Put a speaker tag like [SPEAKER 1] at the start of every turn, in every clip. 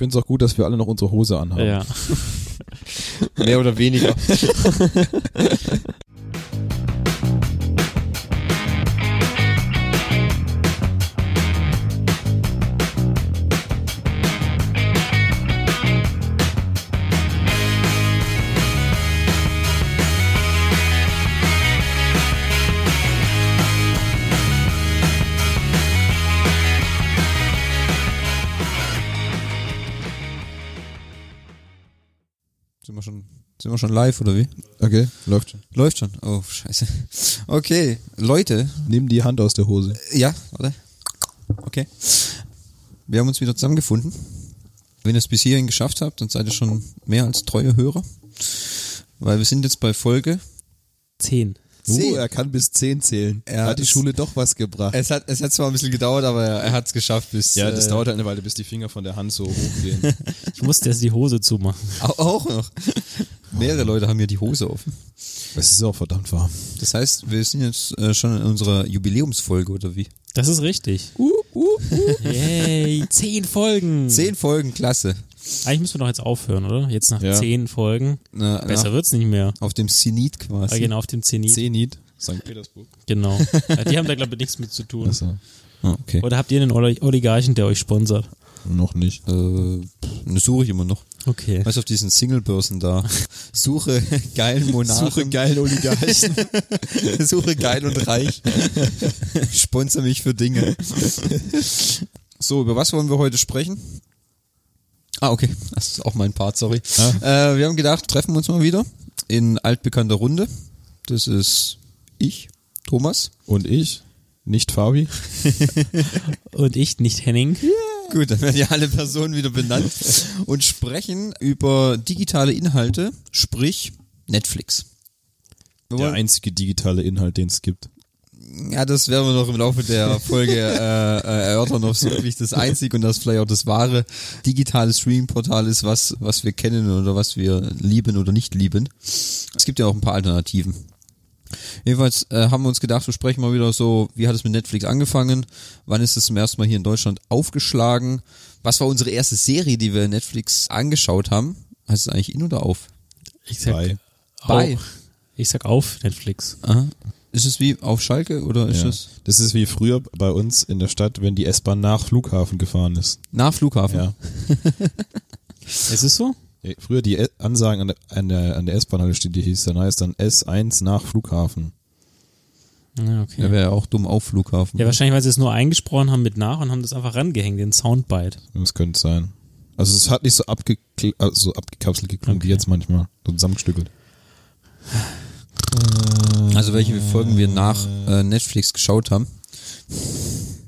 [SPEAKER 1] finde es auch gut, dass wir alle noch unsere Hose anhaben.
[SPEAKER 2] Ja.
[SPEAKER 3] Mehr oder weniger. sind wir schon live oder wie?
[SPEAKER 1] Okay, läuft schon.
[SPEAKER 3] Läuft schon. Oh, scheiße. Okay, Leute.
[SPEAKER 1] Nimm die Hand aus der Hose.
[SPEAKER 3] Ja, warte. Okay. Wir haben uns wieder zusammengefunden. Wenn ihr es bis hierhin geschafft habt, dann seid ihr schon mehr als treue Hörer. Weil wir sind jetzt bei Folge.
[SPEAKER 2] Zehn.
[SPEAKER 3] Zehn.
[SPEAKER 1] Uh, er kann bis zehn zählen.
[SPEAKER 3] Ja,
[SPEAKER 1] hat die Schule doch was gebracht.
[SPEAKER 3] Es hat, es hat zwar ein bisschen gedauert, aber er hat es geschafft bis.
[SPEAKER 1] ja, das
[SPEAKER 3] äh,
[SPEAKER 1] dauert halt eine Weile, bis die Finger von der Hand so hochgehen.
[SPEAKER 2] Ich musste erst die Hose zumachen.
[SPEAKER 3] Auch, auch noch. Mehrere Leute haben hier die Hose offen.
[SPEAKER 1] Es ist auch verdammt warm.
[SPEAKER 3] Das heißt, wir sind jetzt äh, schon in unserer Jubiläumsfolge oder wie?
[SPEAKER 2] Das ist richtig.
[SPEAKER 3] Uh, uh, uh.
[SPEAKER 2] Yay, zehn Folgen.
[SPEAKER 3] Zehn Folgen, klasse.
[SPEAKER 2] Eigentlich müssen wir doch jetzt aufhören, oder? Jetzt nach
[SPEAKER 1] Ja.
[SPEAKER 2] zehn Folgen.
[SPEAKER 3] Na,
[SPEAKER 2] Besser
[SPEAKER 3] na,
[SPEAKER 2] wird's nicht mehr.
[SPEAKER 3] auf dem Zenit quasi.
[SPEAKER 2] Ah, genau, auf dem Zenit.
[SPEAKER 1] Zenit, St. Petersburg.
[SPEAKER 2] Genau. Ja, die haben da, glaube ich, nichts mit zu tun.
[SPEAKER 1] Also,
[SPEAKER 3] Ah, okay.
[SPEAKER 2] Oder habt ihr einen Oli- Oligarchen, der euch sponsert?
[SPEAKER 1] noch nicht.
[SPEAKER 3] Äh, das suche ich immer noch.
[SPEAKER 2] Okay.
[SPEAKER 3] Weißt du, auf diesen Singlebörsen da. Suche geilen Monarchen.
[SPEAKER 1] geilen Oligarchen.
[SPEAKER 3] Suche geil und reich. Sponsor mich für Dinge. So, über was wollen wir heute sprechen? Ah, okay. Das ist auch mein Part, sorry. Äh, wir haben gedacht, treffen wir uns mal wieder in altbekannter Runde. Das ist ich, Thomas.
[SPEAKER 1] Und ich, nicht Fabi.
[SPEAKER 2] Und ich, nicht Henning.
[SPEAKER 3] Gut, dann werden ja alle Personen wieder benannt und sprechen über digitale Inhalte, sprich Netflix.
[SPEAKER 1] Der einzige digitale Inhalt, den es gibt.
[SPEAKER 3] Ja, das werden wir noch im Laufe der Folge äh, äh, erörtern, ob es wirklich das einzige und das vielleicht auch das wahre digitale Streaming-Portal ist, was, was wir kennen oder was wir lieben oder nicht lieben. Es gibt ja auch ein paar Alternativen. Jedenfalls äh, haben wir uns gedacht, wir sprechen mal wieder so, wie hat es mit Netflix angefangen? Wann ist es zum ersten Mal hier in Deutschland aufgeschlagen? Was war unsere erste Serie, die wir Netflix angeschaut haben? Heißt es eigentlich in oder auf?
[SPEAKER 2] Ich sag
[SPEAKER 1] Bei.
[SPEAKER 3] Bei.
[SPEAKER 2] Auf. Ich sag auf Netflix.
[SPEAKER 3] Aha. Ist es wie auf Schalke oder ist
[SPEAKER 1] Ja.
[SPEAKER 3] es
[SPEAKER 1] Das ist wie früher bei uns in der Stadt, wenn die S-Bahn nach Flughafen gefahren ist.
[SPEAKER 3] nach Flughafen?
[SPEAKER 1] Ja.
[SPEAKER 2] Ist es so?
[SPEAKER 1] Ja, Früher die E- Ansagen an der, an der, an der S-Bahn-Haltestelle die hieß dann heißt dann S1 nach Flughafen.
[SPEAKER 2] Ja, okay.
[SPEAKER 3] Ja, wäre ja auch dumm auf Flughafen.
[SPEAKER 2] Ja, wahrscheinlich, weil sie es nur eingesprochen haben mit nach und haben das einfach rangehängt, den Soundbite.
[SPEAKER 1] Das könnte sein. Also es hat nicht so, abge also so abgekapselt geklungen wie
[SPEAKER 2] Okay.
[SPEAKER 1] jetzt manchmal. So zusammengestückelt.
[SPEAKER 3] Also welche Folgen wir nach äh, Netflix geschaut haben.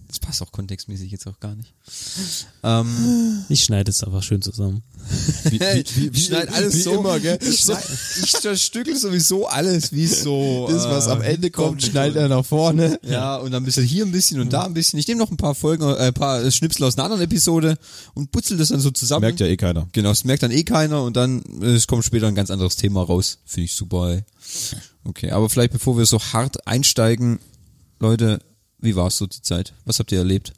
[SPEAKER 3] Das passt auch kontextmäßig jetzt auch gar nicht. Ähm,
[SPEAKER 2] Ich schneide es einfach schön zusammen.
[SPEAKER 1] Wie,
[SPEAKER 3] Hey, ich schneid alles
[SPEAKER 1] wie
[SPEAKER 3] so.
[SPEAKER 1] immer, gell?
[SPEAKER 3] ich, schneid, ich zerstückel sowieso alles, wie es so.
[SPEAKER 1] das, was
[SPEAKER 3] äh,
[SPEAKER 1] am Ende kommt,
[SPEAKER 3] kommt.
[SPEAKER 1] schneidet er nach vorne.
[SPEAKER 3] Ja, und dann ein bisschen hier ein bisschen und da ein bisschen. Ich nehme noch ein paar Folgen, äh, ein paar Schnipsel aus einer anderen Episode und putzel das dann so zusammen.
[SPEAKER 1] Merkt ja eh keiner.
[SPEAKER 3] Genau, das merkt dann eh keiner und dann äh, es kommt später ein ganz anderes Thema raus. Finde ich super. Ey. Okay, aber vielleicht bevor wir so hart einsteigen, Leute, wie war es so die Zeit? Was habt ihr erlebt?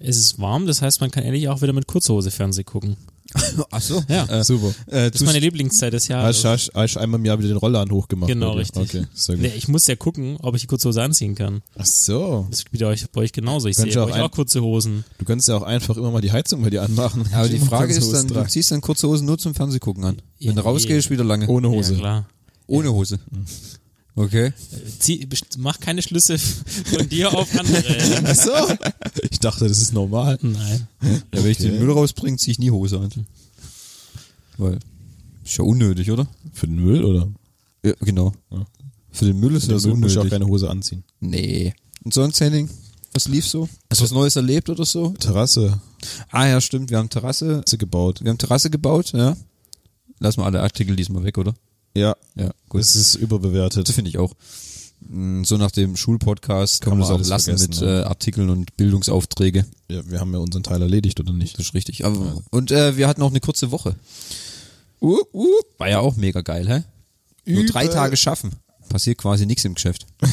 [SPEAKER 2] Es ist warm, das heißt, man kann endlich auch wieder mit Kurzhose Fernsehen gucken.
[SPEAKER 3] Ach so.
[SPEAKER 2] Ja.
[SPEAKER 3] Äh,
[SPEAKER 1] Super.
[SPEAKER 3] äh,
[SPEAKER 2] Das ist meine Lieblingszeit des Jahres.
[SPEAKER 1] Hast, hast einmal im Jahr wieder den Rollladen hochgemacht.
[SPEAKER 2] Genau,
[SPEAKER 1] dir?
[SPEAKER 2] richtig.
[SPEAKER 1] Okay, sehr gut.
[SPEAKER 2] Nee, ich muss ja gucken, ob ich die Kurzhose anziehen kann.
[SPEAKER 1] Ach so.
[SPEAKER 2] Das spielt bei euch, bei euch genauso. Ich sehe
[SPEAKER 1] auch
[SPEAKER 2] auch kurze Hosen.
[SPEAKER 1] Du kannst ja auch einfach immer mal die Heizung bei dir anmachen.
[SPEAKER 3] aber die Frage
[SPEAKER 1] kurze
[SPEAKER 3] ist dann,
[SPEAKER 1] Hose
[SPEAKER 3] du ziehst dann kurze Hosen nur zum Fernseh gucken an. Wenn
[SPEAKER 2] Ja,
[SPEAKER 3] du rausgehst, wieder lange.
[SPEAKER 1] Ohne Hose.
[SPEAKER 2] Ja, klar.
[SPEAKER 3] Ohne Hose. Okay.
[SPEAKER 2] Zieh, mach keine Schlüsse von dir auf andere.
[SPEAKER 1] Ach so. Ich dachte, das ist normal.
[SPEAKER 2] Nein.
[SPEAKER 3] Ja, wenn ich den Müll rausbringe, zieh ich nie Hose an. Weil, ist ja unnötig, oder?
[SPEAKER 1] Für den Müll, oder?
[SPEAKER 3] Ja, genau.
[SPEAKER 1] Ja.
[SPEAKER 3] Für den Müll ist
[SPEAKER 1] den
[SPEAKER 3] das
[SPEAKER 1] Müll muss ich auch
[SPEAKER 3] unnötig.
[SPEAKER 1] keine Hose anziehen.
[SPEAKER 3] Nee. Und sonst, Henning? Was lief so? Hast du was Neues erlebt oder so?
[SPEAKER 1] Terrasse.
[SPEAKER 3] Ah ja, stimmt. Wir haben Terrasse,
[SPEAKER 1] Terrasse gebaut.
[SPEAKER 3] wir haben Terrasse gebaut, ja. Lass mal alle Artikel diesmal weg, oder?
[SPEAKER 1] Ja,
[SPEAKER 3] Ja, gut.
[SPEAKER 1] das ist überbewertet.
[SPEAKER 3] Das finde ich auch. Mm, So nach dem Schulpodcast kann,
[SPEAKER 1] Kann
[SPEAKER 3] man das auch lassen mit
[SPEAKER 1] ja.
[SPEAKER 3] äh, Artikeln und Bildungsaufträge.
[SPEAKER 1] Ja, wir haben ja unseren Teil erledigt, oder nicht?
[SPEAKER 3] Das ist richtig. Aber, Und äh, wir hatten auch eine kurze Woche.
[SPEAKER 1] Uh, uh.
[SPEAKER 3] War ja auch mega geil, hä? Nur drei
[SPEAKER 1] Übel.
[SPEAKER 3] Tage schaffen. Passiert quasi nichts im Geschäft.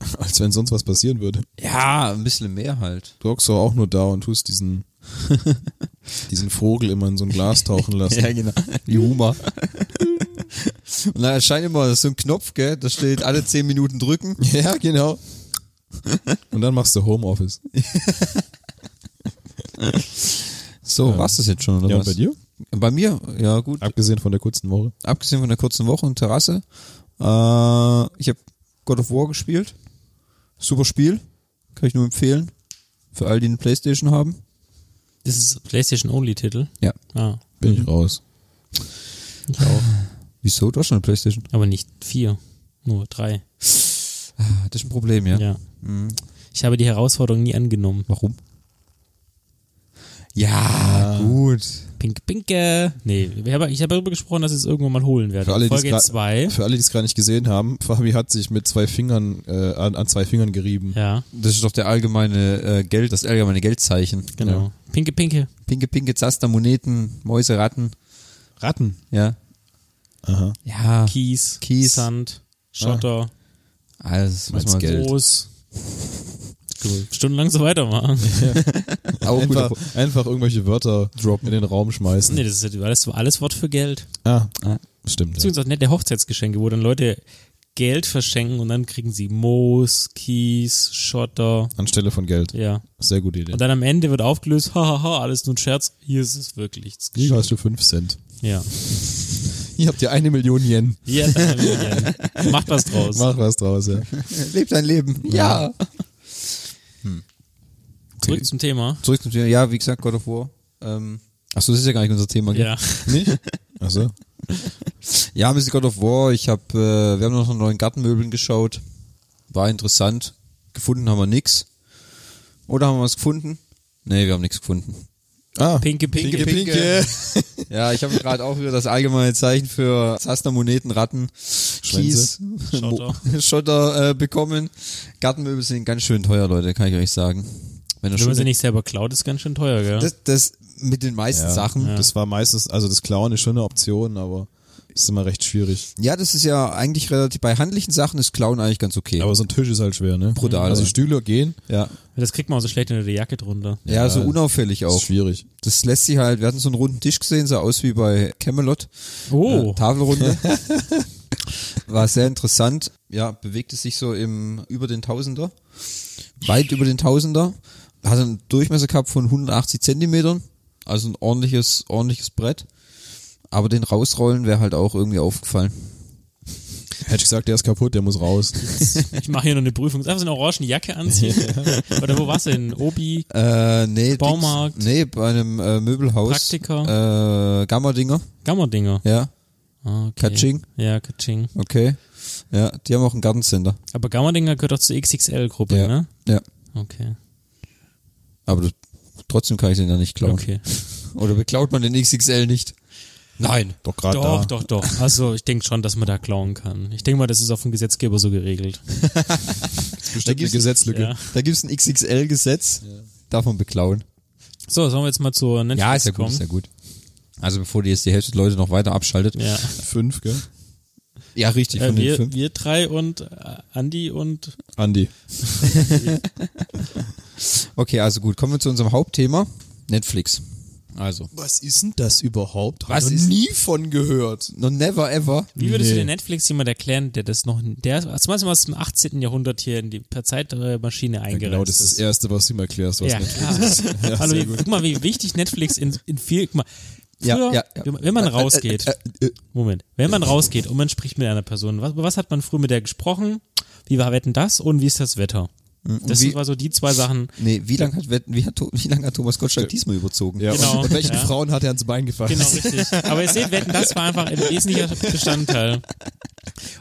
[SPEAKER 1] Als wenn sonst was passieren würde.
[SPEAKER 3] Ja, ein bisschen mehr halt.
[SPEAKER 1] Du hockst doch auch nur da und tust diesen diesen Vogel immer in so ein Glas tauchen lassen.
[SPEAKER 3] Ja, genau. Wie Humor. Und da erscheint immer so ein Knopf, gell, da steht alle 10 Minuten drücken.
[SPEAKER 1] Ja, genau. Und dann machst du Homeoffice.
[SPEAKER 3] So,
[SPEAKER 1] Ja.
[SPEAKER 3] war's das jetzt schon, oder
[SPEAKER 1] Ja,
[SPEAKER 3] was?
[SPEAKER 1] bei dir?
[SPEAKER 3] Bei mir, ja gut.
[SPEAKER 1] Abgesehen von der kurzen Woche.
[SPEAKER 3] Abgesehen von der kurzen Woche und Terrasse. Äh, ich habe God of War gespielt. Super Spiel. Kann ich nur empfehlen. Für all die eine Playstation haben.
[SPEAKER 2] Das ist PlayStation-Only-Titel.
[SPEAKER 3] Ja.
[SPEAKER 2] Ah,
[SPEAKER 1] Bin ich raus.
[SPEAKER 2] ich auch.
[SPEAKER 3] Wieso? Du hast schon eine Playstation.
[SPEAKER 2] Aber nicht vier, nur drei.
[SPEAKER 3] Ah, Das ist ein Problem, ja.
[SPEAKER 2] Ja.
[SPEAKER 3] Mhm.
[SPEAKER 2] Ich habe die Herausforderung nie angenommen.
[SPEAKER 3] Warum? Ja, gut.
[SPEAKER 2] Pink, pinke. Nee, ich habe, ich habe darüber gesprochen, dass ich es irgendwann mal holen werde.
[SPEAKER 1] Für alle, die es
[SPEAKER 2] Folge
[SPEAKER 1] grad-
[SPEAKER 2] 2.
[SPEAKER 1] Für alle, die es gerade nicht gesehen haben, Fabi hat sich mit zwei Fingern, äh, an, an zwei Fingern gerieben.
[SPEAKER 2] Ja,
[SPEAKER 3] Das ist doch der allgemeine äh, Geld, das allgemeine Geldzeichen.
[SPEAKER 2] genau.
[SPEAKER 1] Ja.
[SPEAKER 2] Pinke, pinke.
[SPEAKER 3] Pinke, pinke Zaster, Moneten, Mäuse, Ratten.
[SPEAKER 1] Ratten.
[SPEAKER 3] Ja.
[SPEAKER 1] Aha.
[SPEAKER 3] Ja.
[SPEAKER 2] Kies,
[SPEAKER 3] Kies.
[SPEAKER 2] Sand, Schotter,
[SPEAKER 3] Alles, was man
[SPEAKER 1] Geld.
[SPEAKER 2] Moos. Cool. Stundenlang so weitermachen.
[SPEAKER 3] Auch
[SPEAKER 1] Einfach, einfach irgendwelche Wörter droppen in den Raum schmeißen.
[SPEAKER 2] nee, das ist ja alles, alles Wort für Geld.
[SPEAKER 1] Ah,
[SPEAKER 3] Ah.
[SPEAKER 1] stimmt. Ja.
[SPEAKER 2] Beziehungsweise nette Hochzeitsgeschenke, wo dann Leute Geld verschenken und dann kriegen sie Moos, Kies, Schotter.
[SPEAKER 1] Anstelle von Geld.
[SPEAKER 2] Ja.
[SPEAKER 1] Sehr gute Idee.
[SPEAKER 2] Und dann am Ende wird aufgelöst, hahaha, alles nur ein Scherz. Hier ist es wirklich.
[SPEAKER 1] Hier hast du fünf Cent.
[SPEAKER 2] Ja.
[SPEAKER 1] Hier habt ihr eine Million Yen.
[SPEAKER 2] Ja, dann haben wir gerne. Macht was draus.
[SPEAKER 1] Mach was draus, ja.
[SPEAKER 3] Lebt dein Leben. Ja.
[SPEAKER 2] Zurück zum Thema.
[SPEAKER 3] Zurück zum Thema. Ja, wie gesagt, God of War. Ähm, achso, das ist ja gar nicht unser Thema. gell?
[SPEAKER 2] Ja.
[SPEAKER 1] Nicht? Achso.
[SPEAKER 3] Ja, Mr. God of War. Ich habe, äh, wir haben noch nach neuen Gartenmöbeln geschaut. War interessant. Gefunden haben wir nix. Oder haben wir was gefunden? Nee, wir haben nichts gefunden.
[SPEAKER 1] Ah,
[SPEAKER 2] Pinke, pinke,
[SPEAKER 3] Pinke, pinke. Ja, ich habe gerade auch wieder das allgemeine Zeichen für Zaster, Moneten, Ratten, Kies,
[SPEAKER 2] Schotter.
[SPEAKER 3] Schotter äh, bekommen. Gartenmöbel sind ganz schön teuer, Leute, kann ich euch sagen. Wenn ihr
[SPEAKER 2] Wenn man sie nicht selber klaut, ist ganz schön teuer, gell?
[SPEAKER 3] das, das mit den meisten
[SPEAKER 1] ja.
[SPEAKER 3] Sachen.
[SPEAKER 1] Das war meistens, also das Klauen ist schon eine Option, aber ist immer recht schwierig.
[SPEAKER 3] Ja, das ist ja eigentlich relativ, bei handlichen Sachen ist Klauen eigentlich ganz okay.
[SPEAKER 1] Aber so ein Tisch ist halt schwer, ne?
[SPEAKER 3] Brutal,
[SPEAKER 1] Also. Stühle gehen,
[SPEAKER 3] ja.
[SPEAKER 2] Das kriegt man auch so schlecht unter der Jacke drunter.
[SPEAKER 3] Ja, so
[SPEAKER 1] Ja,
[SPEAKER 3] unauffällig
[SPEAKER 1] ist
[SPEAKER 3] auch.
[SPEAKER 1] schwierig.
[SPEAKER 3] Das lässt sich halt, wir hatten so einen runden Tisch gesehen, sah aus wie bei Camelot.
[SPEAKER 2] Oh.
[SPEAKER 3] Äh, Tafelrunde. War sehr interessant. Ja, bewegte sich so im, über den Tausender. Weit über den Tausender. Hat einen Durchmesser gehabt von 180 Zentimetern. Also ein ordentliches, ordentliches Brett. Aber den rausrollen wäre halt auch irgendwie aufgefallen.
[SPEAKER 1] Hätte ich gesagt, der ist kaputt, der muss raus.
[SPEAKER 2] Ich mache hier noch eine Prüfung. Darf ich eine orange Jacke anziehen? Oder wo war's denn? Obi,
[SPEAKER 3] Äh, nee.
[SPEAKER 2] Baumarkt.
[SPEAKER 3] Dings- Nee, bei einem äh, Möbelhaus.
[SPEAKER 2] Praktiker,
[SPEAKER 3] Äh, Gammerdinger.
[SPEAKER 2] Gammerdinger.
[SPEAKER 3] Ja.
[SPEAKER 2] Ah, okay.
[SPEAKER 3] Katsching.
[SPEAKER 2] Ja, Katsching.
[SPEAKER 3] Okay. Ja, die haben auch ein Gartencenter.
[SPEAKER 2] Aber Gammerdinger gehört doch zur XXL-Gruppe,
[SPEAKER 3] Ja.
[SPEAKER 2] ne?
[SPEAKER 3] Ja.
[SPEAKER 2] Okay.
[SPEAKER 3] Aber das, trotzdem kann ich den da nicht klauen.
[SPEAKER 2] Okay.
[SPEAKER 3] Oder beklaut man den XXL nicht? Nein.
[SPEAKER 1] Doch gerade
[SPEAKER 2] Doch,
[SPEAKER 1] da.
[SPEAKER 2] doch, doch. Also ich denke schon, dass man da klauen kann. Ich denke mal, das ist auf dem Gesetzgeber so geregelt.
[SPEAKER 1] Bestimmt eine
[SPEAKER 3] gibt's-
[SPEAKER 1] Gesetzlücke.
[SPEAKER 2] Ja.
[SPEAKER 3] Da gibt's ein XXL-Gesetz. Darf man beklauen.
[SPEAKER 2] So, sollen wir jetzt mal zur Netflix
[SPEAKER 3] Ja, ist ja gut,
[SPEAKER 2] kommen?
[SPEAKER 3] ist ja gut. Also bevor die jetzt die Hälfte der Leute noch weiter abschaltet.
[SPEAKER 2] Ja.
[SPEAKER 1] Fünf, gell?
[SPEAKER 3] Ja, richtig,
[SPEAKER 2] Äh, wir,
[SPEAKER 3] fünf.
[SPEAKER 2] wir drei und äh, Andi und
[SPEAKER 1] Andi.
[SPEAKER 3] Okay, also gut, kommen wir zu unserem Hauptthema. Netflix. Also.
[SPEAKER 1] Was ist denn das überhaupt?
[SPEAKER 3] Was
[SPEAKER 1] Hab noch nie von gehört.
[SPEAKER 3] No never ever.
[SPEAKER 2] Wie würdest du
[SPEAKER 1] Nee.
[SPEAKER 2] den Netflix jemand erklären, der das noch, der zumindest aus dem 18. Jahrhundert hier in die per Zeitmaschine
[SPEAKER 1] Ja,
[SPEAKER 2] eingereist
[SPEAKER 1] genau, das ist das Erste, was du ihm erklärst, was
[SPEAKER 2] Ja,
[SPEAKER 1] Netflix
[SPEAKER 2] klar.
[SPEAKER 1] ist. Ja,
[SPEAKER 2] Hallo, wie- guck mal, wie wichtig Netflix in, in viel, guck mal,
[SPEAKER 3] Ja,
[SPEAKER 2] früher,
[SPEAKER 3] ja, ja.
[SPEAKER 2] wenn- wenn man rausgeht,
[SPEAKER 3] Äh, äh, äh,
[SPEAKER 2] Moment, wenn man rausgeht und man spricht mit einer Person, was, was hat man früher mit der gesprochen? Wie war Wetten das und wie ist das Wetter? Das
[SPEAKER 3] wie-
[SPEAKER 2] war so die zwei Sachen.
[SPEAKER 3] nee, wie lange hat, wie hat, wie lang hat Thomas Gottschalk diesmal überzogen?
[SPEAKER 1] Ja,
[SPEAKER 2] Genau,
[SPEAKER 1] und, welchen
[SPEAKER 2] ja.
[SPEAKER 1] Frauen hat er ans Bein gefasst?
[SPEAKER 2] Genau, richtig. Aber ihr seht, Wetten das war einfach ein wesentlicher Bestandteil.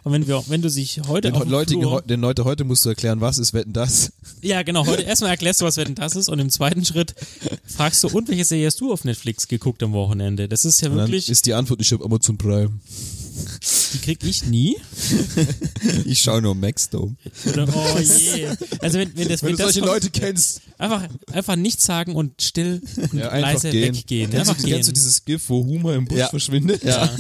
[SPEAKER 2] Und wenn wir, wenn du sich heute
[SPEAKER 1] Den,
[SPEAKER 2] auf
[SPEAKER 1] Leute,
[SPEAKER 2] Flur,
[SPEAKER 1] den Leute heute musst du erklären, was ist Wetten das?
[SPEAKER 2] Ja, genau. Heute erstmal erklärst du, was Wetten das ist und im zweiten Schritt fragst du, und welche Serie hast du auf Netflix geguckt am Wochenende? Das ist ja
[SPEAKER 1] Und dann
[SPEAKER 2] wirklich,
[SPEAKER 1] ist die Antwort, ich habe Amazon Prime.
[SPEAKER 2] Die krieg ich nie.
[SPEAKER 3] Ich schaue nur Maxdome.
[SPEAKER 2] Oh je. Also wenn, wenn das,
[SPEAKER 1] Wenn
[SPEAKER 2] wenn
[SPEAKER 1] du
[SPEAKER 2] das
[SPEAKER 1] solche
[SPEAKER 2] kommt,
[SPEAKER 1] Leute kennst,
[SPEAKER 2] einfach, einfach nichts sagen und still und
[SPEAKER 1] ja,
[SPEAKER 2] leise
[SPEAKER 1] gehen.
[SPEAKER 2] weggehen.
[SPEAKER 1] Kennst,
[SPEAKER 2] Einfach
[SPEAKER 1] du, kennst du
[SPEAKER 2] gehen.
[SPEAKER 1] dieses GIF, wo Humor im Busch
[SPEAKER 3] Ja.
[SPEAKER 1] verschwindet?
[SPEAKER 3] Ja.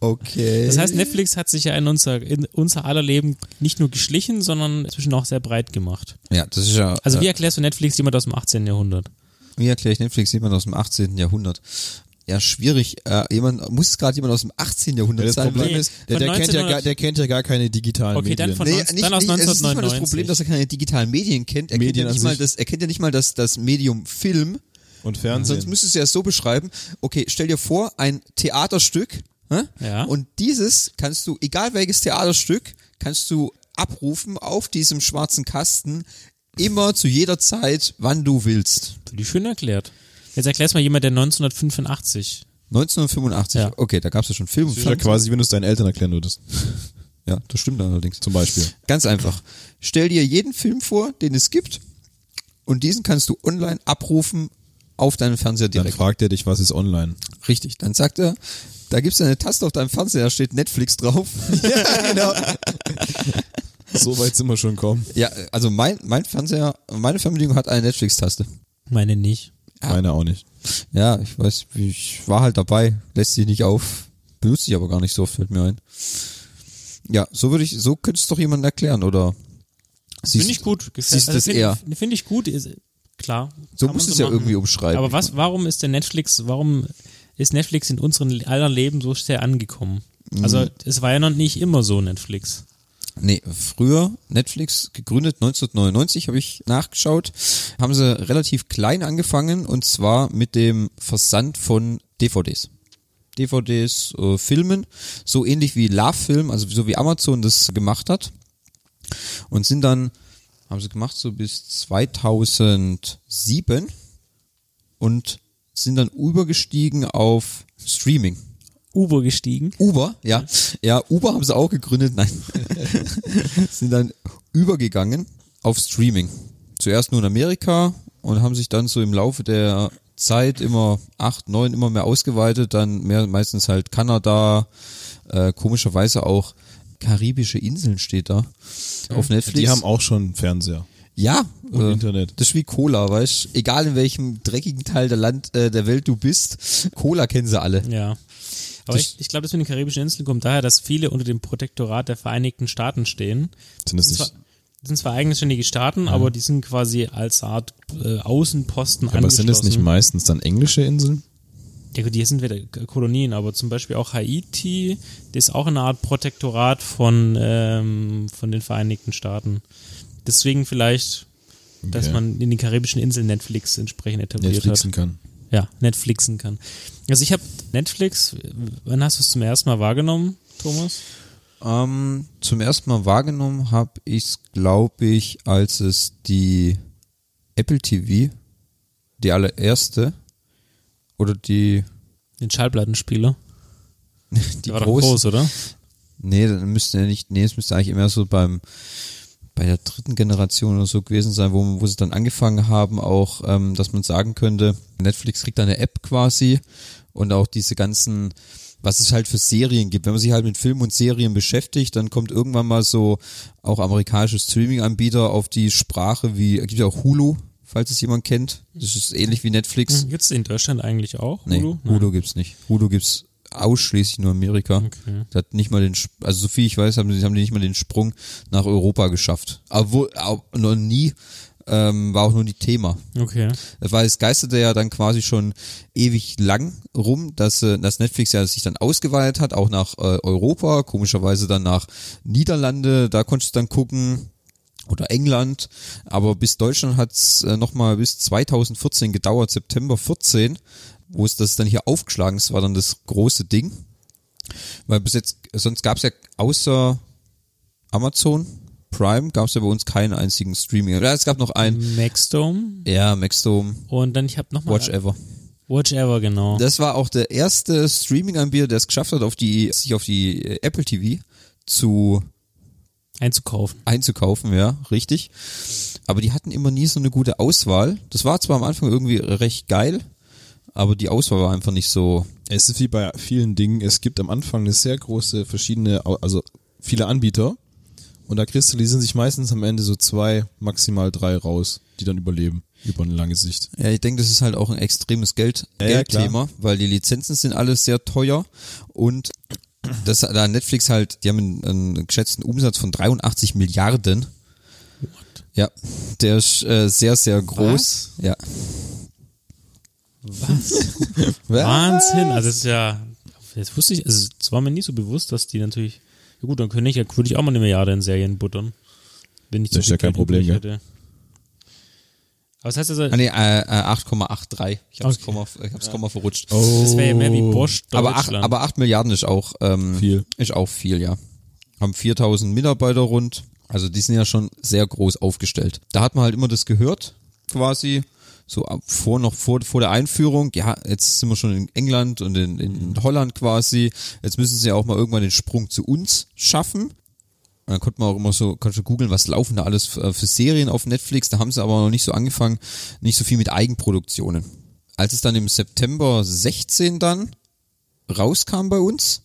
[SPEAKER 3] Okay.
[SPEAKER 2] Das heißt, Netflix hat sich ja in unser, in unser aller Leben nicht nur geschlichen, sondern inzwischen auch sehr breit gemacht.
[SPEAKER 3] ja, das ist ja.
[SPEAKER 2] Also
[SPEAKER 3] äh,
[SPEAKER 2] wie erklärst du Netflix jemand aus dem 18. Jahrhundert?
[SPEAKER 3] Wie erkläre ich Netflix jemand aus dem 18. Jahrhundert? Ja, schwierig. Äh, jemand, muss es gerade jemand aus dem 18. Jahrhundert
[SPEAKER 1] Das
[SPEAKER 3] sein?
[SPEAKER 1] Problem
[SPEAKER 2] Nee,
[SPEAKER 1] ist, der, der, kennt ja
[SPEAKER 2] 1900
[SPEAKER 1] gar, der kennt ja gar keine digitalen
[SPEAKER 2] Okay, dann
[SPEAKER 1] Medien.
[SPEAKER 2] von
[SPEAKER 3] Nee,
[SPEAKER 2] 19
[SPEAKER 3] nicht,
[SPEAKER 2] dann aus
[SPEAKER 3] nicht, es ist nicht mal das
[SPEAKER 2] 1999.
[SPEAKER 3] Problem, dass er keine digitalen Medien kennt. Er,
[SPEAKER 1] Medien
[SPEAKER 3] kennt, ja nicht mal das, er kennt ja nicht mal das, das Medium Film.
[SPEAKER 1] und Fernsehen.
[SPEAKER 3] Sonst müsstest du ja so beschreiben, okay, stell dir vor, ein Theaterstück, hä?
[SPEAKER 2] Ja.
[SPEAKER 3] und dieses kannst du, egal welches Theaterstück, kannst du abrufen auf diesem schwarzen Kasten, immer zu jeder Zeit, wann du willst.
[SPEAKER 2] Die schön erklärt. Jetzt erklär's mal jemand, der 1985.
[SPEAKER 3] 1985,
[SPEAKER 2] Ja.
[SPEAKER 3] okay, da gab es ja schon Film und
[SPEAKER 1] das ist ja quasi, wenn du es deinen Eltern erklären würdest.
[SPEAKER 3] Ja, das stimmt allerdings.
[SPEAKER 1] Zum Beispiel.
[SPEAKER 3] Ganz einfach. Stell dir jeden Film vor, den es gibt, und diesen kannst du online abrufen auf deinen Fernseher
[SPEAKER 1] Dann
[SPEAKER 3] direkt.
[SPEAKER 1] fragt er dich, was ist online.
[SPEAKER 3] Richtig. Dann sagt er, da gibt's eine Taste auf deinem Fernseher, da steht Netflix drauf. ja, genau.
[SPEAKER 1] So weit sind wir schon gekommen.
[SPEAKER 3] Ja, also mein, mein Fernseher, meine Fernbedienung hat eine Netflix-Taste.
[SPEAKER 2] Meine nicht.
[SPEAKER 1] Meine auch nicht.
[SPEAKER 3] Ja, ich weiß, ich war halt dabei, lässt sich nicht auf, benutze ich aber gar nicht so, fällt mir ein. Ja, so würde ich, so könnte es doch jemand erklären, oder?
[SPEAKER 2] Finde ich gut. Gefällt-
[SPEAKER 3] siehst das
[SPEAKER 2] finde,
[SPEAKER 3] eher.
[SPEAKER 2] Finde ich gut. Ist, klar.
[SPEAKER 3] So muss
[SPEAKER 2] man
[SPEAKER 3] es ja
[SPEAKER 2] machen.
[SPEAKER 3] irgendwie umschreiben.
[SPEAKER 2] Aber was, warum ist der Netflix, warum ist Netflix in unseren aller Leben so sehr angekommen? Also,
[SPEAKER 3] Mhm.
[SPEAKER 2] es war ja noch nicht immer so Netflix.
[SPEAKER 3] Nee, früher Netflix gegründet 1999 habe ich nachgeschaut, haben sie relativ klein angefangen und zwar mit dem Versand von DVDs. DVDs, äh, Filmen, so ähnlich wie Love Film, also so wie Amazon das gemacht hat. Und sind dann, haben sie gemacht so bis 2007 und sind dann übergestiegen auf Streaming.
[SPEAKER 2] Uber gestiegen.
[SPEAKER 3] Uber, ja. Ja, Uber haben sie auch gegründet, nein. sind dann übergegangen auf Streaming. Zuerst nur in Amerika und haben sich dann so im Laufe der Zeit immer acht, neun immer mehr ausgeweitet, dann mehr meistens halt Kanada, äh, komischerweise auch karibische Inseln steht da auf Netflix.
[SPEAKER 1] Die haben auch schon Fernseher.
[SPEAKER 3] ja
[SPEAKER 1] Und
[SPEAKER 3] äh,
[SPEAKER 1] Internet.
[SPEAKER 3] Das ist wie Cola, weißt? Egal in welchem dreckigen Teil der Land äh, der Welt du bist, Cola kennen sie alle.
[SPEAKER 2] Ja. Aber
[SPEAKER 3] Das-
[SPEAKER 2] ich, ich glaube, das mit den Karibischen Inseln kommt daher, dass viele unter dem Protektorat der Vereinigten Staaten stehen.
[SPEAKER 1] Sind das nicht,
[SPEAKER 2] das sind zwar eigenständige Staaten, aber die sind quasi als Art äh, Außenposten
[SPEAKER 1] aber sind das nicht
[SPEAKER 2] angeschlossen.
[SPEAKER 1] meistens dann englische Inseln?
[SPEAKER 2] Ja gut, die sind wieder Kolonien, aber zum Beispiel auch Haiti, das ist auch eine Art Protektorat von, ähm, von den Vereinigten Staaten. Deswegen vielleicht, dass
[SPEAKER 1] Okay.
[SPEAKER 2] man in den karibischen Inseln Netflix entsprechend etabliert
[SPEAKER 1] Netflixen
[SPEAKER 2] hat.
[SPEAKER 1] kann.
[SPEAKER 2] Ja, Netflixen kann. Also ich habe Netflix, wann hast du es zum ersten Mal wahrgenommen, Thomas?
[SPEAKER 3] Ähm, zum ersten Mal wahrgenommen habe ich es, glaube ich, als es die Apple TV, die allererste, oder die,
[SPEAKER 2] Den Schallplattenspieler.
[SPEAKER 3] die
[SPEAKER 2] Der war
[SPEAKER 3] große.
[SPEAKER 2] groß, oder?
[SPEAKER 3] Nee, dann müsste ja nicht, nee, es müsste eigentlich immer so beim, bei der dritten Generation oder so gewesen sein, wo, wo sie dann angefangen haben, auch, ähm, dass man sagen könnte, Netflix kriegt da eine App quasi und auch diese ganzen, was es halt für Serien gibt. Wenn man sich halt mit Filmen und Serien beschäftigt, dann kommt irgendwann mal so auch amerikanische Streaming-Anbieter auf die Sprache wie, gibt ja auch Hulu, falls es jemand kennt. Das ist ähnlich wie Netflix.
[SPEAKER 2] Gibt es in Deutschland eigentlich auch?
[SPEAKER 3] Nee,
[SPEAKER 2] Hulu?
[SPEAKER 3] Hulu,
[SPEAKER 2] Nein.
[SPEAKER 3] gibt's nicht. Hulu gibt's ausschließlich nur Amerika.
[SPEAKER 2] Okay.
[SPEAKER 3] Das hat nicht mal den, also so viel ich weiß, haben die, haben die nicht mal den Sprung nach Europa geschafft. Auch noch nie, ähm, war auch nur nie Thema.
[SPEAKER 2] Okay.
[SPEAKER 3] Weil es geisterte ja dann quasi schon ewig lang rum, dass, äh, dass Netflix ja sich dann ausgeweitet hat, auch nach äh, Europa, komischerweise dann nach Niederlande, da konntest du dann gucken, oder England, aber bis Deutschland hat's äh, nochmal bis 2014 gedauert, September 14, wo es das dann hier aufgeschlagen ist, war dann das große Ding. Weil bis jetzt, sonst gab's ja außer Amazon Prime, gab's ja bei uns keinen einzigen Streaming. Ja, es gab noch einen,
[SPEAKER 2] Maxdome.
[SPEAKER 3] ja, Maxdome,
[SPEAKER 2] Und dann, ich habe nochmal.
[SPEAKER 3] Watch Ever.
[SPEAKER 2] Watch Ever, genau.
[SPEAKER 3] Das war auch der erste Streaming-Anbieter, der es geschafft hat, auf die, sich auf die äh, Apple TV zu
[SPEAKER 2] einzukaufen.
[SPEAKER 3] einzukaufen, ja, richtig. Aber die hatten immer nie so eine gute Auswahl. Das war zwar am Anfang irgendwie recht geil, aber die Auswahl war einfach nicht so.
[SPEAKER 1] Es ist wie bei vielen Dingen, es gibt am Anfang eine sehr große verschiedene, also viele Anbieter und da kristallisieren sich meistens am Ende so zwei, maximal drei raus, die dann überleben, über eine lange Sicht.
[SPEAKER 3] Ja, ich denke, das ist halt auch ein extremes Geld,
[SPEAKER 1] Ja, ja,
[SPEAKER 3] Geldthema, weil die Lizenzen sind alles sehr teuer und das da Netflix halt, die haben einen, einen geschätzten Umsatz von 83 Milliarden. Ja, der ist äh, sehr, sehr groß. Ja.
[SPEAKER 2] Was? Wahnsinn. Also, das ist ja, das wusste ich, also, es war mir nie so bewusst, dass die natürlich, ja gut, dann könnte ich, würde ich auch mal eine Milliarde in Serien buttern. Wenn ich
[SPEAKER 1] Das ist ja kein Problem, gell?
[SPEAKER 2] hätte. Aber das heißt also,
[SPEAKER 3] Ah, nee, äh, äh, 8,83. Ich hab's,
[SPEAKER 2] Okay.
[SPEAKER 3] Komma, ich hab's Komma verrutscht.
[SPEAKER 2] das wäre ja mehr wie Bosch
[SPEAKER 3] aber, acht,
[SPEAKER 2] Deutschland.
[SPEAKER 3] aber 8 Milliarden ist auch ähm,
[SPEAKER 1] Viel.
[SPEAKER 3] Ist auch viel, ja. Haben 4000 Mitarbeiter rund. Also die sind ja schon sehr groß aufgestellt. Da hat man halt immer das gehört, quasi, so vor noch vor, vor der Einführung. Ja, jetzt sind wir schon in England und in, in Holland quasi. Jetzt müssen sie ja auch mal irgendwann den Sprung zu uns schaffen. Und dann konnte man auch immer so, kannst du googeln, was laufen da alles für, für Serien auf Netflix. Da haben sie aber noch nicht so angefangen, nicht so viel mit Eigenproduktionen. Als es dann im September 16 dann rauskam bei uns,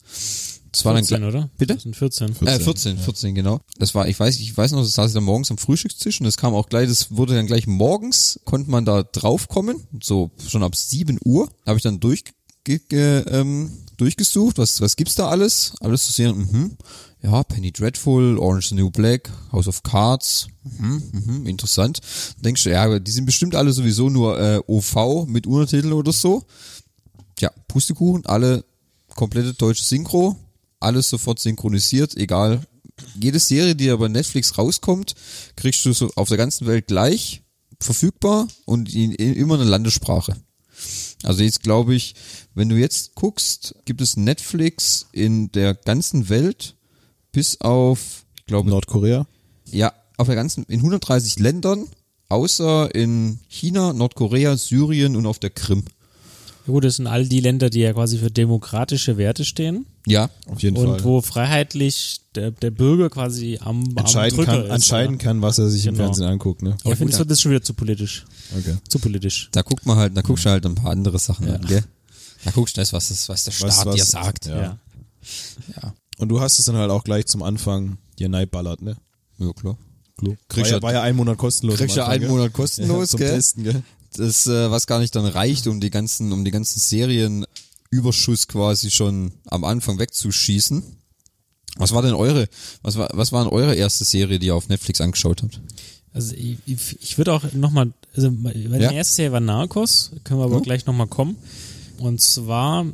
[SPEAKER 3] das war dann
[SPEAKER 2] 14,
[SPEAKER 3] gleich-
[SPEAKER 2] oder?
[SPEAKER 3] Bitte?
[SPEAKER 2] 14.
[SPEAKER 1] 14.
[SPEAKER 3] äh, 14, 14, genau. Das war, ich weiß, ich weiß noch, das saß ich dann morgens am Frühstückstisch und das kam auch gleich, das wurde dann gleich morgens, konnte man da draufkommen, so schon ab 7 Uhr, habe ich dann durch, ge, ge, ähm, durchgesucht, was, was gibt's da alles? Alles zu sehen, mhm. Ja, Penny Dreadful, Orange the New Black, House of Cards, mhm, mhm, interessant. Dann denkst du, ja, aber die sind bestimmt alle sowieso nur äh, OV mit Untertitel oder so. Tja, Pustekuchen, alle komplette deutsche Synchro, alles sofort synchronisiert, egal. Jede Serie, die aber Netflix rauskommt, kriegst du so auf der ganzen Welt gleich verfügbar und in, in immer eine Landessprache. Also jetzt glaube ich, wenn du jetzt guckst, gibt es Netflix in der ganzen Welt bis auf, ich glaube,
[SPEAKER 1] Nordkorea.
[SPEAKER 3] ja, auf der ganzen, in 130 Ländern, außer in China, Nordkorea, Syrien und auf der Krim.
[SPEAKER 2] Ja, gut, das sind all die Länder, die ja quasi für demokratische Werte stehen
[SPEAKER 3] Ja,
[SPEAKER 1] Auf jeden
[SPEAKER 2] und
[SPEAKER 1] Fall.
[SPEAKER 2] wo freiheitlich der, der Bürger quasi am, am
[SPEAKER 1] entscheiden
[SPEAKER 2] Drücker
[SPEAKER 1] kann,
[SPEAKER 2] ist.
[SPEAKER 1] entscheiden kann, was er sich im
[SPEAKER 2] Genau.
[SPEAKER 1] Fernsehen anguckt, ne?
[SPEAKER 2] Ja, ich finde, das wird das schon wieder zu politisch.
[SPEAKER 1] Okay.
[SPEAKER 2] Zu politisch.
[SPEAKER 3] da guckt man halt, da guckst du halt ein paar andere Sachen
[SPEAKER 2] Ja.
[SPEAKER 3] an, gell? Da guckst du das, was, das, was der Staat
[SPEAKER 1] Was- was-
[SPEAKER 3] dir sagt.
[SPEAKER 1] Ja.
[SPEAKER 2] Ja.
[SPEAKER 3] Ja,
[SPEAKER 1] Und du hast es dann halt auch gleich zum Anfang dir neiballert, ne?
[SPEAKER 3] ja klar.
[SPEAKER 1] War
[SPEAKER 3] Kriegst
[SPEAKER 1] ja,
[SPEAKER 3] ja,
[SPEAKER 1] war ja ein Monat kostenlos.
[SPEAKER 3] kriegst
[SPEAKER 1] am
[SPEAKER 3] ja einen? Monat kostenlos,
[SPEAKER 1] ja, zum
[SPEAKER 3] gell?
[SPEAKER 1] Testen, gell?
[SPEAKER 3] Das, äh, was gar nicht dann reicht, um die ganzen, um die ganzen Serienüberschuss quasi schon am Anfang wegzuschießen. Was war denn eure, was war, was war denn eure erste Serie, die ihr auf Netflix angeschaut habt?
[SPEAKER 2] Also ich, ich, würde auch nochmal, also meine
[SPEAKER 3] Ja.
[SPEAKER 2] erste Serie war Narcos, können wir aber
[SPEAKER 3] Hm.
[SPEAKER 2] gleich nochmal kommen. Und zwar,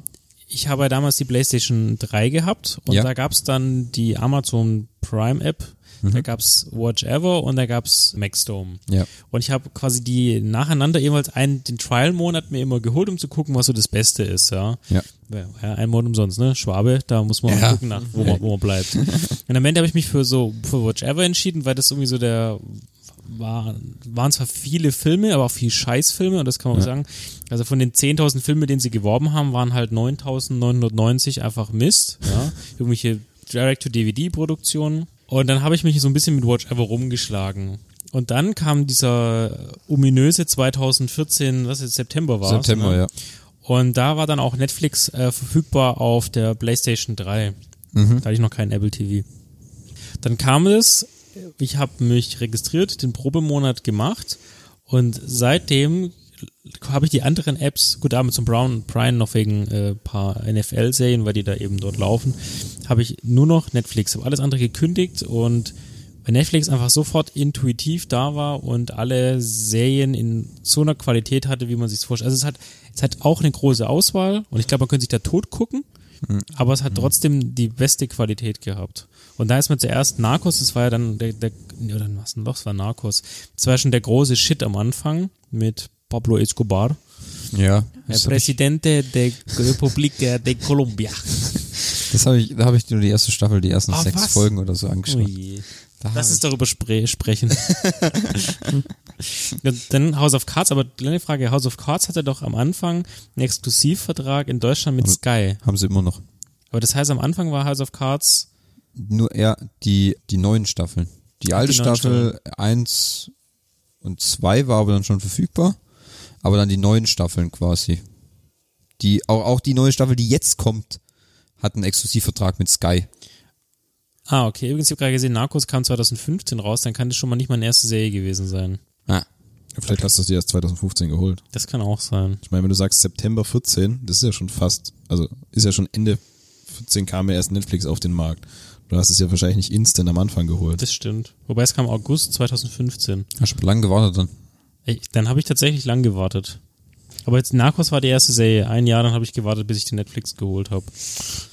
[SPEAKER 2] ich habe ja damals die PlayStation 3 gehabt und
[SPEAKER 3] Ja.
[SPEAKER 2] da gab's dann die Amazon Prime App,
[SPEAKER 3] Mhm.
[SPEAKER 2] da gab's Watch Ever und da gab's Maxdome.
[SPEAKER 3] Ja.
[SPEAKER 2] Und ich habe quasi die nacheinander jeweils einen, den Trial-Monat mir immer geholt, um zu gucken, was so das Beste ist, ja.
[SPEAKER 3] Ja.
[SPEAKER 2] Ja, ein Monat umsonst, ne? Schwabe, da muss man
[SPEAKER 3] Ja.
[SPEAKER 2] gucken, nach, wo, man, wo man bleibt. Und am Ende habe ich mich für so für Watch Ever entschieden, weil das irgendwie so der war, waren zwar viele Filme, aber auch viel Scheißfilme und das kann man auch sagen. Also von den 10.000 Filmen, denen sie geworben haben, waren halt 9.990 einfach Mist, ja. Irgendwelche Direct-to-DVD-Produktionen. Und dann habe ich mich so ein bisschen mit Watch Ever rumgeschlagen. Und dann kam dieser ominöse 2014, was jetzt September war.
[SPEAKER 3] September,
[SPEAKER 2] ne?
[SPEAKER 3] ja.
[SPEAKER 2] Und da war dann auch Netflix äh, verfügbar auf der PlayStation 3.
[SPEAKER 3] Mhm.
[SPEAKER 2] Da hatte ich noch keinen Apple TV. Dann kam es, ich habe mich registriert, den Probemonat gemacht und seitdem habe ich die anderen Apps, gut, Amazon Brown Prime noch wegen äh, paar NFL-Serien, weil die da eben dort laufen, habe ich nur noch Netflix, habe alles andere gekündigt und weil Netflix einfach sofort intuitiv da war und alle Serien in so einer Qualität hatte, wie man sich vorstellt. Also es hat, es hat auch eine große Auswahl und ich glaube, man könnte sich da tot gucken, aber es hat trotzdem die beste Qualität gehabt. Und da ist mir zuerst Narcos, das war ja dann der, der oder was denn doch, das war Narcos. Das war schon der große Shit am Anfang mit Pablo Escobar,
[SPEAKER 3] Ja.
[SPEAKER 2] der
[SPEAKER 3] Das habe ich,
[SPEAKER 2] Presidente de Republica de Colombia.
[SPEAKER 3] das hab ich, da habe ich nur die erste Staffel, die ersten
[SPEAKER 2] Ah,
[SPEAKER 3] sechs
[SPEAKER 2] was?
[SPEAKER 3] Folgen oder so
[SPEAKER 2] Oh
[SPEAKER 3] angeschaut.
[SPEAKER 2] je.
[SPEAKER 3] Da
[SPEAKER 2] Lass uns darüber spre sprechen. Dann House of Cards, aber kleine Frage, House of Cards hatte doch am Anfang einen Exklusivvertrag in Deutschland mit Sky.
[SPEAKER 3] Haben sie immer noch.
[SPEAKER 2] Aber das heißt, am Anfang war House of Cards,
[SPEAKER 3] Nur eher die, die neuen Staffeln. Die alte
[SPEAKER 2] die
[SPEAKER 3] Staffel eins und zwei war aber dann schon verfügbar. Aber dann die neuen Staffeln quasi. Die, auch, auch die neue Staffel, die jetzt kommt, hat einen Exklusivvertrag mit Sky.
[SPEAKER 2] ah, okay, übrigens, ich habe gerade gesehen, Narcos kam 2015 raus, dann kann das schon mal nicht meine erste Serie gewesen sein.
[SPEAKER 3] Ah.
[SPEAKER 1] Ja, vielleicht hast du es dir erst 2015 geholt.
[SPEAKER 2] Das kann auch sein.
[SPEAKER 1] Ich meine, wenn du sagst September 14, das ist ja schon fast, also ist ja schon Ende 14 kam ja erst Netflix auf den Markt. Du hast es ja wahrscheinlich nicht instant am Anfang geholt.
[SPEAKER 2] Das stimmt. Wobei es kam August 2015.
[SPEAKER 3] Hast du lang gewartet dann.
[SPEAKER 2] Ich, dann habe ich tatsächlich lang gewartet. Aber jetzt Narcos war die erste Serie. Ein Jahr, dann habe ich gewartet, bis ich den Netflix geholt habe.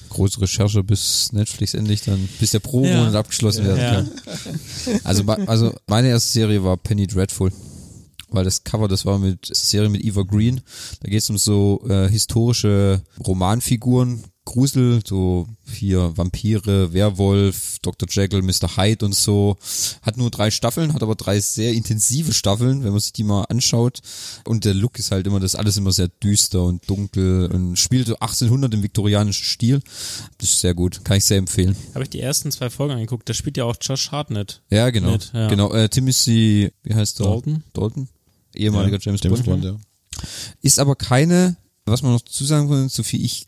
[SPEAKER 3] Große Recherche, bis Netflix endlich dann, bis der Pro-Monat
[SPEAKER 2] Ja.
[SPEAKER 3] abgeschlossen werden
[SPEAKER 2] Ja.
[SPEAKER 3] kann. Also, also meine erste Serie war Penny Dreadful. Weil das Cover, das war mit Serie mit Eva Green. Da geht es um so äh, historische Romanfiguren, Grusel, so hier Vampire, Werwolf, Dr. Jekyll, Mr. Hyde und so. Hat nur drei Staffeln, hat aber drei sehr intensive Staffeln, wenn man sich die mal anschaut. Und der Look ist halt immer, das ist alles immer sehr düster und dunkel und spielt so 1800 im viktorianischen Stil. Das ist sehr gut, kann ich sehr empfehlen.
[SPEAKER 2] Habe ich die ersten zwei Folgen angeguckt. Da spielt ja auch Josh Hartnett.
[SPEAKER 3] Ja, genau.
[SPEAKER 2] Mit, ja.
[SPEAKER 3] Genau, äh, Timothy, wie heißt der?
[SPEAKER 2] Dalton?
[SPEAKER 3] Dalton? Ehemaliger
[SPEAKER 1] Ja,
[SPEAKER 3] James,
[SPEAKER 1] James
[SPEAKER 3] Bond.
[SPEAKER 1] Bond, ja.
[SPEAKER 3] Ist aber keine, was man noch dazu sagen will, so viel ich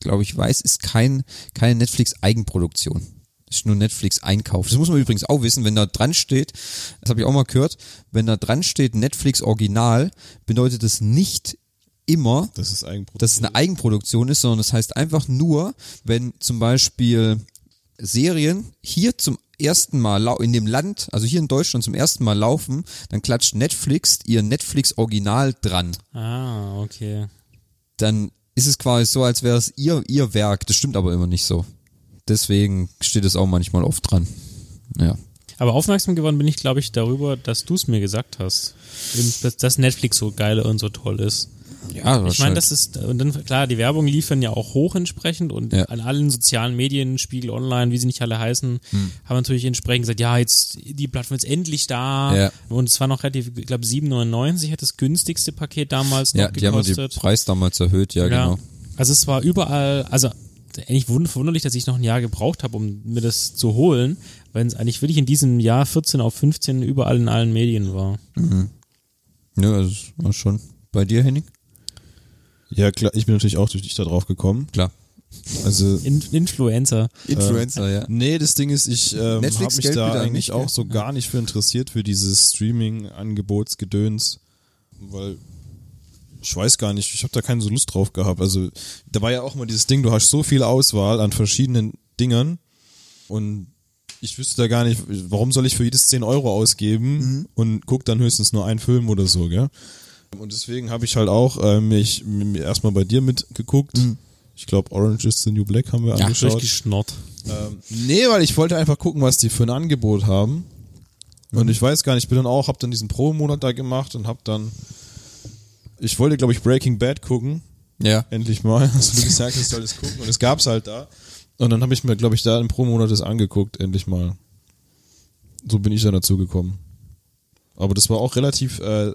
[SPEAKER 3] glaube ich weiß, ist kein, keine Netflix-Eigenproduktion. Ist nur Netflix-Einkauf. Das muss man übrigens auch wissen, wenn da dran steht, das habe ich auch mal gehört, wenn da dran steht Netflix Original, bedeutet das nicht immer,
[SPEAKER 1] Das ist
[SPEAKER 3] dass es eine Eigenproduktion ist, sondern das heißt einfach nur, wenn zum Beispiel Serien hier zum ersten Mal in dem Land, also hier in Deutschland zum ersten Mal laufen, dann klatscht Netflix ihr Netflix Original dran.
[SPEAKER 2] Ah, okay.
[SPEAKER 3] Dann ist es quasi so, als wäre es ihr, ihr Werk. Das stimmt aber immer nicht so. Deswegen steht es auch manchmal oft dran. Ja.
[SPEAKER 2] Aber aufmerksam geworden bin ich, glaube ich, darüber, dass du es mir gesagt hast. Dass Netflix so geil und so toll ist.
[SPEAKER 3] Ja,
[SPEAKER 2] Ich meine, das ist, und dann, klar, die Werbung liefern ja auch hoch entsprechend und
[SPEAKER 3] Ja.
[SPEAKER 2] an allen sozialen Medien, Spiegel Online, wie sie nicht alle heißen,
[SPEAKER 3] Hm.
[SPEAKER 2] haben natürlich entsprechend gesagt, ja, jetzt, die Plattform ist endlich da.
[SPEAKER 3] Ja.
[SPEAKER 2] Und es war noch relativ, ich glaube, 7,99 hat das günstigste Paket damals noch
[SPEAKER 3] ja, die haben ja
[SPEAKER 2] gekostet.
[SPEAKER 3] den Preis damals erhöht, ja, genau.
[SPEAKER 2] Also es war überall, also eigentlich wund- verwunderlich, dass ich noch ein Jahr gebraucht habe, um mir das zu holen, wenn es eigentlich wirklich in diesem Jahr 14 auf 15 überall in allen Medien war.
[SPEAKER 3] Ja, also das war schon. Bei dir, Henning?
[SPEAKER 1] Ja, klar, ich bin natürlich auch durch dich da drauf gekommen.
[SPEAKER 3] Klar.
[SPEAKER 1] Also,
[SPEAKER 2] In Influencer.
[SPEAKER 3] Influencer, ja.
[SPEAKER 1] nee, das Ding ist, ich ähm,
[SPEAKER 3] Netflix
[SPEAKER 1] habe mich
[SPEAKER 3] Geld
[SPEAKER 1] da eigentlich
[SPEAKER 3] nicht,
[SPEAKER 1] auch so gar nicht für interessiert, für dieses Streaming-Angebotsgedöns, weil ich weiß gar nicht, ich habe da keine so Lust drauf gehabt. Also, da war ja auch mal dieses Ding, du hast so viel Auswahl an verschiedenen Dingern und ich wüsste da gar nicht, warum soll ich für jedes 10 Euro ausgeben
[SPEAKER 3] Mhm.
[SPEAKER 1] und guck dann höchstens nur einen Film oder so, gell? Und deswegen habe ich halt auch äh, mich, mich erstmal bei dir mitgeguckt. Ich glaube, Orange is the New Black haben wir
[SPEAKER 3] Ja,
[SPEAKER 1] angeschaut.
[SPEAKER 2] Durchgeschnort.
[SPEAKER 1] Ähm, nee, weil ich wollte einfach gucken, was die für ein Angebot haben. Und ich weiß gar nicht, ich bin dann auch, hab dann diesen Pro-Monat da gemacht und hab dann, ich wollte, glaube ich, Breaking Bad gucken.
[SPEAKER 3] Ja.
[SPEAKER 1] Endlich mal. Hast du gesagt, ich soll das gucken. Und es gab's halt da. Und dann habe ich mir, glaube ich, da im Pro-Monat das angeguckt, endlich mal. So bin ich dann dazu gekommen. Aber das war auch relativ äh,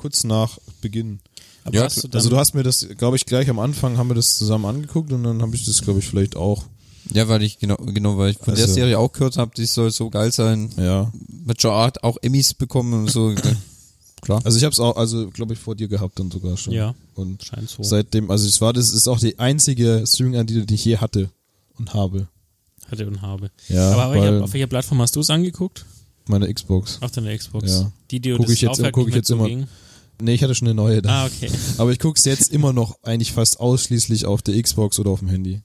[SPEAKER 1] kurz nach Beginn.
[SPEAKER 2] Aber
[SPEAKER 3] Ja,
[SPEAKER 2] hast du
[SPEAKER 1] Also du hast mir das, glaube ich, gleich am Anfang haben wir das zusammen angeguckt und dann habe ich das, glaube ich, vielleicht auch.
[SPEAKER 3] Ja, weil ich, genau, genau, weil ich von der
[SPEAKER 1] Also-
[SPEAKER 3] Serie auch gehört habe, die soll so geil sein.
[SPEAKER 1] Ja.
[SPEAKER 3] Major Art auch Emmys bekommen und so. Klar.
[SPEAKER 1] Also ich habe es auch, also glaube ich, vor dir gehabt dann sogar schon.
[SPEAKER 2] Ja.
[SPEAKER 1] Und
[SPEAKER 2] scheint so.
[SPEAKER 1] seitdem, also es war, das ist auch die einzige Streaming-Anbieter, die ich je hatte und habe.
[SPEAKER 2] hatte und habe.
[SPEAKER 1] Ja,
[SPEAKER 2] Aber auf
[SPEAKER 1] weil-
[SPEAKER 2] welcher, auf welcher Plattform hast du es angeguckt?
[SPEAKER 1] Meine Xbox.
[SPEAKER 2] Auf deiner Xbox.
[SPEAKER 1] Ja.
[SPEAKER 2] Die, die du
[SPEAKER 1] Guck
[SPEAKER 2] das
[SPEAKER 1] ich jetzt- guck ich jetzt immer-
[SPEAKER 2] zuging?
[SPEAKER 1] Nee, ich hatte schon eine neue da.
[SPEAKER 2] Ah, okay.
[SPEAKER 1] Aber ich gucke es jetzt immer noch eigentlich fast ausschließlich auf der Xbox oder auf dem Handy.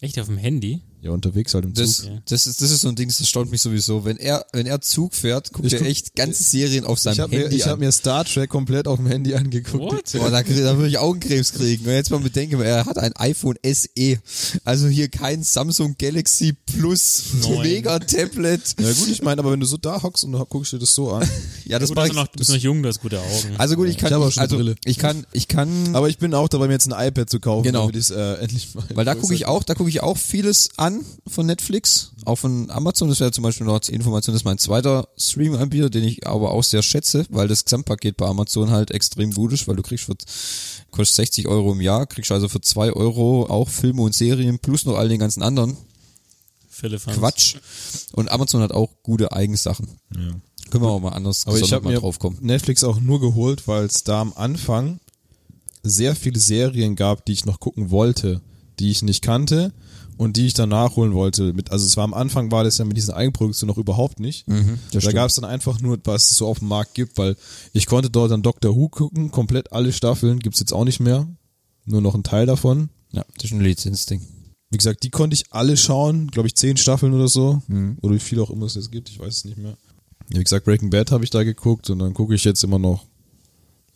[SPEAKER 2] Echt auf dem Handy?
[SPEAKER 1] Ja, unterwegs halt im Zug.
[SPEAKER 3] Das,
[SPEAKER 2] Ja.
[SPEAKER 3] das, ist, das ist so ein Ding, das erstaunt mich sowieso. Wenn er, wenn er Zug fährt, guckt
[SPEAKER 1] Ich
[SPEAKER 3] er
[SPEAKER 1] guck-
[SPEAKER 3] echt ganze Serien auf seinem
[SPEAKER 1] ich habe mir,
[SPEAKER 3] Handy
[SPEAKER 1] ich hab
[SPEAKER 3] an.
[SPEAKER 1] mir Star Trek komplett auf dem Handy angeguckt.
[SPEAKER 2] What?
[SPEAKER 3] Boah, da, krieg- da würde ich Augenkrebs kriegen. Ich jetzt mal bedenke, er hat ein iPhone SE. Also hier kein Samsung Galaxy Plus
[SPEAKER 2] Neun.
[SPEAKER 3] Mega Tablet.
[SPEAKER 1] Ja gut, ich meine, aber wenn du so da hockst und du guckst dir das so an.
[SPEAKER 3] Ja, das
[SPEAKER 2] Gut,
[SPEAKER 3] ich.
[SPEAKER 2] du, noch, du bist noch jung, du hast gute Augen.
[SPEAKER 3] Also gut, ich kann,
[SPEAKER 1] Ich hab auch
[SPEAKER 3] ich, also
[SPEAKER 1] Brille.
[SPEAKER 3] ich kann, ich kann,
[SPEAKER 1] Aber ich bin auch dabei, mir jetzt ein iPad zu kaufen,
[SPEAKER 3] Genau.
[SPEAKER 1] damit ich äh, endlich mal.
[SPEAKER 3] weil da gucke ich auch, da gucke ich auch vieles an von Netflix, auch von Amazon. Das wäre zum Beispiel noch die Information, das ist mein zweiter Streaming-Anbieter, den ich aber auch sehr schätze, weil das Gesamtpaket bei Amazon halt extrem gut ist, weil du kriegst für, kostet 60 Euro im Jahr, kriegst also für zwei Euro auch Filme und Serien plus noch all den ganzen anderen
[SPEAKER 2] Philipp
[SPEAKER 3] Quatsch. Und Amazon hat auch gute Eigensachen.
[SPEAKER 1] Ja.
[SPEAKER 3] Können wir auch mal anders
[SPEAKER 1] Aber ich habe
[SPEAKER 3] mal
[SPEAKER 1] mir
[SPEAKER 3] drauf kommen.
[SPEAKER 1] Netflix auch nur geholt, weil es da am Anfang sehr viele Serien gab, die ich noch gucken wollte, die ich nicht kannte und die ich dann nachholen wollte. Mit, also es war am Anfang war das ja mit diesen Eigenproduktionen noch überhaupt nicht.
[SPEAKER 3] das
[SPEAKER 1] da gab es dann einfach nur, was es so auf dem Markt gibt, weil ich konnte dort dann Doctor Who gucken, komplett alle Staffeln gibt's jetzt auch nicht mehr. Nur noch ein Teil davon.
[SPEAKER 3] Ja, das ist ein Lizenzding.
[SPEAKER 1] Wie gesagt, die konnte ich alle schauen, glaube ich zehn Staffeln oder so.
[SPEAKER 3] Mhm.
[SPEAKER 1] Oder wie viel auch immer es jetzt gibt, ich weiß es nicht mehr. Wie gesagt, Breaking Bad habe ich da geguckt und dann gucke ich jetzt immer noch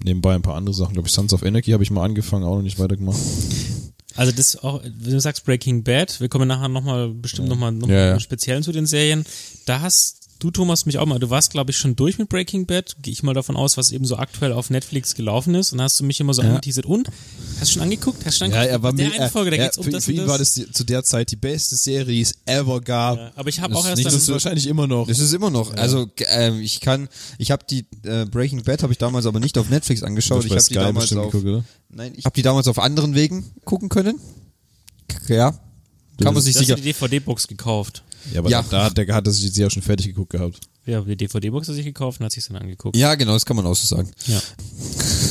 [SPEAKER 1] nebenbei ein paar andere Sachen. Glaube ich, Sons of Anarchy habe ich mal angefangen, auch noch nicht weitergemacht.
[SPEAKER 2] Also das auch, wenn du sagst Breaking Bad, wir kommen nachher nochmal, bestimmt nochmal noch
[SPEAKER 3] Ja,
[SPEAKER 2] mal
[SPEAKER 3] ja.
[SPEAKER 2] Speziellen zu den Serien. Da hast du, Thomas, mich auch mal, du warst, glaube ich, schon durch mit Breaking Bad, gehe ich mal davon aus, was eben so aktuell auf Netflix gelaufen ist. Und da hast du mich immer so
[SPEAKER 1] Ja.
[SPEAKER 2] angeteasert. Und? Hast du schon angeguckt? Hast du schon
[SPEAKER 1] Ja,
[SPEAKER 2] angeguckt?
[SPEAKER 1] er war
[SPEAKER 2] der
[SPEAKER 1] mir,
[SPEAKER 2] eine Folge, da
[SPEAKER 1] er,
[SPEAKER 2] geht's um
[SPEAKER 1] für,
[SPEAKER 2] das
[SPEAKER 1] für ihn
[SPEAKER 2] das.
[SPEAKER 1] war das die, zu der Zeit die beste Serie, die es ever gab.
[SPEAKER 2] Ja, aber ich habe auch
[SPEAKER 3] ist
[SPEAKER 2] erst
[SPEAKER 3] nicht
[SPEAKER 2] dann,
[SPEAKER 1] Das ist wahrscheinlich immer noch.
[SPEAKER 3] Das ist immer noch. Also ähm, ich kann, ich habe die äh, Breaking Bad habe ich damals aber nicht auf Netflix angeschaut. Ich habe die damals auf,
[SPEAKER 1] geguckt, oder?
[SPEAKER 3] nein, ich habe die damals auf anderen Wegen gucken können. Ja, kann man
[SPEAKER 1] Das-
[SPEAKER 3] sich
[SPEAKER 2] du hast
[SPEAKER 3] sicher.
[SPEAKER 2] die DVD-Box gekauft.
[SPEAKER 1] Ja, aber
[SPEAKER 3] Ja.
[SPEAKER 1] da hat der hat er sich ja schon fertig geguckt gehabt.
[SPEAKER 2] Ja, die DVD-Box hat sich gekauft und hat sich dann angeguckt.
[SPEAKER 3] Ja, genau, das kann man auch so sagen.
[SPEAKER 2] Ja.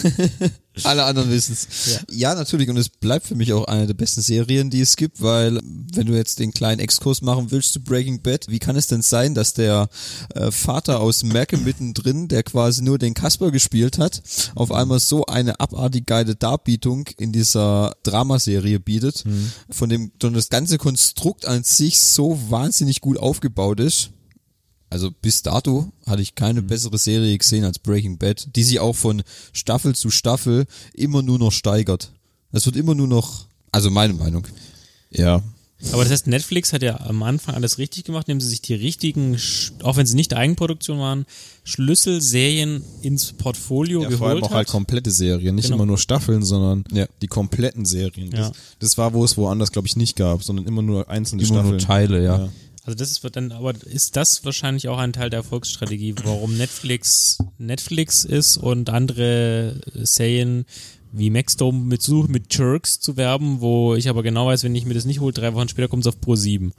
[SPEAKER 3] Alle anderen wissen's.
[SPEAKER 2] Ja.
[SPEAKER 3] Ja. natürlich und es bleibt für mich auch eine der besten Serien, die es gibt, weil wenn du jetzt den kleinen Exkurs machen willst zu Breaking Bad, wie kann es denn sein, dass der äh, Vater aus Malcolm mittendrin, der quasi nur den Kasper gespielt hat, auf einmal so eine abartig geile Darbietung in dieser Dramaserie bietet, von dem dann das ganze Konstrukt an sich so wahnsinnig gut aufgebaut ist. Also bis dato hatte ich keine bessere Serie gesehen als Breaking Bad, die sich auch von Staffel zu Staffel immer nur noch steigert. Es wird immer nur noch, also meine Meinung.
[SPEAKER 1] Ja.
[SPEAKER 2] Aber das heißt, Netflix hat ja am Anfang alles richtig gemacht, indem sie sich die richtigen, auch wenn sie nicht Eigenproduktion waren, Schlüsselserien ins Portfolio
[SPEAKER 1] ja
[SPEAKER 2] geholt
[SPEAKER 1] vor allem auch
[SPEAKER 2] hat.
[SPEAKER 1] halt komplette Serien, nicht
[SPEAKER 2] Genau.
[SPEAKER 1] immer nur Staffeln, sondern
[SPEAKER 3] Ja.
[SPEAKER 1] die kompletten Serien. Das,
[SPEAKER 2] Ja.
[SPEAKER 1] das war, wo es woanders, glaube ich, nicht gab, sondern immer nur einzelne
[SPEAKER 3] Immer
[SPEAKER 1] Staffeln.
[SPEAKER 3] nur Teile, ja.
[SPEAKER 2] Also das ist dann, aber ist das wahrscheinlich auch ein Teil der Erfolgsstrategie, warum Netflix Netflix ist und andere Serien wie Maxdome mit Such mit Jerks zu werben, wo ich aber genau weiß, wenn ich mir das nicht hole, drei Wochen später kommt es auf Pro 7.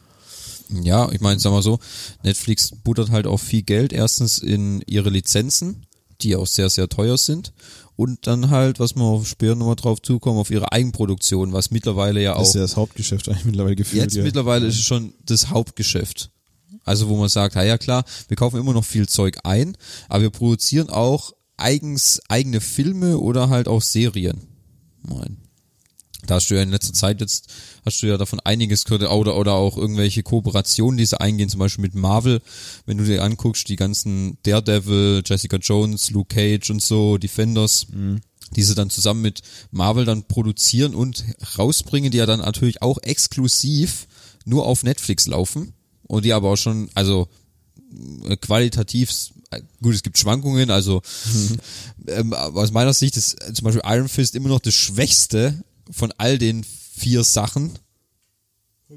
[SPEAKER 3] Ja, ich meine, sag mal so, Netflix buttert halt auch viel Geld erstens in ihre Lizenzen, die auch sehr, sehr teuer sind. Und dann halt, was wir später nochmal drauf zukommen, auf ihre Eigenproduktion, was mittlerweile ja
[SPEAKER 1] Das
[SPEAKER 3] auch
[SPEAKER 1] ist ja das Hauptgeschäft eigentlich mittlerweile gefühlt.
[SPEAKER 3] Jetzt
[SPEAKER 1] ja.
[SPEAKER 3] mittlerweile ist es schon das Hauptgeschäft. Also wo man sagt, ja, ja klar, wir kaufen immer noch viel Zeug ein, aber wir produzieren auch eigens, eigene Filme oder halt auch Serien. Moin. Da hast du ja in letzter Zeit jetzt, hast du ja davon einiges gehört, oder, oder auch irgendwelche Kooperationen, die sie eingehen, zum Beispiel mit Marvel, wenn du dir anguckst, die ganzen Daredevil, Jessica Jones, Luke Cage und so, Defenders, die sie dann zusammen mit Marvel dann produzieren und rausbringen, die ja dann natürlich auch exklusiv nur auf Netflix laufen und die aber auch schon, also äh, qualitativ, äh, gut, es gibt Schwankungen, also ähm, aber aus meiner Sicht ist äh, zum Beispiel Iron Fist immer noch das Schwächste von all den vier Sachen.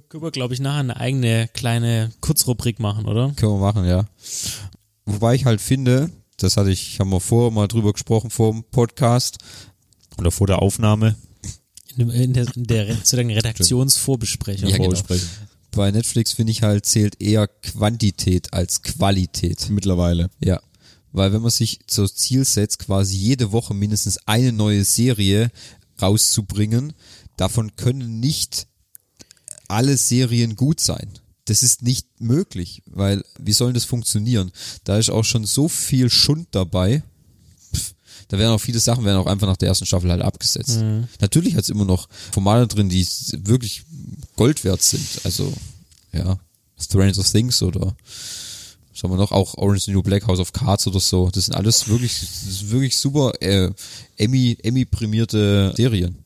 [SPEAKER 2] Können wir, glaube ich, nachher eine eigene kleine Kurzrubrik machen, oder?
[SPEAKER 3] Können wir machen, ja. Wobei ich halt finde, das hatte ich, haben wir vorher mal drüber gesprochen vor dem Podcast oder vor der Aufnahme.
[SPEAKER 2] In, in der, in der sozusagen Redaktionsvorbesprechung.
[SPEAKER 3] Ja, genau. Bei Netflix finde ich halt zählt eher Quantität als Qualität.
[SPEAKER 1] Mittlerweile.
[SPEAKER 3] Ja. Weil wenn man sich zum Ziel setzt, quasi jede Woche mindestens eine neue Serie rauszubringen, davon können nicht alle Serien gut sein. Das ist nicht möglich, weil wie soll das funktionieren? Da ist auch schon so viel Schund dabei. Pff, da werden auch viele Sachen werden auch einfach nach der ersten Staffel halt abgesetzt. Natürlich hat es immer noch Formate drin, die wirklich Gold wert sind. Also, ja, Stranger Things oder was haben wir noch? Auch Orange New Black, House of Cards oder so. Das sind alles wirklich, wirklich super äh, Emmy, Emmy-prämierte Serien.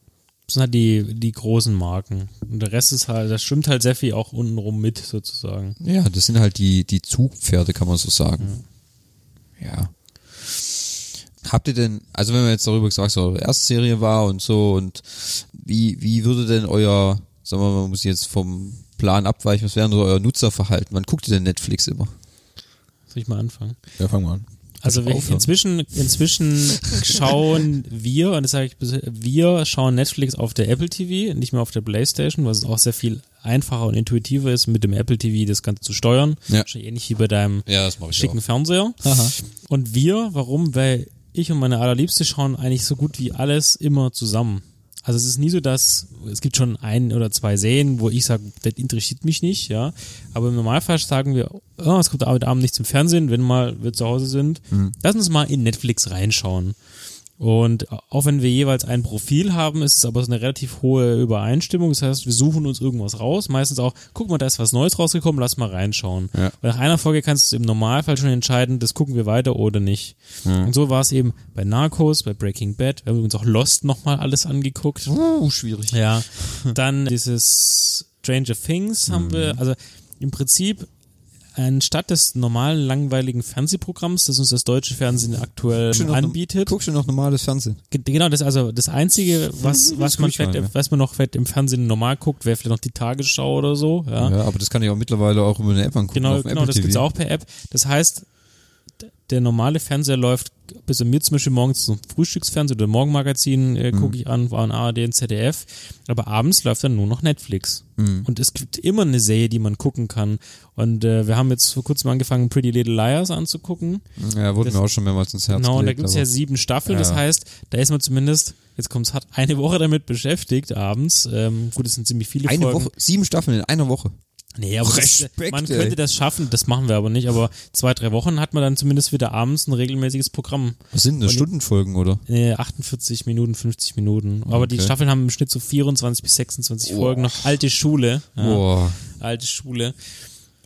[SPEAKER 2] Das sind halt die, die großen Marken. Und der Rest ist halt, das stimmt halt sehr viel auch untenrum mit, sozusagen.
[SPEAKER 3] Ja, das sind halt die, die Zugpferde, kann man so sagen. Ja. Habt ihr denn, also wenn man jetzt darüber gesagt, so eure erste Serie war und so und wie, wie würde denn euer, sagen wir mal, man muss jetzt vom Plan abweichen, was wäre denn so euer Nutzerverhalten? Wann guckt ihr denn Netflix immer?
[SPEAKER 2] Soll ich mal anfangen?
[SPEAKER 1] Ja, fangen wir an.
[SPEAKER 2] Also wir, inzwischen, inzwischen schauen wir, und das sage ich, wir schauen Netflix auf der Apple TV, nicht mehr auf der Playstation, was auch sehr viel einfacher und intuitiver ist, mit dem Apple TV das Ganze zu steuern.
[SPEAKER 3] Ja.
[SPEAKER 2] Ähnlich wie bei deinem
[SPEAKER 3] Ja,
[SPEAKER 2] schicken Fernseher.
[SPEAKER 3] Aha.
[SPEAKER 2] Und wir, warum? Weil ich und meine allerliebste schauen eigentlich so gut wie alles immer zusammen. Also es ist nie so, dass es gibt schon ein oder zwei Serien, wo ich sage, das interessiert mich nicht, ja. Aber im Normalfall sagen wir, oh, es kommt heute Abend nichts im Fernsehen, wenn mal wir zu Hause sind. Lass uns mal in Netflix reinschauen. Und auch wenn wir jeweils ein Profil haben, ist es aber so eine relativ hohe Übereinstimmung. Das heißt, wir suchen uns irgendwas raus. Meistens auch, guck mal, da ist was Neues rausgekommen, lass mal reinschauen.
[SPEAKER 3] Ja.
[SPEAKER 2] Weil nach einer Folge kannst du im Normalfall schon entscheiden, das gucken wir weiter oder nicht. Und so war es eben bei Narcos, bei Breaking Bad. Wir haben uns auch Lost nochmal alles angeguckt.
[SPEAKER 3] Uh, schwierig.
[SPEAKER 2] Ja. Dann dieses Stranger Things haben wir, also im Prinzip anstatt des normalen langweiligen Fernsehprogramms, das uns das deutsche Fernsehen aktuell
[SPEAKER 3] noch-
[SPEAKER 2] anbietet.
[SPEAKER 3] Guckst du noch normales Fernsehen?
[SPEAKER 2] Ge- Genau, das also das einzige, was,
[SPEAKER 3] Das
[SPEAKER 2] was
[SPEAKER 3] guck
[SPEAKER 2] man
[SPEAKER 3] ich mal, ja.
[SPEAKER 2] was man noch fett im Fernsehen normal guckt, wäre vielleicht noch die Tagesschau oder so, ja.
[SPEAKER 3] Ja. aber das kann ich auch mittlerweile auch über eine App angucken.
[SPEAKER 2] genau, genau, das gibt's auch per App. Das heißt, der normale Fernseher läuft, bis mir zum Beispiel morgens zum Frühstücksfernsehen oder Morgenmagazin äh,
[SPEAKER 3] Mhm.
[SPEAKER 2] gucke ich an, war ein ARD und ZDF, aber abends läuft dann nur noch Netflix.
[SPEAKER 3] Mhm.
[SPEAKER 2] Und es gibt immer eine Serie, die man gucken kann. Und äh, wir haben jetzt vor kurzem angefangen, Pretty Little Liars anzugucken.
[SPEAKER 3] Ja, wurde
[SPEAKER 2] Das-
[SPEAKER 3] mir auch schon mehrmals ins Herz
[SPEAKER 2] Genau, und da gibt's
[SPEAKER 3] aber-
[SPEAKER 2] ja sieben Staffeln, das
[SPEAKER 3] Ja.
[SPEAKER 2] heißt, da ist man zumindest, jetzt kommt's hat eine Woche damit beschäftigt, abends. Ähm, gut, es sind ziemlich viele
[SPEAKER 3] eine
[SPEAKER 2] Folgen.
[SPEAKER 3] Woche, sieben Staffeln in einer Woche.
[SPEAKER 2] Nee, aber das, man
[SPEAKER 3] ey.
[SPEAKER 2] könnte das schaffen, das machen wir aber nicht, aber zwei, drei Wochen hat man dann zumindest wieder abends ein regelmäßiges Programm.
[SPEAKER 3] Was sind denn Stundenfolgen, oder?
[SPEAKER 2] Äh, 48 Minuten, 50 Minuten. Aber die
[SPEAKER 3] Okay.
[SPEAKER 2] Staffeln haben im Schnitt so 24 bis 26
[SPEAKER 3] Boah.
[SPEAKER 2] Folgen, noch alte Schule. Ja,
[SPEAKER 3] Boah.
[SPEAKER 2] alte Schule.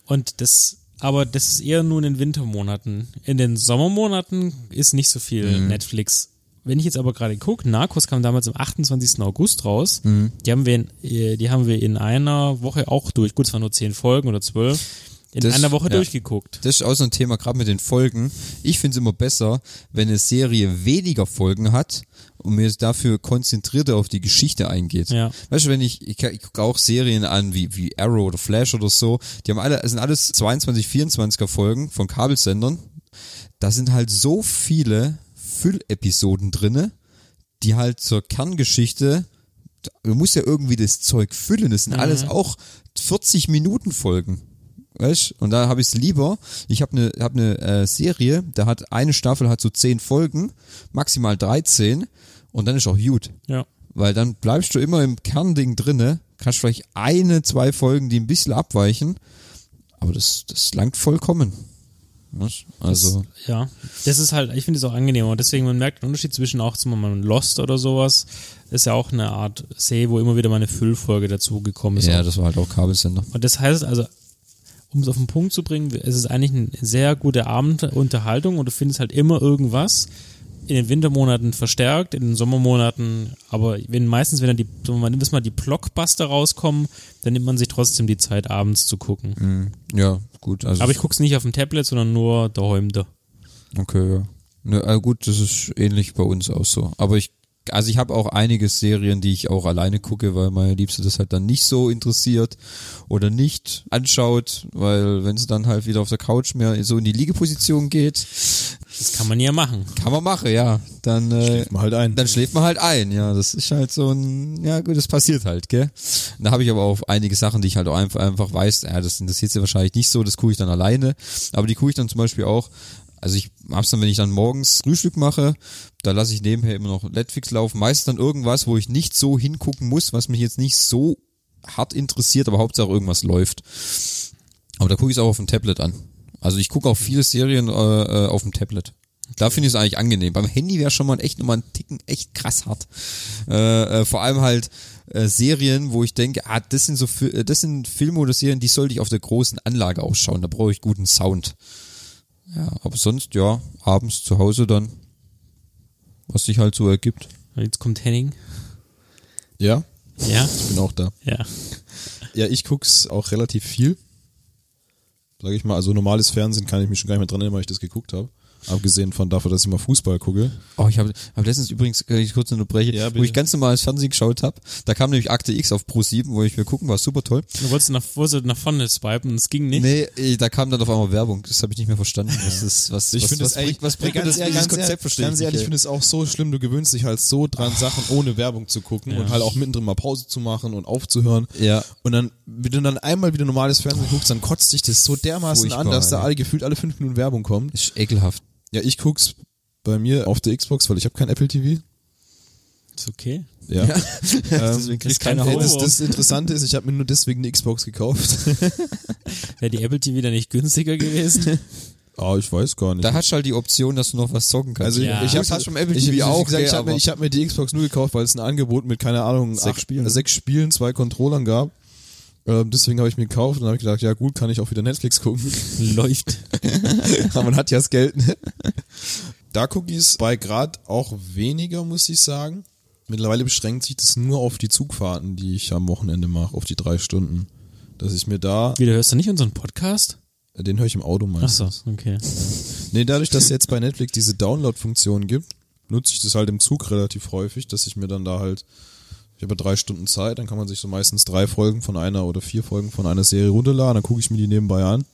[SPEAKER 2] Und das, aber das ist eher nur in den Wintermonaten. In den Sommermonaten ist nicht so viel
[SPEAKER 3] Mhm.
[SPEAKER 2] Netflix. Wenn ich jetzt aber gerade gucke, Narcos kam damals am 28. August raus.
[SPEAKER 3] Mhm.
[SPEAKER 2] Die haben wir in, äh, die haben wir in einer Woche auch durch. Gut, es waren nur zehn Folgen oder zwölf. In
[SPEAKER 3] Das-
[SPEAKER 2] einer Woche
[SPEAKER 3] ja.
[SPEAKER 2] durchgeguckt.
[SPEAKER 3] Das ist auch so ein Thema, gerade mit den Folgen. Ich finde es immer besser, wenn eine Serie weniger Folgen hat und mir dafür konzentrierter auf die Geschichte eingeht.
[SPEAKER 2] Ja.
[SPEAKER 3] Weißt du, wenn ich, ich, ich gucke auch Serien an wie, wie Arrow oder Flash oder so, die haben alle, es sind alles 22, 24er Folgen von Kabelsendern. Da sind halt so viele Füllepisoden drinne, die halt zur Kerngeschichte, du musst ja irgendwie das Zeug füllen, das sind alles auch 40 Minuten Folgen. Weißt? Und da habe ich es lieber. Ich habe eine hab ne, äh, Serie, da hat eine Staffel hat so 10 Folgen, maximal 13 und dann ist auch gut.
[SPEAKER 2] Ja.
[SPEAKER 3] Weil dann bleibst du immer im Kernding drinne, kannst vielleicht eine, zwei Folgen, die ein bisschen abweichen, aber das, das langt vollkommen. Was? Also,
[SPEAKER 2] Das, ja. Das ist halt, ich finde es auch angenehmer. Und deswegen, man merkt den Unterschied zwischen auch zum Beispiel Lost oder sowas. ist ja auch eine Art Serie, wo immer wieder mal eine Füllfolge dazu gekommen ist.
[SPEAKER 3] ja, das war halt auch Kabelsender.
[SPEAKER 2] Und das heißt also, um es auf den Punkt zu bringen, es ist eigentlich eine sehr gute Abendunterhaltung und du findest halt immer irgendwas. In den Wintermonaten verstärkt, in den Sommermonaten, aber wenn meistens, wenn dann die, man mal die Blockbuster rauskommen, dann nimmt man sich trotzdem die Zeit, abends zu gucken.
[SPEAKER 3] Mhm. Ja, gut. Also
[SPEAKER 2] Aber ich guck's nicht auf dem Tablet, sondern nur daheim da.
[SPEAKER 3] Okay, ja. Ne, äh, gut, das ist ähnlich bei uns auch so. Aber ich, also ich habe auch einige Serien, die ich auch alleine gucke, weil meine Liebste das halt dann nicht so interessiert oder nicht anschaut, weil wenn sie dann halt wieder auf der Couch mehr so in die Liegeposition geht,
[SPEAKER 2] Das kann man ja machen.
[SPEAKER 3] kann man machen, ja. Dann, äh,
[SPEAKER 1] Schläft man halt ein.
[SPEAKER 3] dann schläft man halt ein, ja. Das ist halt so ein, ja gut, das passiert halt, gell. Da habe ich aber auch einige Sachen, die ich halt auch einfach, einfach weiß, ja, das interessiert sie wahrscheinlich nicht so, das gucke ich dann alleine. Aber die gucke ich dann zum Beispiel auch, also ich hab's dann, wenn ich dann morgens Frühstück mache, da lasse ich nebenher immer noch Netflix laufen. Meistens dann irgendwas, wo ich nicht so hingucken muss, was mich jetzt nicht so hart interessiert, aber Hauptsache irgendwas läuft. Aber da gucke ich es auch auf dem Tablet an. Also ich gucke auch viele Serien äh, äh, auf dem Tablet. Da finde ich es eigentlich angenehm. Beim Handy wäre schon mal echt nochmal ein Ticken echt krass hart. Äh, äh, vor allem halt äh, Serien, wo ich denke, ah, das sind so äh, das sind Filme oder Serien, die sollte ich auf der großen Anlage ausschauen. Da brauche ich guten Sound. Ja, aber sonst ja, abends zu Hause dann, was sich halt so ergibt.
[SPEAKER 2] Jetzt kommt Henning.
[SPEAKER 1] Ja,
[SPEAKER 2] Ja,
[SPEAKER 1] ich bin auch da.
[SPEAKER 2] ja.
[SPEAKER 1] Ja, ich guck's auch relativ viel. Sag ich mal, also normales Fernsehen kann ich mich schon gar nicht mehr dran erinnern, weil ich das geguckt habe. Abgesehen von dafür, dass ich mal Fußball gucke.
[SPEAKER 3] Oh, ich habe hab letztens übrigens, kann ich kurz unterbrechen,
[SPEAKER 1] Ja,
[SPEAKER 3] wo ich ganz normales Fernsehen geschaut habe. Da kam nämlich Akte X auf Pro 7, wo ich mir gucken, war super toll.
[SPEAKER 2] Du wolltest nach, wolltest nach vorne swipen und es ging nicht.
[SPEAKER 3] Nee, eh, da kam dann auf einmal Werbung. Das habe ich nicht mehr verstanden. Was ist, was,
[SPEAKER 1] Ich
[SPEAKER 3] was,
[SPEAKER 1] finde
[SPEAKER 3] was,
[SPEAKER 1] das
[SPEAKER 3] bringt, was bringt mir das,
[SPEAKER 1] ehrlich,
[SPEAKER 3] dieses
[SPEAKER 1] ganz
[SPEAKER 3] Konzept
[SPEAKER 1] ehrlich,
[SPEAKER 3] verstehe
[SPEAKER 1] ganz
[SPEAKER 3] ich
[SPEAKER 1] ehrlich, ich finde es auch so schlimm, du gewöhnst dich halt so dran, Sachen ohne Werbung zu gucken und halt auch mittendrin mal Pause zu machen und aufzuhören.
[SPEAKER 3] Ja.
[SPEAKER 1] Und dann, wenn du dann einmal wieder normales Fernsehen guckst, dann kotzt dich das so dermaßen
[SPEAKER 3] Furchtbar,
[SPEAKER 1] an, dass da alle gefühlt alle fünf Minuten Werbung kommt.
[SPEAKER 3] Ist ekelhaft.
[SPEAKER 1] Ja, ich guck's bei mir auf der Xbox, weil ich habe kein Apple TV.
[SPEAKER 2] Ist okay.
[SPEAKER 1] Ja. Ähm,
[SPEAKER 3] Deswegen kriegst
[SPEAKER 2] ist kein
[SPEAKER 3] du keine
[SPEAKER 1] Ey, das, das Interessante ist, ich habe mir nur deswegen eine Xbox gekauft.
[SPEAKER 2] Wäre die Apple TV dann nicht günstiger gewesen?
[SPEAKER 1] Ah, ich weiß gar nicht.
[SPEAKER 3] Da hast du halt die Option, dass du noch was zocken kannst.
[SPEAKER 1] also
[SPEAKER 2] Ja.
[SPEAKER 1] ich,
[SPEAKER 3] ich
[SPEAKER 1] hab's
[SPEAKER 3] hab's schon Apple
[SPEAKER 1] ich,
[SPEAKER 3] TV
[SPEAKER 1] ich,
[SPEAKER 3] auch,
[SPEAKER 1] gesagt, ich habe mir, hab mir die Xbox nur gekauft, weil es ein Angebot mit, keine Ahnung,
[SPEAKER 3] Sechs
[SPEAKER 1] acht,
[SPEAKER 3] Spielen.
[SPEAKER 1] sechs Spielen, zwei Controllern gab. Ähm, deswegen habe ich mir gekauft und habe ich gedacht, ja gut, kann ich auch wieder Netflix gucken.
[SPEAKER 2] Läuft.
[SPEAKER 1] Aber man hat ja das Geld. Ne? Da Cookies bei Grad auch weniger, muss ich sagen. Mittlerweile beschränkt sich das nur auf die Zugfahrten, die ich am Wochenende mache, auf die drei Stunden. Dass ich mir da,
[SPEAKER 2] Wieder hörst du nicht unseren Podcast?
[SPEAKER 1] den höre ich im Auto
[SPEAKER 2] Ach
[SPEAKER 1] meistens.
[SPEAKER 2] so, okay.
[SPEAKER 1] Nee, dadurch, dass es jetzt bei Netflix diese Download-Funktion gibt, nutze ich das halt im Zug relativ häufig, dass ich mir dann da halt, ich habe drei Stunden Zeit, dann kann man sich so meistens drei Folgen von einer oder vier Folgen von einer Serie runterladen, dann gucke ich mir die nebenbei an.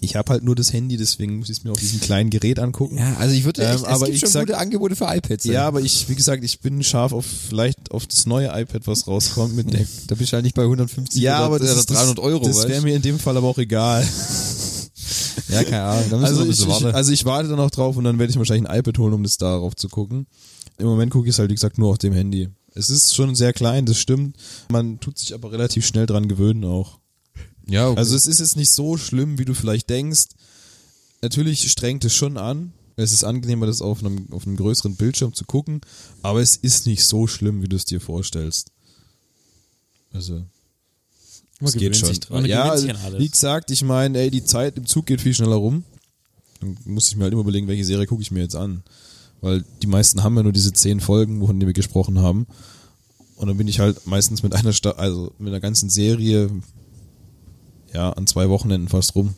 [SPEAKER 1] Ich habe halt nur das Handy, deswegen muss ich es mir auf diesem kleinen Gerät angucken.
[SPEAKER 3] ja, also ich würde,
[SPEAKER 1] Ähm,
[SPEAKER 3] es
[SPEAKER 1] aber
[SPEAKER 3] gibt
[SPEAKER 1] ich
[SPEAKER 3] schon
[SPEAKER 1] sag-
[SPEAKER 3] gute Angebote für iPads.
[SPEAKER 1] Ja, aber ich, wie gesagt, ich bin scharf auf vielleicht auf das neue iPad, was rauskommt mit der.
[SPEAKER 3] da bist du halt nicht bei 150
[SPEAKER 1] Ja,
[SPEAKER 3] oder,
[SPEAKER 1] aber das
[SPEAKER 3] oder
[SPEAKER 1] ist
[SPEAKER 3] 300 Euro.
[SPEAKER 1] Das wäre mir in dem Fall aber auch egal.
[SPEAKER 3] ja, keine Ahnung. Da müssen wir
[SPEAKER 1] Also
[SPEAKER 3] noch ein
[SPEAKER 1] ich,
[SPEAKER 3] bisschen
[SPEAKER 1] ich,
[SPEAKER 3] warten.
[SPEAKER 1] also ich warte dann auch drauf und dann werde ich wahrscheinlich ein iPad holen, um das darauf zu gucken. Im Moment gucke ich es halt, wie gesagt, nur auf dem Handy. Es ist schon sehr klein, das stimmt. Man tut sich aber relativ schnell dran gewöhnen auch.
[SPEAKER 3] ja, okay.
[SPEAKER 1] Also es ist jetzt nicht so schlimm, wie du vielleicht denkst. Natürlich strengt es schon an. Es ist angenehmer, das auf einem, auf einem größeren Bildschirm zu gucken, aber es ist nicht so schlimm, wie du es dir vorstellst. Also,
[SPEAKER 2] Man
[SPEAKER 1] es geht schon.
[SPEAKER 2] dran.
[SPEAKER 1] Ja, also, wie gesagt, ich meine, ey, die Zeit im Zug geht viel schneller rum. Dann muss ich mir halt immer überlegen, welche Serie gucke ich mir jetzt an. Weil die meisten haben ja nur diese zehn Folgen, wovon wir gesprochen haben. Und dann bin ich halt meistens mit einer Sta also mit einer ganzen Serie ja an zwei Wochenenden fast rum.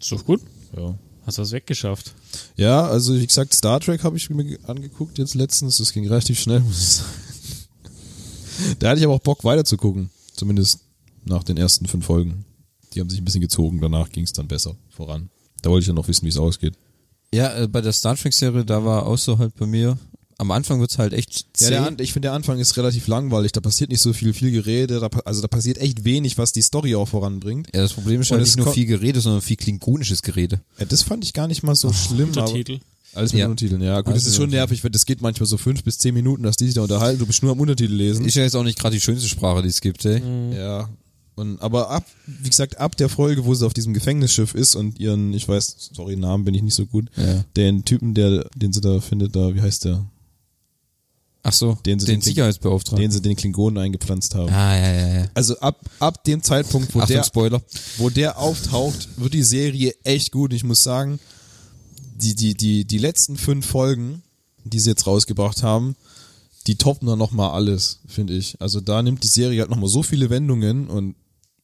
[SPEAKER 2] Ist doch gut.
[SPEAKER 1] Ja.
[SPEAKER 2] Hast du was weggeschafft?
[SPEAKER 1] Ja, also wie gesagt, Star Trek habe ich mir angeguckt jetzt letztens. Das ging relativ schnell, muss ich sagen. Da hatte ich aber auch Bock weiter zu gucken. Zumindest nach den ersten fünf Folgen. Die haben sich ein bisschen gezogen, danach ging es dann besser voran. Da wollte ich dann noch wissen, wie es ausgeht.
[SPEAKER 3] Ja, äh, bei der Star Trek Serie, da war auch so halt bei mir, am Anfang wird's halt echt zäh.
[SPEAKER 1] Ja, der, ich finde, der Anfang ist relativ langweilig. Da passiert nicht so viel, viel Gerede. Da, also da passiert echt wenig, was die Story auch voranbringt.
[SPEAKER 3] ja, das Problem ist halt
[SPEAKER 1] es
[SPEAKER 3] nicht nur viel Gerede, sondern viel klingonisches Gerede.
[SPEAKER 1] Ja, das fand ich gar nicht mal so schlimm. Aber
[SPEAKER 2] Untertitel.
[SPEAKER 1] alles mit
[SPEAKER 3] Ja.
[SPEAKER 1] Untertiteln, ja. Gut,
[SPEAKER 3] Alles
[SPEAKER 1] das ist schon nervig, weil das geht manchmal so fünf bis zehn Minuten, dass die sich da unterhalten. Du bist nur am Untertitel lesen.
[SPEAKER 3] Ist ja jetzt auch nicht gerade die schönste Sprache, die es gibt, ey.
[SPEAKER 1] Ja. Und, aber ab, wie gesagt, ab der Folge, wo sie auf diesem Gefängnisschiff ist und ihren, ich weiß, sorry, Namen bin ich nicht so gut,
[SPEAKER 3] Ja.
[SPEAKER 1] den Typen, der, den sie da findet, da, wie heißt der?
[SPEAKER 3] Ach so,
[SPEAKER 1] Den sie-
[SPEAKER 3] den
[SPEAKER 1] den-
[SPEAKER 3] Sicherheitsbeauftragten.
[SPEAKER 1] Den sie den Klingonen eingepflanzt haben.
[SPEAKER 3] ah, ja, ja, ja.
[SPEAKER 1] Also ab, ab dem Zeitpunkt, wo
[SPEAKER 3] Achtung,
[SPEAKER 1] der,
[SPEAKER 3] Spoiler.
[SPEAKER 1] wo der auftaucht, wird die Serie echt gut. Ich muss sagen, die, die, die, die letzten fünf Folgen, die sie jetzt rausgebracht haben, die toppen dann nochmal alles, finde ich. Also da nimmt die Serie halt nochmal so viele Wendungen und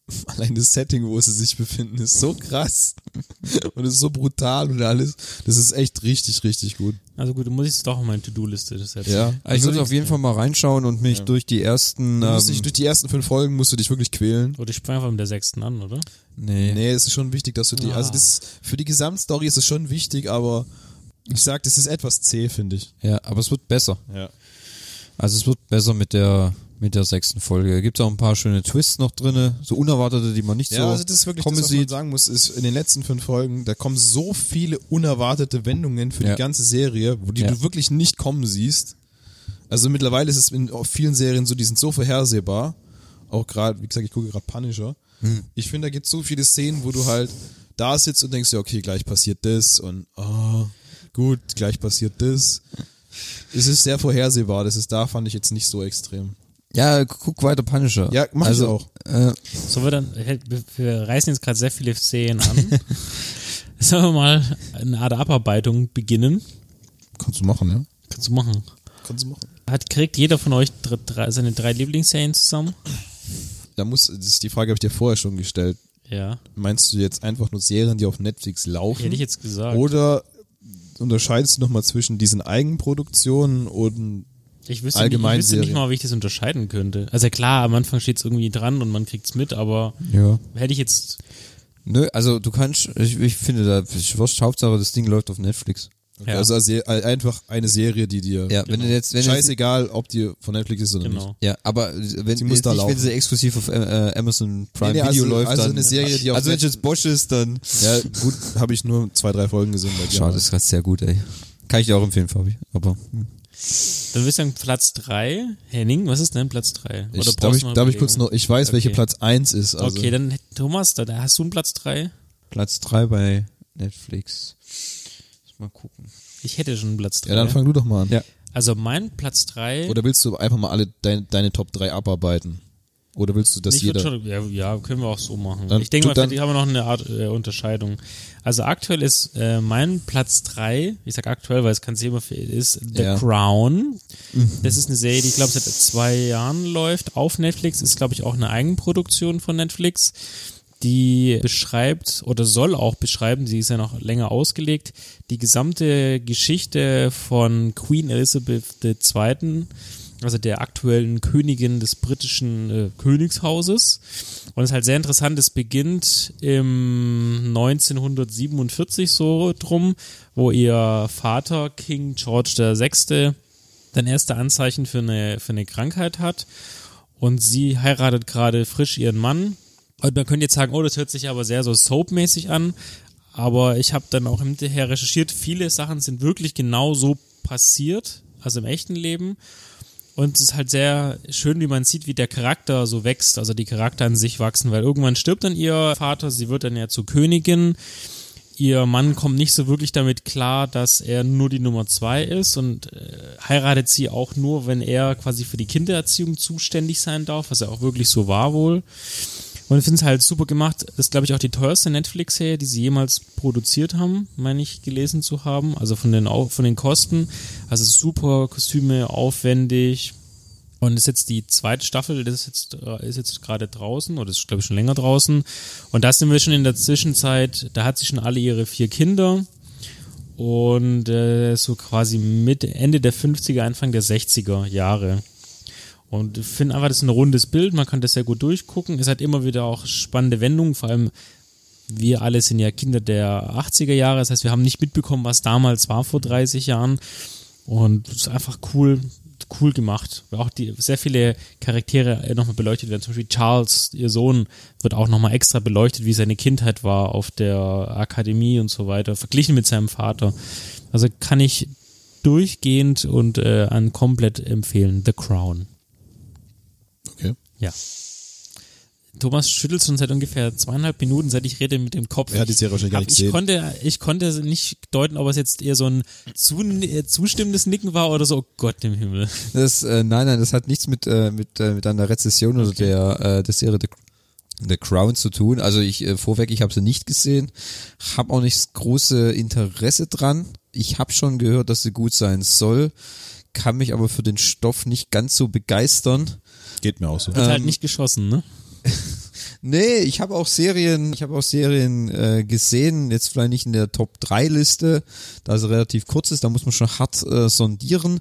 [SPEAKER 1] allein das Setting, wo sie sich befinden, ist so krass und ist so brutal und alles. Das ist echt richtig, richtig gut.
[SPEAKER 2] Also gut, du musst es doch auf meine To-Do-Liste setzen.
[SPEAKER 1] Ja.
[SPEAKER 3] Also ich würde auf jeden Fall mal reinschauen und mich durch die ersten.
[SPEAKER 1] Du musst
[SPEAKER 3] Ähm,
[SPEAKER 1] dich, durch die ersten fünf Folgen musst du dich wirklich quälen.
[SPEAKER 2] Oder ich fange einfach mit der sechsten an, oder?
[SPEAKER 3] nee.
[SPEAKER 1] Nee, es ist schon wichtig, dass du die,
[SPEAKER 2] Ah.
[SPEAKER 1] also das, für die Gesamtstory ist es schon wichtig, aber ich sag, das ist etwas zäh, finde ich.
[SPEAKER 3] Ja, aber es wird besser.
[SPEAKER 1] Ja.
[SPEAKER 3] Also es wird besser mit der mit der sechsten Folge. Da gibt's auch ein paar schöne Twists noch drinne, so unerwartete, die man nicht
[SPEAKER 1] Ja,
[SPEAKER 3] so
[SPEAKER 1] also das ist wirklich
[SPEAKER 3] kommen
[SPEAKER 1] das, was man sagen muss, ist in den letzten fünf Folgen, da kommen so viele unerwartete Wendungen für
[SPEAKER 3] Ja.
[SPEAKER 1] die ganze Serie, wo die
[SPEAKER 3] Ja.
[SPEAKER 1] du wirklich nicht kommen siehst. Also mittlerweile ist es in vielen Serien so, die sind so vorhersehbar. Auch gerade, wie gesagt, ich gucke gerade Punisher.
[SPEAKER 3] Hm.
[SPEAKER 1] Ich finde, da gibt es so viele Szenen, wo du halt da sitzt und denkst, ja, okay, gleich passiert das und oh, gut, gleich passiert das. Es ist sehr vorhersehbar, das ist da, fand ich jetzt nicht so extrem.
[SPEAKER 3] Ja, guck weiter Punisher.
[SPEAKER 1] Ja, mach ich
[SPEAKER 3] also,
[SPEAKER 1] auch.
[SPEAKER 3] Äh,
[SPEAKER 2] So wir dann, wir reißen jetzt gerade sehr viele Szenen an. Sollen wir mal eine Art Abarbeitung beginnen?
[SPEAKER 1] Kannst du machen, ja?
[SPEAKER 2] Kannst du machen.
[SPEAKER 1] Kannst du machen.
[SPEAKER 2] Hat, kriegt jeder von euch dr- drei, seine drei Lieblingsserien zusammen?
[SPEAKER 1] Da muss, das ist die Frage habe ich dir vorher schon gestellt.
[SPEAKER 2] Ja.
[SPEAKER 1] Meinst du jetzt einfach nur Serien, die auf Netflix laufen?
[SPEAKER 2] Hätte ich jetzt gesagt.
[SPEAKER 1] Oder unterscheidest du nochmal zwischen diesen Eigenproduktionen und
[SPEAKER 2] Ich wüsste,
[SPEAKER 1] allgemein
[SPEAKER 2] nicht, ich wüsste nicht mal, wie ich das unterscheiden könnte. Also klar, am Anfang steht es irgendwie dran und man kriegt's mit, aber
[SPEAKER 3] ja.
[SPEAKER 2] hätte ich jetzt,
[SPEAKER 3] Nö, also du kannst, ich, ich finde da, ich wurscht, Hauptsache das Ding läuft auf Netflix.
[SPEAKER 2] ja,
[SPEAKER 1] also Se- einfach eine Serie, die dir
[SPEAKER 3] Ja, wenn du jetzt, wenn du jetzt,
[SPEAKER 1] scheißegal, ob die von Netflix ist oder
[SPEAKER 2] genau.
[SPEAKER 3] ja, aber wenn,
[SPEAKER 1] Sie muss da
[SPEAKER 3] nicht, wenn
[SPEAKER 1] laufen.
[SPEAKER 3] sie exklusiv auf äh, Amazon Prime
[SPEAKER 1] Nee, nee,
[SPEAKER 3] Video
[SPEAKER 1] also-
[SPEAKER 3] läuft,
[SPEAKER 1] also
[SPEAKER 3] dann,
[SPEAKER 1] eine Serie, die auf
[SPEAKER 3] also wenn es jetzt Bosch ist, dann,
[SPEAKER 1] nicht. Ja, gut, habe ich nur zwei, drei Folgen gesehen bei dir.
[SPEAKER 3] schade, das ist gerade sehr gut, ey. Kann ich dir auch empfehlen, Fabi, aber, hm.
[SPEAKER 2] Dann würde ich sagen Platz drei. Henning, was ist denn Platz drei?
[SPEAKER 1] Ich, darf ich, darf ich kurz noch, ich weiß, welche
[SPEAKER 2] Okay.
[SPEAKER 1] Platz eins ist. Also,
[SPEAKER 2] okay, dann Thomas, da, da hast du einen Platz drei.
[SPEAKER 3] Platz drei bei Netflix. Mal gucken.
[SPEAKER 2] Ich hätte schon Platz 3.
[SPEAKER 1] Ja, dann fang du doch mal an.
[SPEAKER 3] Ja.
[SPEAKER 2] Also mein Platz 3.
[SPEAKER 1] Oder willst du einfach mal alle deine, deine Top 3 abarbeiten? Oder willst du, dass
[SPEAKER 2] Ich
[SPEAKER 1] jeder...
[SPEAKER 2] Schon, ja, ja, können wir auch so machen.
[SPEAKER 1] Dann
[SPEAKER 2] ich denke mal, vielleicht haben wir noch eine Art äh, Unterscheidung. Also aktuell ist äh, mein Platz 3, ich sag aktuell, weil es kann sich immer für- ist The
[SPEAKER 1] Ja.
[SPEAKER 2] Crown. Das ist eine Serie, die ich glaube seit zwei Jahren läuft auf Netflix. Ist glaube ich auch eine Eigenproduktion von Netflix. Die beschreibt oder soll auch beschreiben, sie ist ja noch länger ausgelegt, die gesamte Geschichte von Queen Elizabeth II also der aktuellen Königin des britischen äh, Königshauses. Und es ist halt sehr interessant, es beginnt im 1947 so drum, wo ihr Vater, King George VI., dann erste Anzeichen für eine, für eine Krankheit hat. Und sie heiratet gerade frisch ihren Mann. Und man könnte jetzt sagen, oh, das hört sich aber sehr so soapmäßig an. Aber ich habe dann auch hinterher recherchiert, viele Sachen sind wirklich genau so passiert, also im echten Leben. Und es ist halt sehr schön, wie man sieht, wie der Charakter so wächst, also die Charakter an sich wachsen, weil irgendwann stirbt dann ihr Vater, sie wird dann ja zur Königin. Ihr Mann kommt nicht so wirklich damit klar, dass er nur die Nummer zwei ist und äh, heiratet sie auch nur, wenn er quasi für die Kindererziehung zuständig sein darf, was ja auch wirklich so war wohl. Und ich finde es halt super gemacht. Das ist, glaube ich, auch die teuerste Netflix-Serie, die sie jemals produziert haben, meine ich, gelesen zu haben. Also von den, von den Kosten. Also super Kostüme, aufwendig. Und ist jetzt die zweite Staffel, das ist jetzt, äh, ist jetzt gerade draußen, oder ist, glaube ich, schon länger draußen. Und da sind wir schon in der Zwischenzeit, da hat sie schon alle ihre vier Kinder. Und äh, so quasi Mitte, Ende der 50er, Anfang der 60er Jahre. Und ich finde einfach, das ist ein rundes Bild, man kann das sehr gut durchgucken. Es hat immer wieder auch spannende Wendungen, vor allem wir alle sind ja Kinder der 80er Jahre, das heißt, wir haben nicht mitbekommen, was damals war vor 30 Jahren. Und es ist einfach cool, cool gemacht. Auch die sehr viele Charaktere äh, nochmal beleuchtet werden. Zum Beispiel Charles, ihr Sohn, wird auch nochmal extra beleuchtet, wie seine Kindheit war auf der Akademie und so weiter, verglichen mit seinem Vater. Also kann ich durchgehend und äh, an komplett empfehlen. The Crown.
[SPEAKER 1] Okay.
[SPEAKER 2] Ja. Thomas schüttelt schon seit ungefähr zweieinhalb Minuten, seit ich rede mit dem Kopf.
[SPEAKER 1] Hat die Serie wahrscheinlich gar nicht
[SPEAKER 2] ich konnte, ich konnte nicht deuten, ob es jetzt eher so ein zu, äh, zustimmendes Nicken war oder so, oh Gott im Himmel.
[SPEAKER 3] Das, äh, nein, nein, das hat nichts mit, äh, mit, äh, mit einer Rezession oder der, äh, der Serie The, The Crown zu tun. Also ich, äh, vorweg, ich habe sie nicht gesehen, habe auch nicht das große Interesse dran. Ich habe schon gehört, dass sie gut sein soll, kann mich aber für den Stoff nicht ganz so begeistern.
[SPEAKER 1] Geht mir auch so.
[SPEAKER 2] Wird halt
[SPEAKER 3] Ähm,
[SPEAKER 2] nicht geschossen, ne?
[SPEAKER 3] Nee, ich habe auch Serien, ich habe auch Serien äh, gesehen, jetzt vielleicht nicht in der Top 3 Liste, da sie relativ kurz ist, da muss man schon hart äh, sondieren,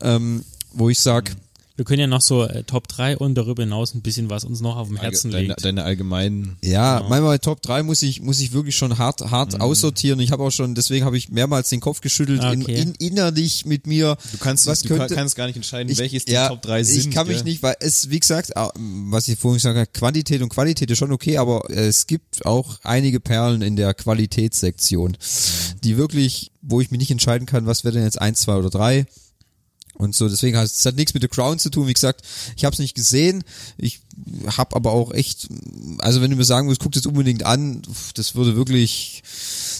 [SPEAKER 3] ähm, wo ich sag,
[SPEAKER 2] Wir können ja noch so äh, Top 3 und darüber hinaus ein bisschen was uns noch auf dem Herzen
[SPEAKER 1] deine,
[SPEAKER 2] liegt.
[SPEAKER 1] deine allgemeinen.
[SPEAKER 3] ja,
[SPEAKER 2] Genau.
[SPEAKER 3] manchmal Top 3 muss ich muss ich wirklich schon hart hart aussortieren. Ich habe auch schon, deswegen habe ich mehrmals den Kopf geschüttelt, in,
[SPEAKER 2] Okay.
[SPEAKER 3] in, innerlich mit mir.
[SPEAKER 1] Du kannst,
[SPEAKER 3] was
[SPEAKER 1] du
[SPEAKER 3] könnte,
[SPEAKER 1] kannst gar nicht entscheiden,
[SPEAKER 3] ich,
[SPEAKER 1] welches die
[SPEAKER 3] ja,
[SPEAKER 1] Top 3 sind.
[SPEAKER 3] Ich kann mich nicht, weil es, wie gesagt, was ich vorhin gesagt habe, Quantität und Qualität ist schon okay, aber es gibt auch einige Perlen in der Qualitätssektion, die wirklich, wo ich mich nicht entscheiden kann, was wäre denn jetzt eins, zwei oder drei. Und so, deswegen hat es hat nichts mit The Crown zu tun. Wie gesagt, ich habe es nicht gesehen. Ich habe aber auch echt, also wenn du mir sagen willst, guck das unbedingt an, das würde wirklich,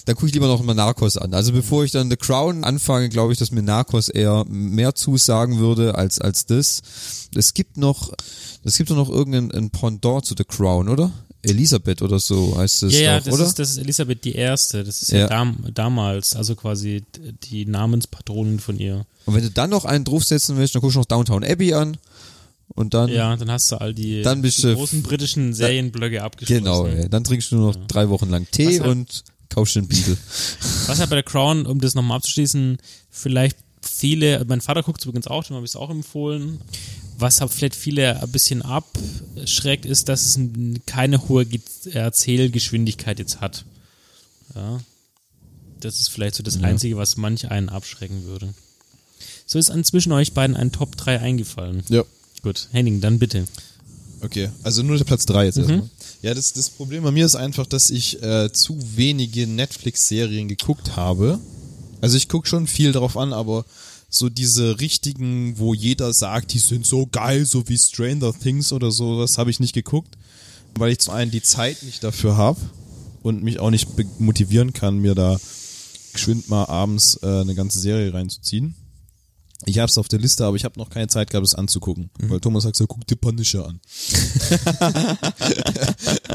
[SPEAKER 3] dann gucke ich lieber noch mal Narcos an. Also bevor ich dann The Crown anfange, glaube ich, dass mir Narcos eher mehr zusagen würde als als das. Es gibt noch, es gibt doch noch irgendein ein Pendant zu The Crown, oder? Elisabeth oder so heißt es
[SPEAKER 2] ja, ja,
[SPEAKER 3] doch,
[SPEAKER 2] das
[SPEAKER 3] oder?
[SPEAKER 2] ist, das ist Elisabeth die Erste. Das ist ja,
[SPEAKER 3] Ja.
[SPEAKER 2] dam damals, also quasi die Namenspatronin von ihr.
[SPEAKER 3] Und wenn du dann noch einen draufsetzen willst, dann guckst du noch Downtown Abbey an und dann
[SPEAKER 2] Ja, dann hast du all die,
[SPEAKER 3] Dann bist
[SPEAKER 2] die großen britischen Serienblöcke abgeschlossen.
[SPEAKER 3] Genau, ey. dann trinkst du nur noch drei Wochen lang Tee
[SPEAKER 2] halt-
[SPEAKER 3] und kaufst den Beagle.
[SPEAKER 2] Was halt bei der Crown, um das nochmal abzuschließen, vielleicht viele, mein Vater guckt übrigens auch, dem habe ich es auch empfohlen. Was halt vielleicht viele ein bisschen abschreckt, ist, dass es keine hohe Ge Erzählgeschwindigkeit jetzt hat. Ja. Das ist vielleicht so das Einzige, was manch einen abschrecken würde. So ist an zwischen euch beiden ein Top 3 eingefallen.
[SPEAKER 1] Ja.
[SPEAKER 2] Gut, Henning, dann bitte.
[SPEAKER 1] Okay, also nur der Platz 3 jetzt
[SPEAKER 2] Mhm.
[SPEAKER 1] erstmal. Ja, das, das Problem bei mir ist einfach, dass ich äh, zu wenige Netflix-Serien geguckt habe. Also ich gucke schon viel drauf an, aber so diese richtigen, wo jeder sagt, die sind so geil, so wie Stranger Things oder so, das habe ich nicht geguckt, weil ich zum einen die Zeit nicht dafür habe und mich auch nicht motivieren kann, mir da geschwind mal abends äh, eine ganze Serie reinzuziehen. Ich habe es auf der Liste, aber ich habe noch keine Zeit gehabt, es anzugucken. Weil Thomas sagt so, guck dir Punisher an.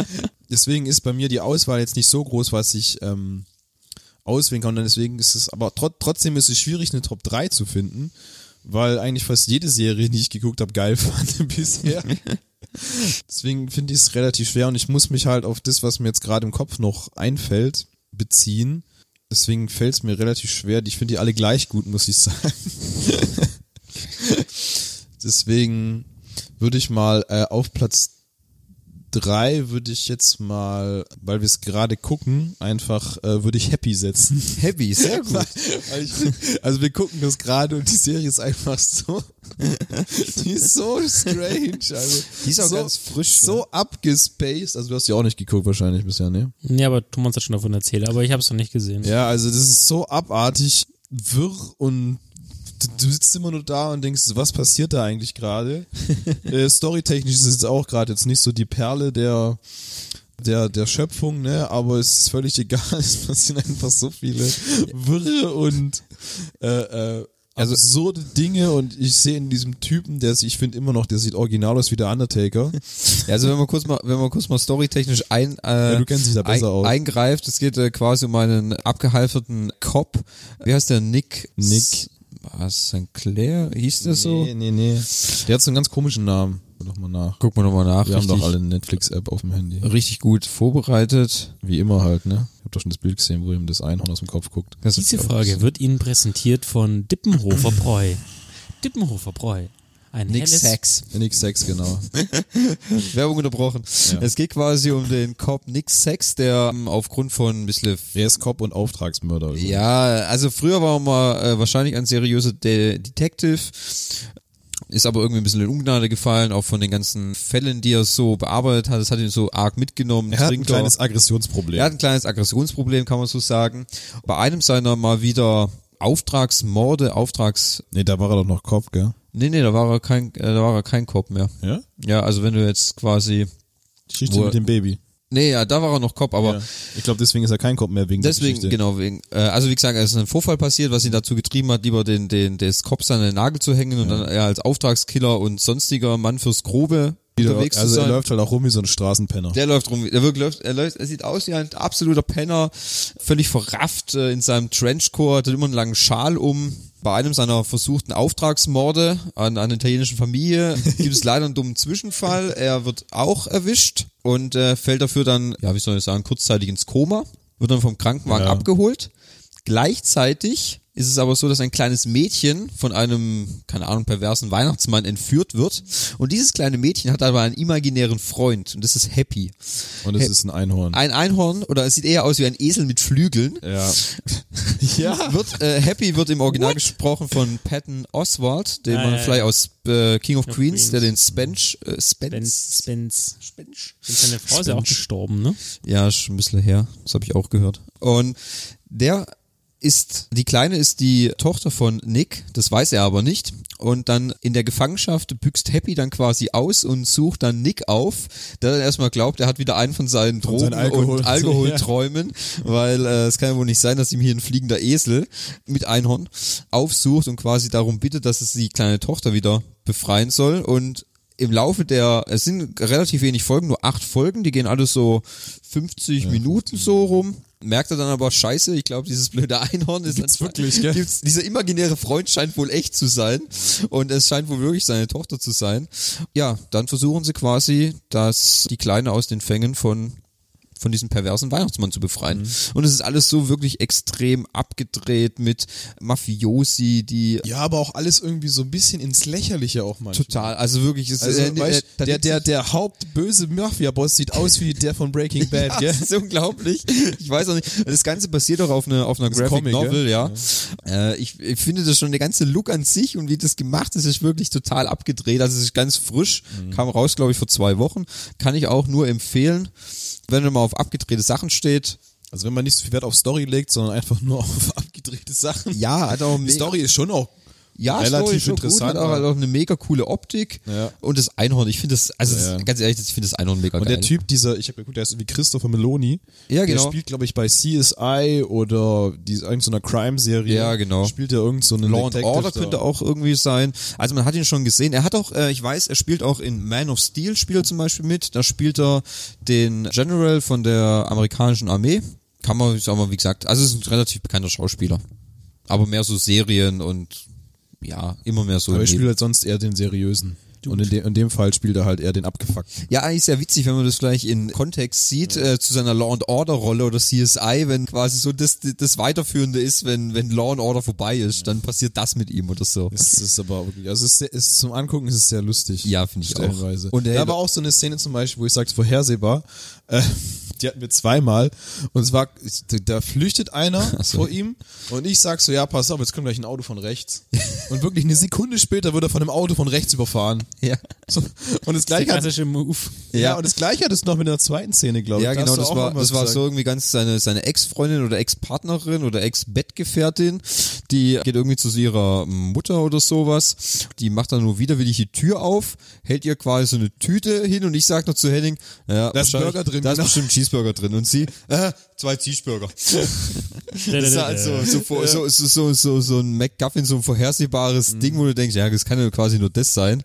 [SPEAKER 1] deswegen ist bei mir die Auswahl jetzt nicht so groß, was ich ähm, auswählen kann. Und deswegen ist es, aber trot trotzdem ist es schwierig, eine Top 3 zu finden, weil eigentlich fast jede Serie, die ich geguckt habe, geil fand bisher. deswegen finde ich es relativ schwer und ich muss mich halt auf das, was mir jetzt gerade im Kopf noch einfällt, beziehen. Deswegen fällt es mir relativ schwer. Ich finde die alle gleich gut, muss ich sagen. Deswegen würde ich mal äh, auf Platz drei würde ich jetzt mal, weil wir es gerade gucken, einfach äh, würde ich Happy setzen.
[SPEAKER 3] Happy, sehr gut.
[SPEAKER 1] Weil ich also wir gucken das gerade und die Serie ist einfach so, die ist so strange. Also
[SPEAKER 3] Die ist auch
[SPEAKER 1] so,
[SPEAKER 3] ganz frisch,
[SPEAKER 1] So abgespaced. Also du hast die auch nicht geguckt wahrscheinlich bisher, ne?
[SPEAKER 2] Ja, aber Thomas hat schon davon erzählt, aber ich habe es noch nicht gesehen.
[SPEAKER 1] Ja, also das ist so abartig wirr und du, sitzt immer nur da und denkst, was passiert da eigentlich gerade? äh, storytechnisch ist es jetzt auch gerade jetzt nicht so die Perle der der der Schöpfung, ne, aber es ist völlig egal, es passieren einfach so viele wirre und äh, äh, also absurde Dinge und ich sehe in diesem Typen, der sich, ich finde immer noch, der sieht original aus wie der Undertaker.
[SPEAKER 3] Ja, also wenn man kurz mal, wenn man kurz mal storytechnisch ein, äh,
[SPEAKER 1] Ja,
[SPEAKER 3] ein, eingreift, es geht äh, quasi um einen abgehalferten Cop. Wie heißt der? Nick?
[SPEAKER 1] Nick.
[SPEAKER 3] S- Was, St. Clair? Hieß der so?
[SPEAKER 1] Nee, nee, nee. Der hat so einen ganz komischen Namen. Guck doch mal nach.
[SPEAKER 3] Guck mal nochmal nach.
[SPEAKER 1] Wir haben
[SPEAKER 3] richtig,
[SPEAKER 1] doch alle eine Netflix-App auf dem Handy.
[SPEAKER 3] richtig gut vorbereitet.
[SPEAKER 1] Wie immer halt, ne? Ich hab doch schon das Bild gesehen, wo ihm das Einhorn aus dem Kopf guckt.
[SPEAKER 3] Das
[SPEAKER 2] Diese Frage wird Ihnen präsentiert von Dippenhofer Bräu. Dippenhofer Bräu. Ein
[SPEAKER 3] Nick Sachs.
[SPEAKER 1] Nick Sex, genau.
[SPEAKER 3] Werbung unterbrochen.
[SPEAKER 1] Ja.
[SPEAKER 3] Es geht quasi um den Cop Nick Sachs, der ähm, aufgrund von ein bisschen
[SPEAKER 1] Er ist Cop und Auftragsmörder.
[SPEAKER 3] Ja, also früher war er mal äh, wahrscheinlich ein seriöser De Detective, ist aber irgendwie ein bisschen in Ungnade gefallen, auch von den ganzen Fällen, die er so bearbeitet hat. Das hat ihn so arg mitgenommen.
[SPEAKER 1] Er hat ein
[SPEAKER 3] Trinker.
[SPEAKER 1] kleines Aggressionsproblem.
[SPEAKER 3] er hat ein kleines Aggressionsproblem, kann man so sagen. Bei einem seiner mal wieder Auftragsmorde, Auftrags...
[SPEAKER 1] Nee, da war er doch noch Cop, gell?
[SPEAKER 3] Nee, nee, da war er kein, äh, da war er kein Cop mehr.
[SPEAKER 1] Ja?
[SPEAKER 3] Ja, also wenn du jetzt quasi...
[SPEAKER 1] Die Geschichte
[SPEAKER 3] Wo-
[SPEAKER 1] mit dem Baby.
[SPEAKER 3] Nee, ja, da war er noch Cop, aber
[SPEAKER 1] ja. Ich glaube, deswegen ist er kein Cop mehr wegen
[SPEAKER 3] Deswegen, genau, wegen, äh, also wie gesagt, es ist ein Vorfall passiert, was ihn dazu getrieben hat, lieber den, den, des Cops an den Nagel zu hängen und dann er als Auftragskiller und sonstiger Mann fürs Grobe unterwegs
[SPEAKER 1] also
[SPEAKER 3] zu
[SPEAKER 1] er
[SPEAKER 3] sein.
[SPEAKER 1] läuft halt auch rum wie so ein Straßenpenner.
[SPEAKER 3] der läuft rum, der wirklich läuft, er läuft, er sieht aus wie ein absoluter Penner, völlig verrafft äh, in seinem Trenchcoat, hat immer einen langen Schal um. Bei einem seiner versuchten Auftragsmorde an einer italienischen Familie gibt es leider einen dummen Zwischenfall. Er wird auch erwischt und äh, fällt dafür dann, ja, wie soll ich sagen, kurzzeitig ins Koma, wird dann vom Krankenwagen
[SPEAKER 1] Ja.
[SPEAKER 3] abgeholt. Gleichzeitig ist es aber so, dass ein kleines Mädchen von einem, keine Ahnung, perversen Weihnachtsmann entführt wird. Und dieses kleine Mädchen hat aber einen imaginären Freund und das ist Happy.
[SPEAKER 1] Und es ist ein Einhorn.
[SPEAKER 3] Ein Einhorn, oder es sieht eher aus wie ein Esel mit Flügeln.
[SPEAKER 1] ja. ja.
[SPEAKER 3] Wird, äh, Happy wird im Original gesprochen von Patton Oswald, den
[SPEAKER 2] Ah,
[SPEAKER 3] man
[SPEAKER 2] ja,
[SPEAKER 3] vielleicht
[SPEAKER 2] ja.
[SPEAKER 3] aus äh, King of
[SPEAKER 2] of
[SPEAKER 3] Queens,
[SPEAKER 2] Queens.
[SPEAKER 3] der den Spench, äh,
[SPEAKER 2] Spence,
[SPEAKER 3] Spence,
[SPEAKER 2] Spence. Seine Frau ist ja auch gestorben, ne?
[SPEAKER 3] Ja, schon ein bisschen her. Das habe ich auch gehört. Und der ist, die Kleine ist die Tochter von Nick, das weiß er aber nicht. Und dann in der Gefangenschaft büxt Happy dann quasi aus und sucht dann Nick auf, der dann erstmal glaubt, er hat wieder einen von seinen
[SPEAKER 1] Von
[SPEAKER 3] Drogen
[SPEAKER 1] seinen Alkohol-
[SPEAKER 3] und Alkoholträumen, weil äh, es kann ja wohl nicht sein, dass ihm hier ein fliegender Esel mit Einhorn aufsucht und quasi darum bittet, dass es die kleine Tochter wieder befreien soll. Und im Laufe der, es sind relativ wenig Folgen, nur acht Folgen, die gehen alle so 50 Minuten so rum. Merkt er dann aber, scheiße, ich glaube, dieses blöde Einhorn ist
[SPEAKER 1] Gibt's wirklich, gell?
[SPEAKER 3] Gibt's, dieser imaginäre Freund scheint wohl echt zu sein und es scheint wohl wirklich seine Tochter zu sein. Ja, dann versuchen sie quasi, dass die Kleine aus den Fängen von von diesem perversen Weihnachtsmann zu befreien.
[SPEAKER 1] Mhm.
[SPEAKER 3] Und es ist alles so wirklich extrem abgedreht mit Mafiosi, die
[SPEAKER 1] ja, aber auch alles irgendwie so ein bisschen ins Lächerliche auch manchmal.
[SPEAKER 3] total, also wirklich, es
[SPEAKER 1] Also,
[SPEAKER 3] äh,
[SPEAKER 1] weißt,
[SPEAKER 3] äh,
[SPEAKER 1] der, der, der hauptböse Mafia-Boss sieht aus wie der von Breaking Bad,
[SPEAKER 3] Ja,
[SPEAKER 1] gell?
[SPEAKER 3] das ist unglaublich. Ich weiß auch nicht. Das Ganze basiert doch auf einer auf einer
[SPEAKER 1] Das ist
[SPEAKER 3] Graphic
[SPEAKER 1] Comic,
[SPEAKER 3] Novel,
[SPEAKER 1] gell?
[SPEAKER 3] ja. Äh, ich, ich finde das schon der ganze Look an sich und wie das gemacht ist, ist wirklich total abgedreht. Also es ist ganz frisch,
[SPEAKER 1] Mhm.
[SPEAKER 3] kam raus, glaube ich, vor zwei Wochen. Kann ich auch nur empfehlen, wenn man mal auf abgedrehte Sachen steht.
[SPEAKER 1] Also wenn man nicht so viel Wert auf Story legt, sondern einfach nur auf abgedrehte Sachen.
[SPEAKER 3] Ja, hat auch
[SPEAKER 1] Die Story ist schon auch
[SPEAKER 3] Ja,
[SPEAKER 1] relativ
[SPEAKER 3] schon gut,
[SPEAKER 1] interessant.
[SPEAKER 3] hat auch, halt auch eine mega coole Optik.
[SPEAKER 1] Ja.
[SPEAKER 3] Und das Einhorn, ich finde das, also
[SPEAKER 1] Ja.
[SPEAKER 3] das, ganz ehrlich, ich finde das Einhorn mega
[SPEAKER 1] und
[SPEAKER 3] geil.
[SPEAKER 1] der Typ, dieser, ich habe geguckt, der ist wie Christopher Meloni.
[SPEAKER 3] Ja, genau.
[SPEAKER 1] Der spielt, glaube ich, bei CSI oder die, irgendeiner Crime-Serie.
[SPEAKER 3] Ja, genau.
[SPEAKER 1] Spielt er irgend so
[SPEAKER 3] Law and Order
[SPEAKER 1] da.
[SPEAKER 3] könnte auch irgendwie sein. Also man hat ihn schon gesehen. Er hat auch, äh, ich weiß, er spielt auch in Man of Steel spielt er zum Beispiel mit. Da spielt er den General von der amerikanischen Armee. Kann man, sagen wir, wie gesagt, also ist ein relativ bekannter Schauspieler. Aber mehr so Serien und ja, immer mehr so.
[SPEAKER 1] Aber er spielt
[SPEAKER 3] Leben.
[SPEAKER 1] halt sonst eher den seriösen. Und in, de in dem Fall spielt er halt eher den abgefuckten.
[SPEAKER 3] Ja, eigentlich sehr witzig, wenn man das gleich in Kontext sieht, äh, zu seiner Law and Order Rolle oder CSI, wenn quasi so das, das Weiterführende ist, wenn, wenn Law and Order vorbei ist, dann passiert das mit ihm oder so.
[SPEAKER 1] Es ist aber wirklich, also es ist, ist zum Angucken ist es sehr lustig.
[SPEAKER 3] Ja, finde ich auch. Und er-
[SPEAKER 1] da war auch so eine Szene zum Beispiel, wo ich sagte, vorhersehbar, äh, die hatten wir zweimal und es war, da flüchtet einer
[SPEAKER 3] so.
[SPEAKER 1] vor ihm und ich sag so, ja, pass auf, jetzt kommt gleich ein Auto von rechts. und wirklich eine Sekunde später wird er von einem Auto von rechts überfahren.
[SPEAKER 3] Ja.
[SPEAKER 1] So, und das gleiche hat,
[SPEAKER 2] Move.
[SPEAKER 1] ja.
[SPEAKER 3] Ja.
[SPEAKER 1] und das gleiche hat es noch mit der zweiten Szene, glaube ich.
[SPEAKER 3] Ja,
[SPEAKER 1] Da
[SPEAKER 3] genau, das war, das war so irgendwie ganz seine, seine Ex-Freundin oder Ex-Partnerin oder Ex-Bettgefährtin, die geht irgendwie zu ihrer Mutter oder sowas, die macht dann nur widerwillig die Tür auf, hält ihr quasi so eine Tüte hin und ich sag noch zu Henning, ja,
[SPEAKER 1] Da ist
[SPEAKER 3] wahrscheinlich-
[SPEAKER 1] Burger drin,
[SPEAKER 3] Da ist
[SPEAKER 1] genau.
[SPEAKER 3] bestimmt ein Cheeseburger drin und sie, äh, zwei Cheeseburger. Das ist halt so, so, so, so, so, so, ein McGuffin, so ein vorhersehbares Ding, wo du denkst, ja, das kann ja quasi nur das sein.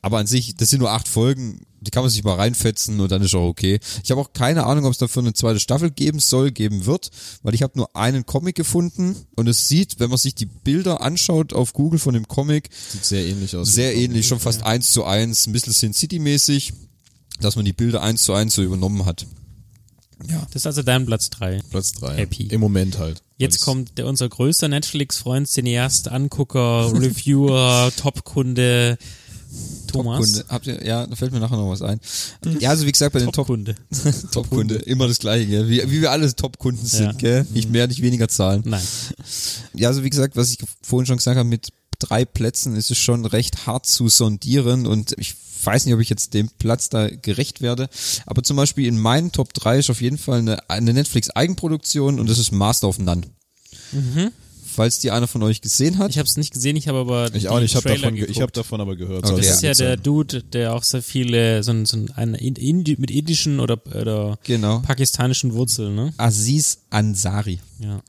[SPEAKER 3] Aber an sich, das sind nur acht Folgen, die kann man sich mal reinfetzen und dann ist auch okay. Ich habe auch keine Ahnung, ob es dafür eine zweite Staffel geben soll, geben wird, weil ich habe nur einen Comic gefunden und es sieht, wenn man sich die Bilder anschaut auf Google von dem Comic,
[SPEAKER 1] Sieht sehr ähnlich aus.
[SPEAKER 3] sehr ähnlich, schon fast eins zu eins, ein bisschen Sin City mäßig, dass man die Bilder eins zu eins so übernommen hat.
[SPEAKER 2] Das ist also dein Platz drei.
[SPEAKER 1] Platz drei.
[SPEAKER 2] Happy.
[SPEAKER 1] Im Moment halt.
[SPEAKER 2] Jetzt kommt der, unser größter Netflix-Freund, Cineast, Angucker, Reviewer, Top-Kunde, Thomas.
[SPEAKER 3] Top-Kunde. Habt ihr, ja, da fällt mir nachher noch was ein. Ja, also wie gesagt, bei den Top
[SPEAKER 2] Top-Kunde.
[SPEAKER 3] Top-Kunde, immer das gleiche, gell? Wie, wie wir alle Top-Kunden sind,
[SPEAKER 2] Ja.
[SPEAKER 3] gell? Nicht mehr, nicht weniger zahlen.
[SPEAKER 2] Nein.
[SPEAKER 3] Ja, also wie gesagt, was ich vorhin schon gesagt habe, mit drei Plätzen ist es schon recht hart zu sondieren und ich weiß nicht, ob ich jetzt dem Platz da gerecht werde. Aber zum Beispiel in meinen Top 3 ist auf jeden Fall eine, eine Netflix-Eigenproduktion und das ist Master of None. Falls die einer von euch gesehen hat.
[SPEAKER 2] Ich habe es nicht gesehen, ich habe aber
[SPEAKER 1] Ich auch nicht, ich habe davon, ge- ich
[SPEAKER 2] geguckt.
[SPEAKER 1] hab davon aber gehört.
[SPEAKER 3] Okay.
[SPEAKER 2] Das ist ja der. Dude, der auch sehr viele, so ein, so ein, Indi, mit indischen oder, oder
[SPEAKER 3] Genau.
[SPEAKER 2] pakistanischen Wurzeln, ne?
[SPEAKER 3] Aziz Ansari.
[SPEAKER 2] Ja.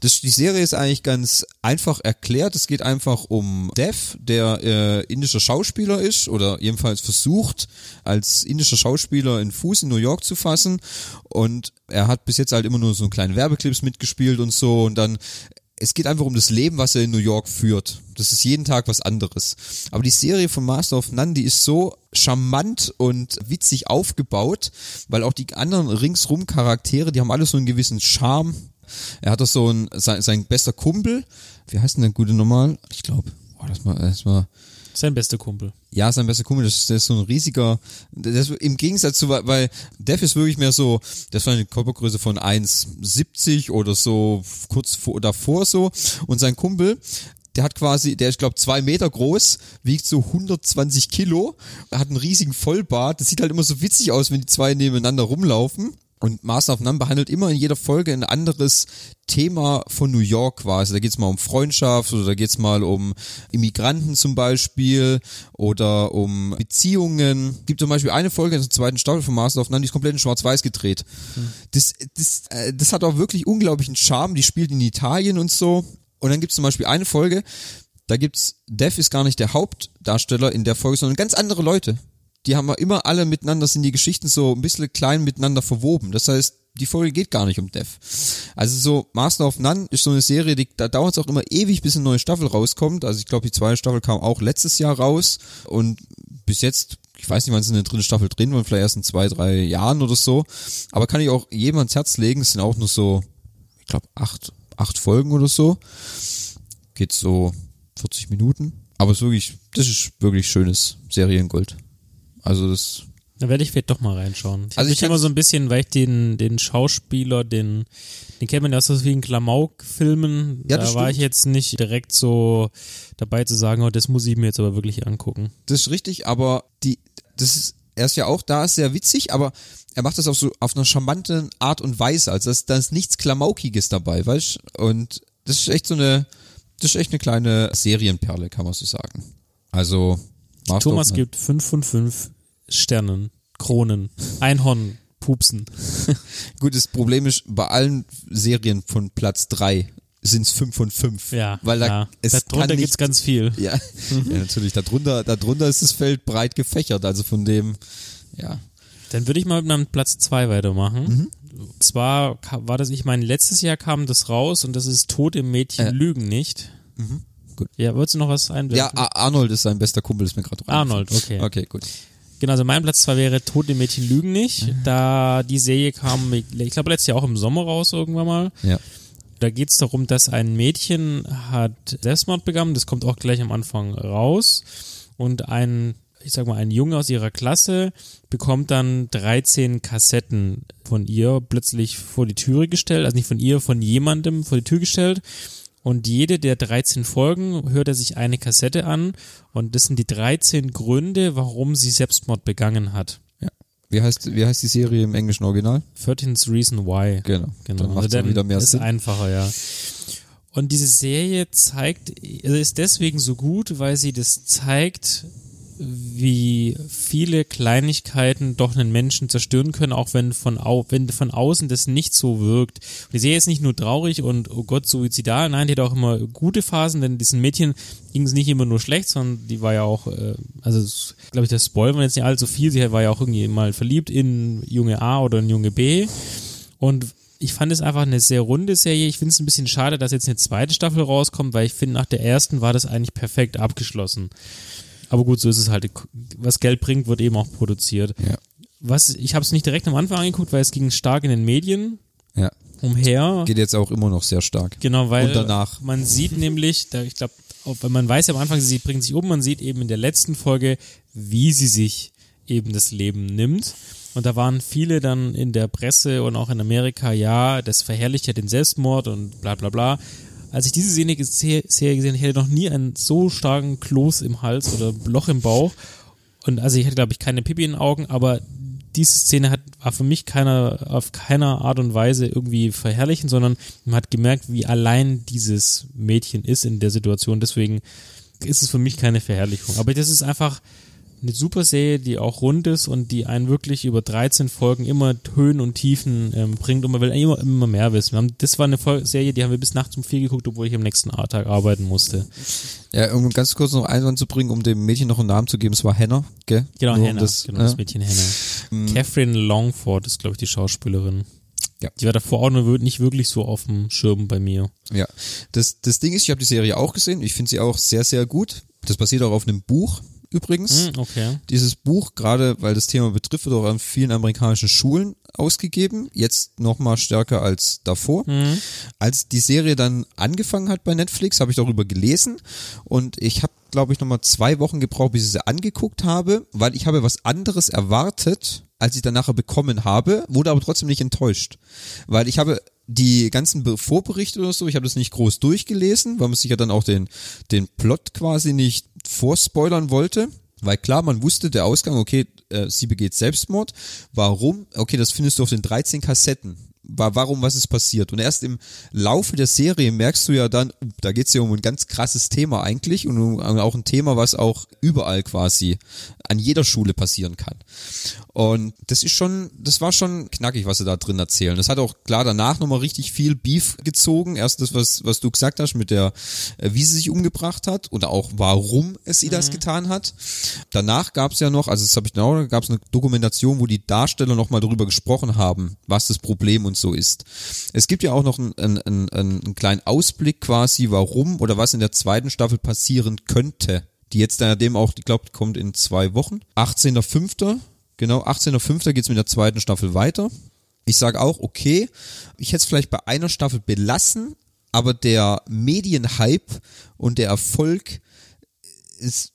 [SPEAKER 3] Das, die Serie ist eigentlich ganz einfach erklärt. Es geht einfach um Dev, der äh, indischer Schauspieler ist oder jedenfalls versucht, als indischer Schauspieler einen Fuß in New York zu fassen. Und er hat bis jetzt halt immer nur so kleine Werbeclips mitgespielt und so. Und dann es geht einfach um das Leben, was er in New York führt. Das ist jeden Tag was anderes. Aber die Serie von Master of None, die ist so charmant und witzig aufgebaut, weil auch die anderen ringsrum Charaktere, die haben alle so einen gewissen Charme. Er hat doch so ein, sein, sein bester Kumpel, wie heißt denn der gute normal? Ich glaube, oh, das mal, das mal,
[SPEAKER 2] Sein bester Kumpel.
[SPEAKER 3] ja, sein bester Kumpel, das, ist- der ist so ein riesiger, das, im Gegensatz zu, weil- Dev ist wirklich mehr so, das war eine Körpergröße von 1,70 oder so, kurz vor, davor so, und sein Kumpel, der hat quasi, der ist glaube zwei Meter groß, wiegt so 120 Kilo, hat einen riesigen Vollbart, das sieht halt immer so witzig aus, wenn die zwei nebeneinander rumlaufen. Und Master of None behandelt immer in jeder Folge ein anderes Thema von New York quasi. Da geht's mal um Freundschaft oder da geht's mal um Immigranten zum Beispiel oder um Beziehungen. Gibt zum Beispiel eine Folge in der zweiten Staffel von Master of None, die ist komplett in Schwarz-Weiß gedreht. Das, das, äh, das hat auch wirklich unglaublichen Charme. Die spielt in Italien und so. Und dann gibt's zum Beispiel eine Folge, da gibt's, Dev ist gar nicht der Hauptdarsteller in der Folge, sondern ganz andere Leute. Die haben wir immer alle miteinander, sind die Geschichten so ein bisschen klein miteinander verwoben. Das heißt, die Folge geht gar nicht um Dev. Also so Master of None ist so eine Serie, die, da dauert es auch immer ewig, bis eine neue Staffel rauskommt. Also ich glaube, die zweite Staffel kam auch letztes Jahr raus und bis jetzt, ich weiß nicht, wann es in der dritten Staffel drin war, vielleicht erst in zwei, drei Jahren oder so. Aber kann ich auch jedem ans Herz legen, es sind auch nur so, ich glaube, acht, acht Folgen oder so. Geht so 40 Minuten. Aber es ist wirklich, das ist wirklich schönes Seriengold. Also das,
[SPEAKER 2] Da werde ich vielleicht doch mal reinschauen. Ich
[SPEAKER 3] Also ich
[SPEAKER 2] immer so ein bisschen, weil ich den, den Schauspieler, den, den kennt man ja aus so vielen Klamauk-Filmen.
[SPEAKER 3] Ja,
[SPEAKER 2] da
[SPEAKER 3] das
[SPEAKER 2] war
[SPEAKER 3] stimmt.
[SPEAKER 2] ich jetzt nicht direkt so dabei zu sagen, oh, das muss ich mir jetzt aber wirklich angucken.
[SPEAKER 3] das ist richtig, aber die, das ist, er ist ja auch da, ist sehr witzig, aber er macht das auf so, auf einer charmanten Art und Weise. Also das, da ist nichts Klamaukiges dabei, weißt Und das ist echt so eine, das ist echt eine kleine Serienperle, kann man so sagen. Also, Master
[SPEAKER 2] Thomas
[SPEAKER 3] of-
[SPEAKER 2] gibt fünf von fünf Sternen, Kronen, Einhorn, Pupsen.
[SPEAKER 3] Gut, das Problem ist, bei allen Serien von Platz drei sind es fünf von fünf.
[SPEAKER 2] Ja,
[SPEAKER 3] Weil da,
[SPEAKER 2] ja.
[SPEAKER 3] es
[SPEAKER 2] darunter gibt's
[SPEAKER 3] nicht,
[SPEAKER 2] ganz viel.
[SPEAKER 3] ja, ja, natürlich, darunter, darunter ist das Feld breit gefächert, also von dem, ja.
[SPEAKER 2] Dann würde ich mal mit meinem Platz zwei weitermachen.
[SPEAKER 3] Mhm.
[SPEAKER 2] Zwar war das, ich meine, letztes Jahr kam das raus und das ist Tod im Mädchen
[SPEAKER 3] Äh.
[SPEAKER 2] Lügen nicht.
[SPEAKER 3] Gut.
[SPEAKER 2] Ja, würdest du noch was einwerfen?
[SPEAKER 3] Ja, Ar- Arnold ist sein bester Kumpel, ist mir gerade
[SPEAKER 2] Arnold, okay.
[SPEAKER 3] Okay, gut.
[SPEAKER 2] Genau, also mein Platz zwei wäre Tod im Mädchen Lügen nicht.
[SPEAKER 3] Mhm.
[SPEAKER 2] Da die Serie kam, ich glaube letztes Jahr auch im Sommer raus irgendwann mal.
[SPEAKER 3] Ja.
[SPEAKER 2] Da geht es darum, dass ein Mädchen hat Selbstmord begangen, das kommt auch gleich am Anfang raus. Und ein, ich sag mal, ein Junge aus ihrer Klasse bekommt dann 13 Kassetten von ihr plötzlich vor die Türe gestellt, also nicht von ihr, von jemandem vor die Tür gestellt. Und jede der 13 Folgen hört er sich eine Kassette an und das sind die 13 Gründe, warum sie Selbstmord begangen hat.
[SPEAKER 3] ja. Wie heißt, wie heißt die Serie im englischen Original?
[SPEAKER 2] 13th Reason Why.
[SPEAKER 3] Genau.
[SPEAKER 2] Genau,
[SPEAKER 3] Dann macht
[SPEAKER 2] also dann
[SPEAKER 3] wieder mehr
[SPEAKER 2] ist
[SPEAKER 3] Sinn.
[SPEAKER 2] einfacher, ja. Und diese Serie zeigt, also ist deswegen so gut, weil sie das zeigt, wie viele Kleinigkeiten doch einen Menschen zerstören können, auch wenn von, au wenn von außen das nicht so wirkt. Und die Serie ist nicht nur traurig und oh Gott, suizidal, nein, die hat auch immer gute Phasen, denn diesen Mädchen ging es nicht immer nur schlecht, sondern die war ja auch, äh, also glaube ich, das spoilern wir jetzt nicht allzu viel, sie war ja auch irgendwie mal verliebt in Junge A oder in Junge B. Und ich fand es einfach eine sehr runde Serie. Ich finde es ein bisschen schade, dass jetzt eine zweite Staffel rauskommt, weil ich finde, nach der ersten war das eigentlich perfekt abgeschlossen. Aber gut, so ist es halt. Was Geld bringt, wird eben auch produziert.
[SPEAKER 3] Ja.
[SPEAKER 2] Was, ich habe es nicht direkt am Anfang angeguckt, weil es ging stark in den Medien
[SPEAKER 3] Ja.
[SPEAKER 2] umher.
[SPEAKER 3] Geht jetzt auch immer noch sehr stark.
[SPEAKER 2] Genau, weil
[SPEAKER 3] Und danach.
[SPEAKER 2] man sieht nämlich, da, ich glaube, man weiß ja am Anfang, sie bringt sich um, man sieht eben in der letzten Folge, wie sie sich eben das Leben nimmt. Und da waren viele dann in der Presse und auch in Amerika, ja, das verherrlicht ja den Selbstmord und bla bla bla. Als ich diese Serie gesehen habe, ich hatte noch nie einen so starken Kloß im Hals oder Loch im Bauch. Und also ich hatte, glaube ich, keine Pipi in den Augen, aber diese Szene hat, war für mich keiner, auf keiner Art und Weise irgendwie verherrlichen, sondern man hat gemerkt, wie allein dieses Mädchen ist in der Situation. Deswegen ist es für mich keine Verherrlichung. Aber das ist einfach eine super Serie, die auch rund ist und die einen wirklich über 13 Folgen immer Höhen und Tiefen ähm, bringt und man will immer, immer mehr wissen. Wir haben, das war eine Fol- Serie, die haben wir bis nachts um vier geguckt, obwohl ich am nächsten Tag arbeiten musste.
[SPEAKER 3] Ja, um ganz kurz noch Einwand zu bringen, um dem Mädchen noch einen Namen zu geben, es war Hannah, gell?
[SPEAKER 2] Genau,
[SPEAKER 3] Nur um
[SPEAKER 2] Hannah,
[SPEAKER 3] Das,
[SPEAKER 2] genau, das. Mädchen Hannah. Catherine Longford ist, glaube ich, die Schauspielerin.
[SPEAKER 3] Ja.
[SPEAKER 2] Die war davor auch nur nicht wirklich so auf dem Schirm bei mir.
[SPEAKER 3] Ja, das, das Ding ist, ich habe die Serie auch gesehen. Ich finde sie auch sehr, sehr gut. Das basiert auch auf einem Buch übrigens.
[SPEAKER 2] Hm, okay.
[SPEAKER 3] Dieses Buch, gerade weil das Thema betrifft, wird auch an vielen amerikanischen Schulen ausgegeben. Jetzt noch mal stärker als davor. Als die Serie dann angefangen hat bei Netflix, habe ich darüber gelesen und ich habe, glaube ich, noch mal zwei Wochen gebraucht, bis ich sie angeguckt habe, weil ich habe was anderes erwartet, als ich dann nachher bekommen habe, wurde aber trotzdem nicht enttäuscht, weil ich habe die ganzen Be- Vorberichte oder so, ich habe das nicht groß durchgelesen, weil man sich ja dann auch den, den Plot quasi nicht vorspoilern wollte. Weil klar, man wusste der Ausgang, okay, äh, sie begeht Selbstmord. Warum? Okay, das findest du auf den 13 Kassetten. Wa- Warum, was ist passiert? Und erst im Laufe der Serie merkst du ja dann, da geht's ja um ein ganz krasses Thema eigentlich und um auch ein Thema, was auch überall quasi an jeder Schule passieren kann. Und das ist schon, das war schon knackig, was sie da drin erzählen. Das hat auch klar danach nochmal richtig viel Beef gezogen. Erst das, was, was du gesagt hast mit der, äh, wie sie sich umgebracht hat oder auch warum es sie das getan hat. Danach gab's ja noch, also das habe ich genau, gab's eine Dokumentation, wo die Darsteller nochmal darüber gesprochen haben, was das Problem und so ist. Es gibt ja auch noch einen, einen, einen, einen kleinen Ausblick quasi, warum oder was in der zweiten Staffel passieren könnte. Die jetzt dem auch, ich glaube, kommt in zwei Wochen. 18.05. Genau, 18.05. geht's mit der zweiten Staffel weiter. Ich sage auch, okay, ich hätte es vielleicht bei einer Staffel belassen, aber der Medienhype und der Erfolg ist,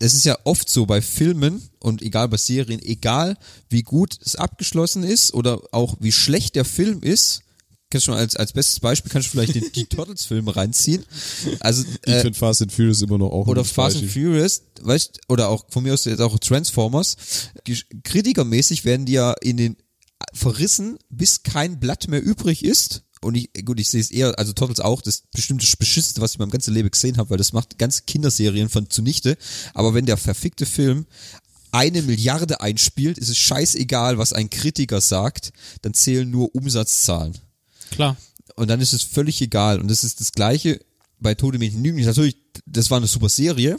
[SPEAKER 3] es ist ja oft so bei Filmen und egal bei Serien, egal wie gut es abgeschlossen ist oder auch wie schlecht der Film ist, kannst du schon als, als bestes Beispiel kannst du vielleicht die, die Turtles-Filme reinziehen. Also,
[SPEAKER 1] Ich
[SPEAKER 3] äh,
[SPEAKER 1] finde Fast and Furious immer noch auch
[SPEAKER 3] oder Fast and. Furious, weißt, oder auch von mir aus jetzt auch Transformers. Kritikermäßig werden die ja in den verrissen, bis kein Blatt mehr übrig ist. Und ich, gut, ich sehe es eher, also Turtles auch, das bestimmte Beschissenste, was ich mein ganzes Leben gesehen habe, weil das macht ganze Kinderserien von zunichte. Aber wenn der verfickte Film eine Milliarde einspielt, ist es scheißegal, was ein Kritiker sagt, dann zählen nur Umsatzzahlen.
[SPEAKER 2] Klar.
[SPEAKER 3] Und dann ist es völlig egal. Und das ist das Gleiche bei Tode Mädchen Lügen. Natürlich, das war eine super Serie.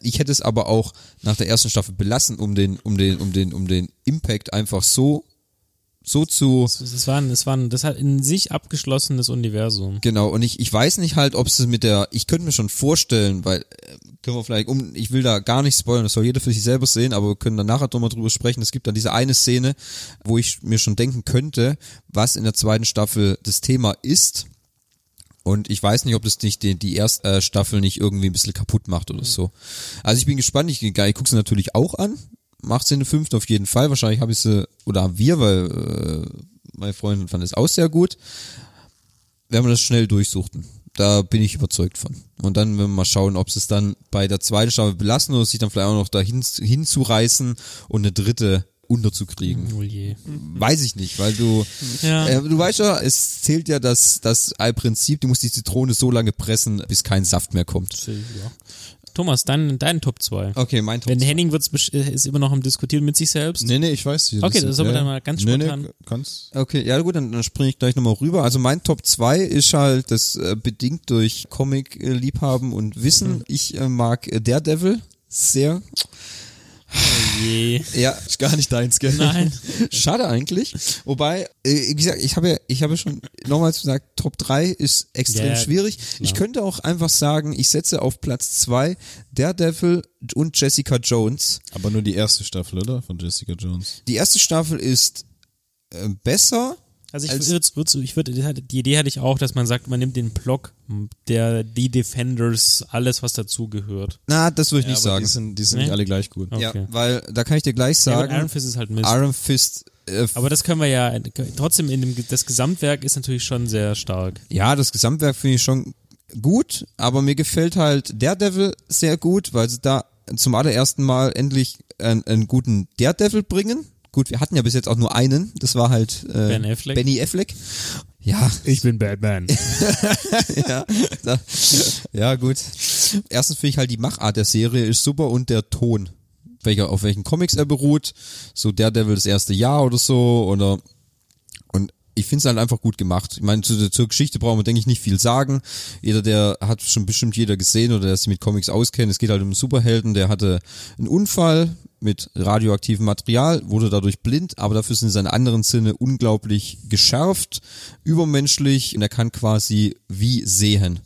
[SPEAKER 3] Ich hätte es aber auch nach der ersten Staffel belassen, um den, um den, um den, um den Impact einfach so, so zu,
[SPEAKER 2] Es, es war ein, es war ein, das hat in sich abgeschlossenes Universum.
[SPEAKER 3] genau. Und ich, ich weiß nicht halt, ob es mit der, ich könnte mir schon vorstellen, weil, äh, können wir vielleicht, um, ich will da gar nicht spoilern, das soll jeder für sich selber sehen, aber wir können dann nachher nochmal drüber sprechen. Es gibt dann diese eine Szene, wo ich mir schon denken könnte, was in der zweiten Staffel das Thema ist. Und ich weiß nicht, ob das nicht die, die erste äh, Staffel nicht irgendwie ein bisschen kaputt macht oder so. Also ich bin gespannt, ich, ich gucke sie natürlich auch an. Macht sie in der fünften auf jeden Fall. Wahrscheinlich habe ich sie, oder haben wir, weil äh, meine Freundin fand es auch sehr gut. Wenn wir das schnell durchsuchten. Da bin ich überzeugt von. Und dann werden wir mal schauen, ob sie es dann bei der zweiten Staffel belassen oder sich dann vielleicht auch noch dahin hinzureißen und eine dritte unterzukriegen.
[SPEAKER 2] Oh je.
[SPEAKER 3] Weiß ich nicht, weil du,
[SPEAKER 2] Ja.
[SPEAKER 3] äh, du weißt ja, es zählt ja das, das Prinzip, du musst die Zitrone so lange pressen, bis kein Saft mehr kommt.
[SPEAKER 2] Ja. Thomas, dein, dein Top 2.
[SPEAKER 3] Okay, mein Top
[SPEAKER 2] Wenn
[SPEAKER 3] zwei.
[SPEAKER 2] Henning wird's, äh, ist immer noch im Diskutieren mit sich selbst.
[SPEAKER 1] Nee, nee, ich weiß. die
[SPEAKER 2] Okay, das soll man dann mal ganz
[SPEAKER 1] nee,
[SPEAKER 2] spontan-
[SPEAKER 1] Nee, kannst.
[SPEAKER 3] Okay, ja gut, dann, dann springe ich gleich nochmal rüber. Also mein Top 2 ist halt das äh, bedingt durch Comic-Liebhaben und Wissen. Ich äh, mag äh, Daredevil sehr.
[SPEAKER 2] Oh je.
[SPEAKER 3] Ja,
[SPEAKER 1] Ist gar nicht deins, gell?
[SPEAKER 2] Nein.
[SPEAKER 3] Schade eigentlich. Wobei, äh, wie gesagt, ich habe ja, ich habe schon nochmals gesagt, Top 3 ist extrem
[SPEAKER 2] Ja,
[SPEAKER 3] schwierig. Ich
[SPEAKER 2] klar.
[SPEAKER 3] könnte auch einfach sagen, ich setze auf Platz 2 Daredevil und Jessica Jones.
[SPEAKER 1] Aber nur die erste Staffel, oder? Von Jessica Jones.
[SPEAKER 3] Die erste Staffel ist äh, besser.
[SPEAKER 2] Also ich
[SPEAKER 3] Als-
[SPEAKER 2] würde, würd, ich würde, die Idee hatte ich auch, dass man sagt, man nimmt den Block, der, die Defenders, alles was dazugehört.
[SPEAKER 3] Na, das würde ich
[SPEAKER 1] Ja,
[SPEAKER 3] nicht sagen.
[SPEAKER 1] Die sind, die sind
[SPEAKER 2] Nee?
[SPEAKER 1] nicht alle gleich gut.
[SPEAKER 2] Okay.
[SPEAKER 3] Ja, weil da kann ich dir gleich
[SPEAKER 2] Ja,
[SPEAKER 3] sagen,
[SPEAKER 2] aber Iron Fist ist halt Mist.
[SPEAKER 3] Iron Fist äh,
[SPEAKER 2] Aber das können wir ja, trotzdem in dem, das Gesamtwerk ist natürlich schon sehr stark.
[SPEAKER 3] Ja, das Gesamtwerk finde ich schon gut, aber mir gefällt halt Daredevil sehr gut, weil sie da zum allerersten Mal endlich einen, einen guten Daredevil bringen. Gut, wir hatten ja bis jetzt auch nur einen, das war halt äh,
[SPEAKER 2] Ben Affleck.
[SPEAKER 3] Benny Affleck. Ja,
[SPEAKER 2] Ich bin Batman.
[SPEAKER 3] ja, da, ja gut. Erstens finde ich halt die Machart der Serie ist super und der Ton, welcher auf welchen Comics er beruht, so Daredevil das erste Jahr oder so oder ich finde es halt einfach gut gemacht. Ich meine, zu, zur Geschichte brauchen wir, denke ich, nicht viel sagen. Jeder, der hat schon bestimmt jeder gesehen oder der sich mit Comics auskennt. Es geht halt um einen Superhelden, der hatte einen Unfall mit radioaktivem Material, wurde dadurch blind, aber dafür sind seine anderen Sinne unglaublich geschärft, übermenschlich und er kann quasi wie sehen.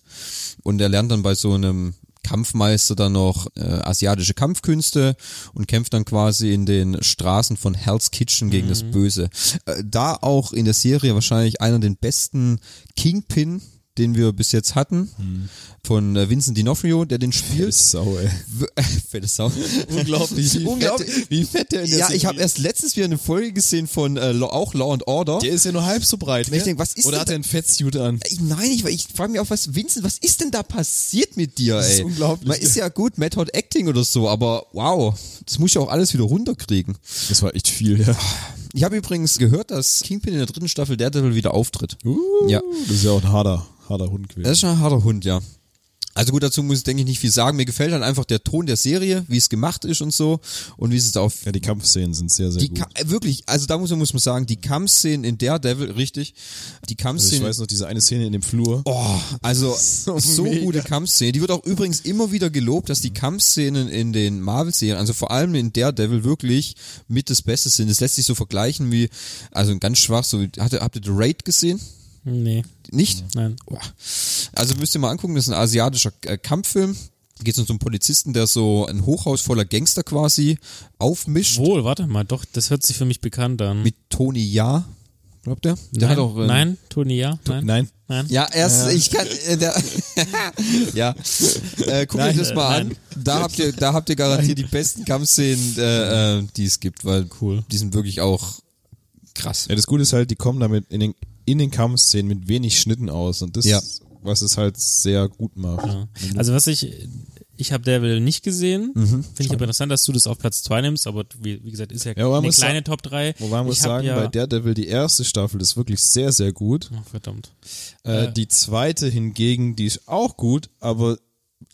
[SPEAKER 3] Und er lernt dann bei so einem Kampfmeister dann noch äh, asiatische Kampfkünste und kämpft dann quasi in den Straßen von Hell's Kitchen gegen das Böse. Äh, da auch in der Serie wahrscheinlich einer der besten Kingpin, den wir bis jetzt hatten, von äh, Vincent D'Onofrio, der den spielt.
[SPEAKER 1] Sau, ey.
[SPEAKER 3] Fette Sau.
[SPEAKER 1] Unglaublich. Wie
[SPEAKER 3] Unglaublich.
[SPEAKER 1] Fett, wie fett der in der
[SPEAKER 3] Ja, ich
[SPEAKER 1] Serie
[SPEAKER 3] habe erst letztens wieder eine Folge gesehen von äh, auch Law and Order.
[SPEAKER 1] Der ist ja nur halb so breit.
[SPEAKER 3] Ich denk, was ist
[SPEAKER 1] Oder hat er einen Fettsuit an?
[SPEAKER 3] Ich, nein, ich, ich frage mich auch, was, Vincent, was ist denn da passiert mit dir,
[SPEAKER 1] Das
[SPEAKER 3] ey?
[SPEAKER 1] ist unglaublich.
[SPEAKER 3] Man ist ja gut, Method Acting oder so, aber wow, das muss ich auch alles wieder runterkriegen.
[SPEAKER 1] Das war echt viel, ja.
[SPEAKER 3] Ich habe übrigens gehört, dass Kingpin in der dritten Staffel Daredevil wieder auftritt.
[SPEAKER 1] Uh,
[SPEAKER 3] Ja.
[SPEAKER 1] Das ist ja auch ein harter, harter Hund gewesen.
[SPEAKER 3] Das ist schon ein harter Hund, ja. Also gut, dazu muss ich, denke ich, nicht viel sagen. Mir gefällt halt einfach der Ton der Serie, wie es gemacht ist und so. Und wie es auf
[SPEAKER 1] ja, die Kampfszenen sind sehr, sehr
[SPEAKER 3] die
[SPEAKER 1] gut.
[SPEAKER 3] Ka äh, wirklich, also da muss man, muss man sagen, die Kampfszenen in Daredevil, richtig, die
[SPEAKER 1] Also ich
[SPEAKER 3] Kampfszenen,
[SPEAKER 1] weiß noch, diese eine Szene in dem Flur.
[SPEAKER 3] Oh, also so,
[SPEAKER 1] So
[SPEAKER 3] gute Kampfszenen. Die wird auch übrigens immer wieder gelobt, dass die Kampfszenen in den Marvel-Serien, also vor allem in Daredevil, wirklich mit das Beste sind. Das lässt sich so vergleichen wie, also ganz schwach, so, habt ihr, habt ihr The Raid gesehen?
[SPEAKER 2] Nee,
[SPEAKER 3] Nicht?
[SPEAKER 2] nein.
[SPEAKER 3] Boah. Also müsst ihr mal angucken, das ist ein asiatischer äh, Kampffilm. Da geht es um so einen Polizisten, der so ein Hochhaus voller Gangster quasi aufmischt.
[SPEAKER 2] Wohl, warte mal, doch, das hört sich für mich bekannt an.
[SPEAKER 3] Mit Tony Ja, glaubt ihr? Der
[SPEAKER 2] nein,
[SPEAKER 3] hat auch, ähm,
[SPEAKER 2] nein, Toni, ja, nein,
[SPEAKER 1] Nein.
[SPEAKER 2] nein.
[SPEAKER 3] Ja, erst, ich kann, äh, der, ja, äh, guckt euch
[SPEAKER 2] Nein,
[SPEAKER 3] das mal
[SPEAKER 2] äh,
[SPEAKER 3] an.
[SPEAKER 2] nein.
[SPEAKER 3] Da habt ihr, da habt ihr garantiert die besten Kampfszenen, äh, äh, die es gibt, weil
[SPEAKER 2] Cool.
[SPEAKER 3] die sind wirklich auch krass.
[SPEAKER 1] Ja, das Gute ist halt, die kommen damit in den, in den Kampfszenen mit wenig Schnitten aus und das,
[SPEAKER 3] Ja.
[SPEAKER 1] was es halt sehr gut macht.
[SPEAKER 2] Ja. Also was ich, Ich habe Daredevil nicht gesehen.
[SPEAKER 1] Mhm.
[SPEAKER 2] Finde ich aber interessant, dass du das auf Platz 2 nimmst, aber wie, wie gesagt, ist ja,
[SPEAKER 1] Ja,
[SPEAKER 2] eine kleine
[SPEAKER 1] sagen-
[SPEAKER 2] Top 3.
[SPEAKER 1] Wobei man muss sagen,
[SPEAKER 2] ja,
[SPEAKER 1] bei Daredevil die erste Staffel ist wirklich sehr, sehr gut.
[SPEAKER 2] Oh, verdammt.
[SPEAKER 1] Äh,
[SPEAKER 2] Äh.
[SPEAKER 1] die zweite hingegen, die ist auch gut, aber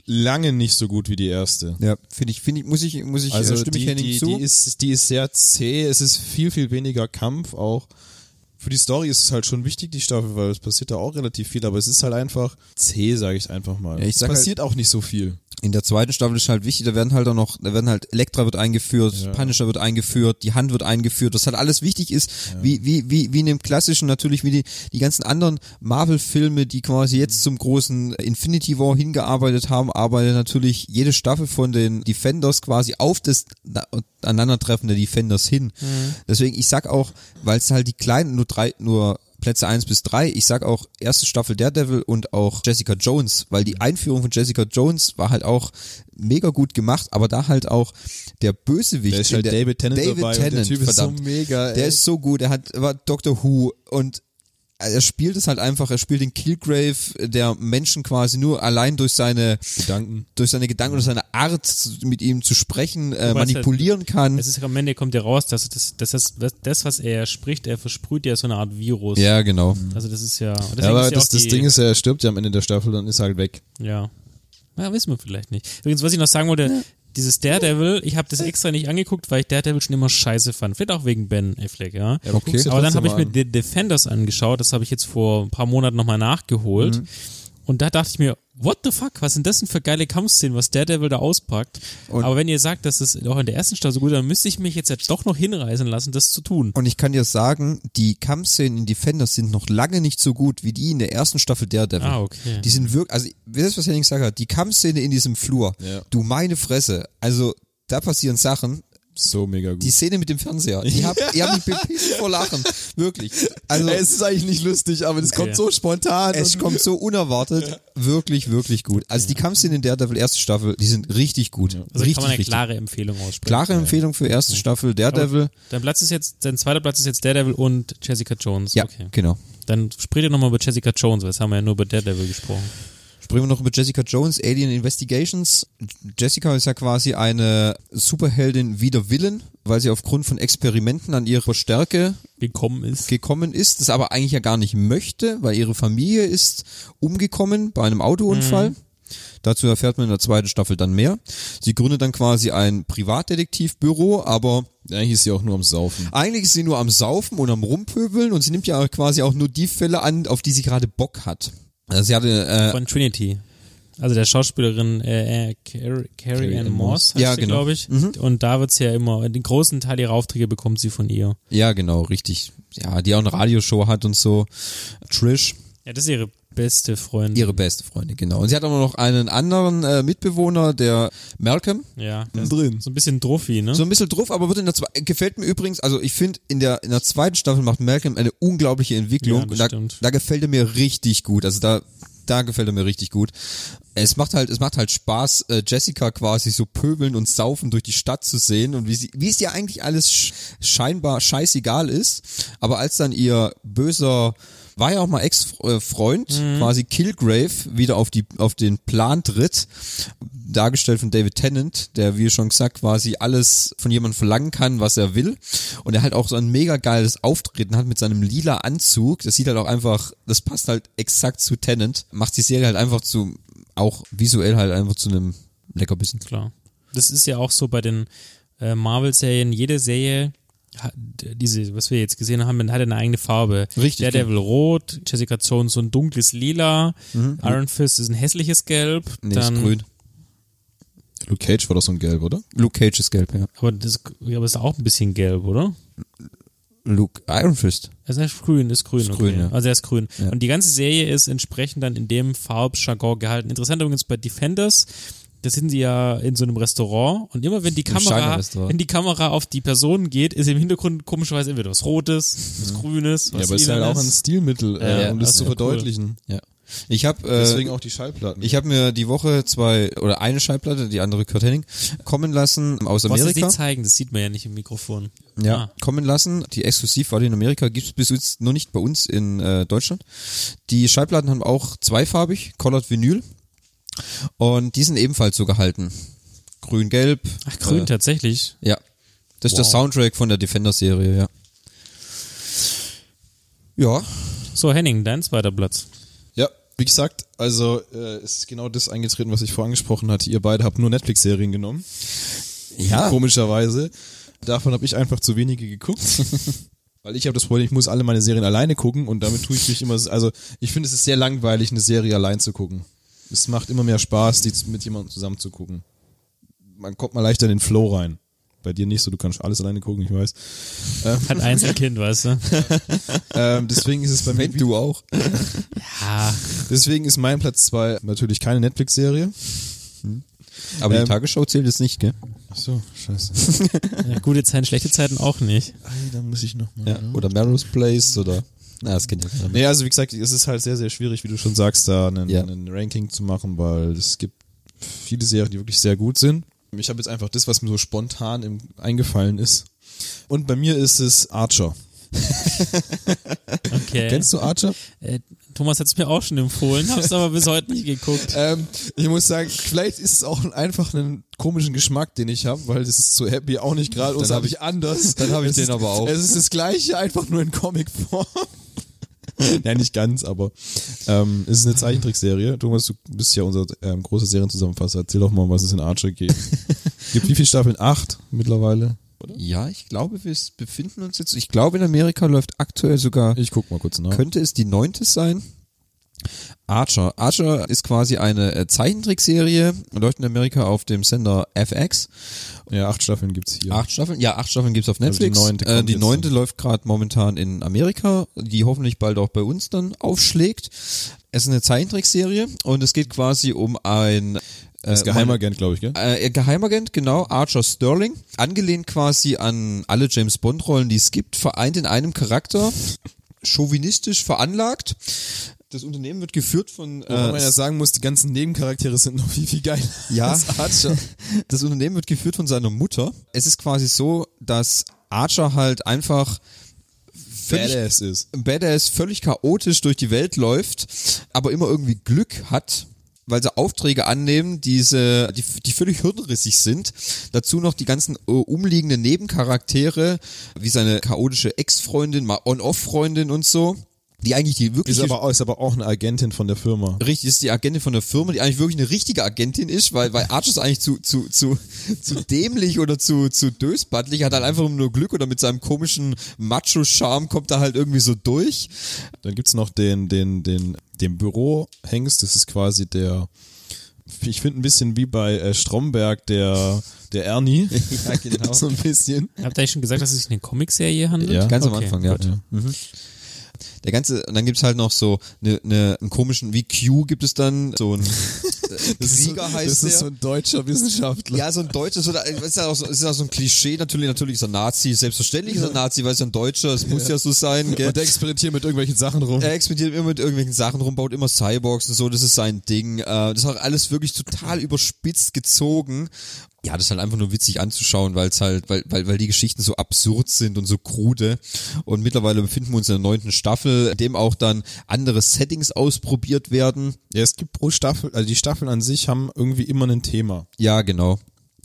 [SPEAKER 1] lange nicht so gut wie die erste.
[SPEAKER 3] Ja, finde ich, finde ich, muss ich, muss ich,
[SPEAKER 1] Also
[SPEAKER 3] äh, stimme
[SPEAKER 1] die,
[SPEAKER 3] ich Henning
[SPEAKER 1] die,
[SPEAKER 3] zu.
[SPEAKER 1] die, ist, die ist sehr zäh, es ist viel, viel weniger Kampf auch. Für die Story ist es halt schon wichtig, die Staffel, weil es passiert da auch relativ viel, aber es ist halt einfach zäh, sage ich einfach mal.
[SPEAKER 3] Ja, ich
[SPEAKER 1] es
[SPEAKER 3] halt-
[SPEAKER 1] passiert auch nicht so viel.
[SPEAKER 3] In der zweiten Staffel ist halt wichtig, da werden halt auch noch, da werden halt Elektra wird eingeführt,
[SPEAKER 1] Ja.
[SPEAKER 3] Punisher wird eingeführt, die Hand wird eingeführt, das halt alles wichtig ist, wie, wie, wie, wie in dem klassischen, natürlich wie die, die ganzen anderen Marvel-Filme, die quasi jetzt zum großen Infinity War hingearbeitet haben, arbeitet natürlich jede Staffel von den Defenders quasi auf das na- Aneinandertreffen der Defenders hin. Deswegen, ich sag auch, weil es halt die kleinen, nur drei, nur Plätze eins bis drei. Ich sag auch erste Staffel Daredevil und auch Jessica Jones, weil die Einführung von Jessica Jones war halt auch mega gut gemacht, aber da halt auch der Bösewicht.
[SPEAKER 1] Da ist halt
[SPEAKER 3] der,
[SPEAKER 1] David Tennant
[SPEAKER 3] David
[SPEAKER 1] dabei und der
[SPEAKER 3] Tennant,
[SPEAKER 1] Typ ist so
[SPEAKER 3] verdammt.
[SPEAKER 1] mega, ey.
[SPEAKER 3] Der ist so gut, er hat, war Doctor Who und er spielt es halt einfach, er spielt den Killgrave, der Menschen quasi nur allein durch seine
[SPEAKER 1] Gedanken.
[SPEAKER 3] durch seine Gedanken oder seine Art mit ihm zu sprechen äh, manipulieren kann.
[SPEAKER 2] Es ist am Ende kommt ja raus, dass das, dass das, das, was er spricht, er versprüht ja so eine Art Virus.
[SPEAKER 3] Ja, genau.
[SPEAKER 2] Also das ist ja.
[SPEAKER 1] Ja, aber
[SPEAKER 2] ist ja
[SPEAKER 1] das, das Ding ist ja, er stirbt ja am Ende der Staffel, dann ist er halt weg.
[SPEAKER 2] Ja. Ja, wissen wir vielleicht nicht. Übrigens, was ich noch sagen wollte, dieses Daredevil, ich habe das extra nicht angeguckt, weil ich Daredevil schon immer scheiße fand. Vielleicht auch wegen Ben Affleck, ja.
[SPEAKER 1] Ja, aber
[SPEAKER 3] Okay.
[SPEAKER 2] Aber dann habe ich mir. The Defenders angeschaut, das habe ich jetzt vor ein paar Monaten nochmal nachgeholt.
[SPEAKER 1] Mhm.
[SPEAKER 2] Und da dachte ich mir, what the fuck, was sind das denn für geile Kampfszenen, was Daredevil da auspackt.
[SPEAKER 3] Und-
[SPEAKER 2] Aber wenn ihr sagt, dass es auch in der ersten Staffel so gut ist, dann müsste ich mich jetzt, jetzt doch noch hinreißen lassen, das zu tun.
[SPEAKER 3] Und ich kann dir sagen, die Kampfszenen in Defenders sind noch lange nicht so gut wie die in der ersten Staffel Daredevil.
[SPEAKER 2] Ah, okay.
[SPEAKER 3] Die sind wirklich, also, wisst ihr, was Henning gesagt hat? Die Kampfszene in diesem Flur.
[SPEAKER 1] Ja.
[SPEAKER 3] Du meine Fresse. Also, da passieren Sachen.
[SPEAKER 1] So mega gut.
[SPEAKER 3] Die Szene mit dem Fernseher. Die hab, ihr habt mich bepisst vor Lachen. Wirklich. Also,
[SPEAKER 1] es ist eigentlich nicht lustig, aber es kommt so spontan.
[SPEAKER 3] es kommt so unerwartet. Wirklich, wirklich gut. Also, die Kampfszenen in Daredevil erste Staffel, die sind richtig gut.
[SPEAKER 2] Also
[SPEAKER 3] richtig,
[SPEAKER 2] kann man eine
[SPEAKER 3] richtig.
[SPEAKER 2] klare Empfehlung aussprechen.
[SPEAKER 3] Klare Empfehlung für erste Staffel Daredevil.
[SPEAKER 2] Dein Platz ist jetzt, dein zweiter Platz ist jetzt Daredevil und Jessica Jones.
[SPEAKER 3] Ja,
[SPEAKER 2] Okay.
[SPEAKER 3] genau.
[SPEAKER 2] Dann sprecht ihr nochmal über Jessica Jones, weil jetzt haben wir ja nur über Daredevil gesprochen.
[SPEAKER 3] Sprechen wir noch über Jessica Jones, Alien Investigations. Jessica ist ja quasi eine Superheldin wider Willen, weil sie aufgrund von Experimenten an ihrer Stärke
[SPEAKER 2] Gekommen ist.
[SPEAKER 3] gekommen ist, das aber eigentlich ja gar nicht möchte, weil ihre Familie ist umgekommen bei einem Autounfall. Dazu erfährt man in der zweiten Staffel dann mehr. Sie gründet dann quasi ein Privatdetektivbüro, aber
[SPEAKER 1] Eigentlich ist sie auch nur am Saufen.
[SPEAKER 3] eigentlich ist sie nur am Saufen und am Rumpöbeln und sie nimmt ja quasi auch nur die Fälle an, auf die sie gerade Bock hat. Also sie hatte äh,
[SPEAKER 2] Von Trinity. Also der Schauspielerin äh, äh, Carrie, Carrie Ann Moss, heißt
[SPEAKER 3] Ja,
[SPEAKER 2] sie,
[SPEAKER 3] genau.
[SPEAKER 2] glaube ich. Und da wird's ja immer, den großen Teil ihrer Aufträge bekommt sie von ihr.
[SPEAKER 3] Ja, genau, richtig. Ja, die auch eine Radioshow hat und so. Trish,
[SPEAKER 2] Ja, das ist ihre beste Freundin.
[SPEAKER 3] ihre beste Freundin, genau. Und sie hat auch noch einen anderen äh, Mitbewohner, der Malcolm.
[SPEAKER 2] ja, der
[SPEAKER 1] Drin.
[SPEAKER 2] so ein bisschen druffi, ne?
[SPEAKER 3] So ein bisschen drauf, aber wird in der zwei gefällt mir übrigens, also ich finde, in der, in der zweiten Staffel macht Malcolm eine unglaubliche Entwicklung.
[SPEAKER 2] Ja, das
[SPEAKER 3] Und da,
[SPEAKER 2] stimmt.
[SPEAKER 3] da gefällt er mir richtig gut. Also da, da gefällt er mir richtig gut. Es macht halt, es macht halt Spaß, äh, Jessica quasi so pöbeln und saufen durch die Stadt zu sehen und wie sie, wie es ihr eigentlich alles sch scheinbar scheißegal ist. Aber als dann ihr böser war ja auch mal Ex-Freund,
[SPEAKER 2] Mhm.
[SPEAKER 3] quasi Killgrave, wieder auf die, auf den Plan tritt, dargestellt von David Tennant, der, wie schon gesagt, quasi alles von jemandem verlangen kann, was er will. Und er halt auch so ein mega geiles Auftreten hat mit seinem lila Anzug. Das sieht halt auch einfach, das passt halt exakt zu Tennant. Macht die Serie halt einfach zu, auch visuell halt einfach zu einem Leckerbissen.
[SPEAKER 2] Klar. Das ist ja auch so bei den äh, Marvel-Serien. Jede Serie, diese, was wir jetzt gesehen haben, hat eine eigene Farbe.
[SPEAKER 3] Richtig,
[SPEAKER 2] Daredevil rot, Jessica Jones so ein dunkles Lila, Iron Fist ist ein hässliches Gelb.
[SPEAKER 3] Nee,
[SPEAKER 2] dann,
[SPEAKER 3] ist grün.
[SPEAKER 1] Luke Cage war doch so ein Gelb, oder?
[SPEAKER 3] Luke Cage ist gelb, ja.
[SPEAKER 2] Aber das aber ist auch ein bisschen gelb, oder?
[SPEAKER 3] Luke, Iron Fist.
[SPEAKER 2] Also er ist grün, ist grün.
[SPEAKER 3] Ist
[SPEAKER 2] okay.
[SPEAKER 3] grün, ja.
[SPEAKER 2] Also er ist grün.
[SPEAKER 3] Ja.
[SPEAKER 2] Und die ganze Serie ist entsprechend dann in dem Farbjargon gehalten. Interessant übrigens bei Defenders, da sind sie ja in so einem Restaurant und immer wenn die Kamera, wenn die Kamera auf die Person geht, ist im Hintergrund komischerweise entweder was Rotes, was Grünes, was
[SPEAKER 1] Mhm. ja, aber es ist halt auch ein. Stilmittel, äh,
[SPEAKER 2] Ja,
[SPEAKER 1] um das
[SPEAKER 2] das
[SPEAKER 1] zu
[SPEAKER 2] ja cool.
[SPEAKER 1] verdeutlichen.
[SPEAKER 3] Ja. Ich habe
[SPEAKER 1] Deswegen
[SPEAKER 3] äh,
[SPEAKER 1] auch die Schallplatten.
[SPEAKER 3] ich habe mir die Woche zwei oder eine Schallplatte, die andere Kurt Henning, kommen lassen aus
[SPEAKER 2] das
[SPEAKER 3] Amerika.
[SPEAKER 2] nicht zeigen, das sieht man ja nicht im Mikrofon.
[SPEAKER 3] Ja,
[SPEAKER 2] Ah.
[SPEAKER 3] kommen lassen. Die exklusiv war die in Amerika, gibt es bis jetzt nur nicht bei uns in äh, Deutschland. Die Schallplatten haben auch zweifarbig, Colored Vinyl. Und die sind ebenfalls so gehalten. Grün-Gelb.
[SPEAKER 2] Ach, grün
[SPEAKER 3] Äh,
[SPEAKER 2] tatsächlich.
[SPEAKER 3] ja. Das ist der
[SPEAKER 2] Wow.
[SPEAKER 3] Soundtrack von der Defender-Serie, ja. Ja,
[SPEAKER 2] So, Henning, dein zweiter Platz.
[SPEAKER 1] Ja, wie gesagt, also äh, ist genau das eingetreten, was ich vorher angesprochen hatte. Ihr beide habt nur Netflix-Serien genommen.
[SPEAKER 3] Ja.
[SPEAKER 1] Komischerweise. Davon habe ich einfach zu wenige geguckt. Weil ich habe das Problem, ich muss alle meine Serien alleine gucken und damit tue ich mich immer, also ich finde es ist sehr langweilig, eine Serie allein zu gucken. Es macht immer mehr Spaß, die mit jemandem zusammen zu gucken. Man kommt mal leichter in den Flow rein. Bei dir nicht so, du kannst alles alleine gucken, ich weiß.
[SPEAKER 2] Hat Einzelkind, weißt du?
[SPEAKER 1] Ähm, deswegen ist es bei mir,
[SPEAKER 3] du auch.
[SPEAKER 2] Ja.
[SPEAKER 1] deswegen ist mein Platz zwei natürlich keine Netflix-Serie.
[SPEAKER 3] Aber die
[SPEAKER 1] Ähm,
[SPEAKER 3] Tagesschau zählt jetzt nicht, gell?
[SPEAKER 1] Ach so, scheiße.
[SPEAKER 2] ja. Gute Zeiten, schlechte Zeiten auch nicht.
[SPEAKER 1] Ei, da muss ich noch mal.
[SPEAKER 3] Ja. Oder Melrose Place oder. Na, das kennt ja mehr.
[SPEAKER 1] Nee, also wie gesagt, es ist halt sehr, sehr schwierig, wie du schon sagst, da einen,
[SPEAKER 3] Ja.
[SPEAKER 1] einen Ranking zu machen, weil es gibt viele Serien, die wirklich sehr gut sind. Ich habe jetzt einfach das, was mir so spontan im, eingefallen ist. Und bei mir ist es Archer.
[SPEAKER 2] Okay.
[SPEAKER 1] Kennst du Archer?
[SPEAKER 2] Äh, Thomas hat es mir auch schon empfohlen, hab's aber bis heute nicht geguckt.
[SPEAKER 1] Ähm, ich muss sagen, vielleicht ist es auch einfach einen komischen Geschmack, den ich habe, weil das ist zu happy auch nicht gerade und das
[SPEAKER 3] Dann
[SPEAKER 1] habe
[SPEAKER 3] hab
[SPEAKER 1] ich anders.
[SPEAKER 3] dann hab ich
[SPEAKER 1] Es
[SPEAKER 3] den
[SPEAKER 1] ist,
[SPEAKER 3] aber auch.
[SPEAKER 1] Es ist das gleiche, einfach nur in Comicform. Nein, nicht ganz, aber ähm, es ist eine Zeichentrickserie. Thomas, du bist ja unser ähm, großer Serienzusammenfasser. Erzähl doch mal, was es in Archer geht. Gibt wie viele Staffeln? Acht mittlerweile.
[SPEAKER 3] Ja, ich glaube, wir befinden uns jetzt. Ich glaube, in Amerika läuft aktuell sogar.
[SPEAKER 1] Ich guck mal kurz nach.
[SPEAKER 3] Könnte es die neunte sein? Archer. Archer ist quasi eine äh, Zeichentrickserie, läuft in Amerika auf dem Sender FX.
[SPEAKER 1] Ja, acht Staffeln gibt's hier.
[SPEAKER 3] Acht Staffeln? Ja, acht Staffeln gibt's auf
[SPEAKER 1] Also die
[SPEAKER 3] Netflix.
[SPEAKER 1] neunte
[SPEAKER 3] äh, die neunte läuft gerade momentan in Amerika, die hoffentlich bald auch bei uns dann aufschlägt. Es ist eine Zeichentrickserie und es geht quasi um ein
[SPEAKER 1] Das
[SPEAKER 3] äh,
[SPEAKER 1] Geheimagent, glaube ich, gell?
[SPEAKER 3] äh, Geheimagent, genau, Archer Sterling, angelehnt quasi an alle James Bond Rollen, die es gibt, vereint in einem Charakter, chauvinistisch veranlagt. Das Unternehmen wird geführt von
[SPEAKER 1] Wobei man ja
[SPEAKER 3] äh,
[SPEAKER 1] sagen muss, die ganzen Nebencharaktere sind noch viel, viel geiler.
[SPEAKER 3] Ja.
[SPEAKER 1] Archer.
[SPEAKER 3] das Unternehmen wird geführt von seiner Mutter. Es ist quasi so, dass Archer halt einfach völlig
[SPEAKER 1] Badass ist.
[SPEAKER 3] Badass völlig chaotisch durch die Welt läuft, aber immer irgendwie Glück hat, weil sie Aufträge annehmen, diese, die, die völlig hirnrissig sind. Dazu noch die ganzen äh, umliegenden Nebencharaktere, wie seine chaotische Ex-Freundin, mal On-Off-Freundin und so, die eigentlich die wirklich
[SPEAKER 1] Ist aber, auch- ist aber auch eine Agentin von der Firma.
[SPEAKER 3] Richtig, ist die Agentin von der Firma, die eigentlich wirklich eine richtige Agentin ist, weil, weil Archer ist eigentlich zu, zu, zu, zu dämlich oder zu, zu dösbattlich, hat halt einfach nur Glück oder mit seinem komischen Macho-Charme kommt er halt irgendwie so durch.
[SPEAKER 1] Dann gibt's noch den, den, den, den Bürohengst, das ist quasi der, ich finde ein bisschen wie bei äh, Stromberg, der, der Ernie.
[SPEAKER 3] Ja, genau.
[SPEAKER 1] so ein bisschen.
[SPEAKER 2] Habt ihr eigentlich schon gesagt, dass es sich um eine Comicserie handelt?
[SPEAKER 1] Ja.
[SPEAKER 3] Ganz am
[SPEAKER 2] Okay,
[SPEAKER 3] Anfang, ja.
[SPEAKER 2] gut.
[SPEAKER 3] Mhm. Der ganze, und dann gibt's halt noch so eine, eine, einen komischen, wie Q gibt es dann, so ein äh,
[SPEAKER 1] Das so-
[SPEAKER 3] Krieger heißt
[SPEAKER 1] Das
[SPEAKER 3] der.
[SPEAKER 1] ist so ein deutscher Wissenschaftler.
[SPEAKER 3] Ja, so ein deutsches, oder, es ist ja auch so, ist ja so ein Klischee, natürlich, natürlich ist er Nazi, selbstverständlich ist er Nazi, weil es ja ein Deutscher, es muss ja so sein, gell.
[SPEAKER 1] Und der experimentiert mit irgendwelchen Sachen rum.
[SPEAKER 3] Er experimentiert immer mit irgendwelchen Sachen rum, baut immer Cyborgs und so, das ist sein Ding. Äh, das ist auch alles wirklich total überspitzt gezogen. Ja, das ist halt einfach nur witzig anzuschauen, weil es halt, weil, weil, weil die Geschichten so absurd sind und so krude. Und mittlerweile befinden wir uns in der neunten Staffel, in dem auch dann andere Settings ausprobiert werden.
[SPEAKER 1] Ja, es gibt pro Staffel, also die Staffeln an sich haben irgendwie immer ein Thema.
[SPEAKER 3] Ja, genau.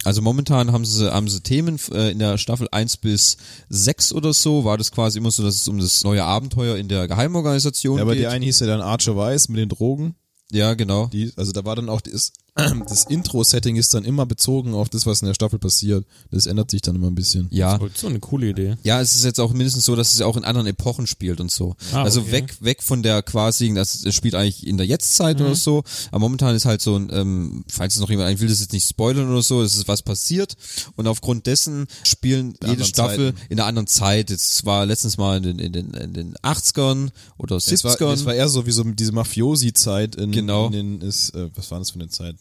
[SPEAKER 3] Also momentan haben sie, haben sie Themen äh, in der Staffel 1 bis 6 oder so, war das quasi immer so, dass es um das neue Abenteuer in der Geheimorganisation
[SPEAKER 1] Ja, aber
[SPEAKER 3] geht.
[SPEAKER 1] die eine hieß ja dann Archer Weiß mit den Drogen.
[SPEAKER 3] ja, genau.
[SPEAKER 1] Die, also da war dann auch das, das Intro-Setting ist dann immer bezogen auf das, was in der Staffel passiert. Das ändert sich dann immer ein bisschen.
[SPEAKER 3] Ja,
[SPEAKER 2] Oh, So eine coole Idee.
[SPEAKER 3] Ja, es ist jetzt auch mindestens so, dass es auch in anderen Epochen spielt und so.
[SPEAKER 2] Ah,
[SPEAKER 3] also
[SPEAKER 2] okay.
[SPEAKER 3] weg, weg von der quasi, das es spielt eigentlich in der Jetztzeit
[SPEAKER 2] Mhm.
[SPEAKER 3] oder so. Aber momentan ist halt so ein, ähm, falls es noch jemand, ich will das jetzt nicht spoilern oder so, es ist was passiert. Und aufgrund dessen spielen jede
[SPEAKER 1] anderen
[SPEAKER 3] Staffel
[SPEAKER 1] Zeiten.
[SPEAKER 3] in einer anderen Zeit. Jetzt war letztens mal in den, in den, in den 80ern oder
[SPEAKER 1] Es war,
[SPEAKER 3] 70ern.
[SPEAKER 1] es war eher so wie so diese Mafiosi-Zeit in,
[SPEAKER 3] Genau.
[SPEAKER 1] in den, ist, äh, was war das für eine Zeit?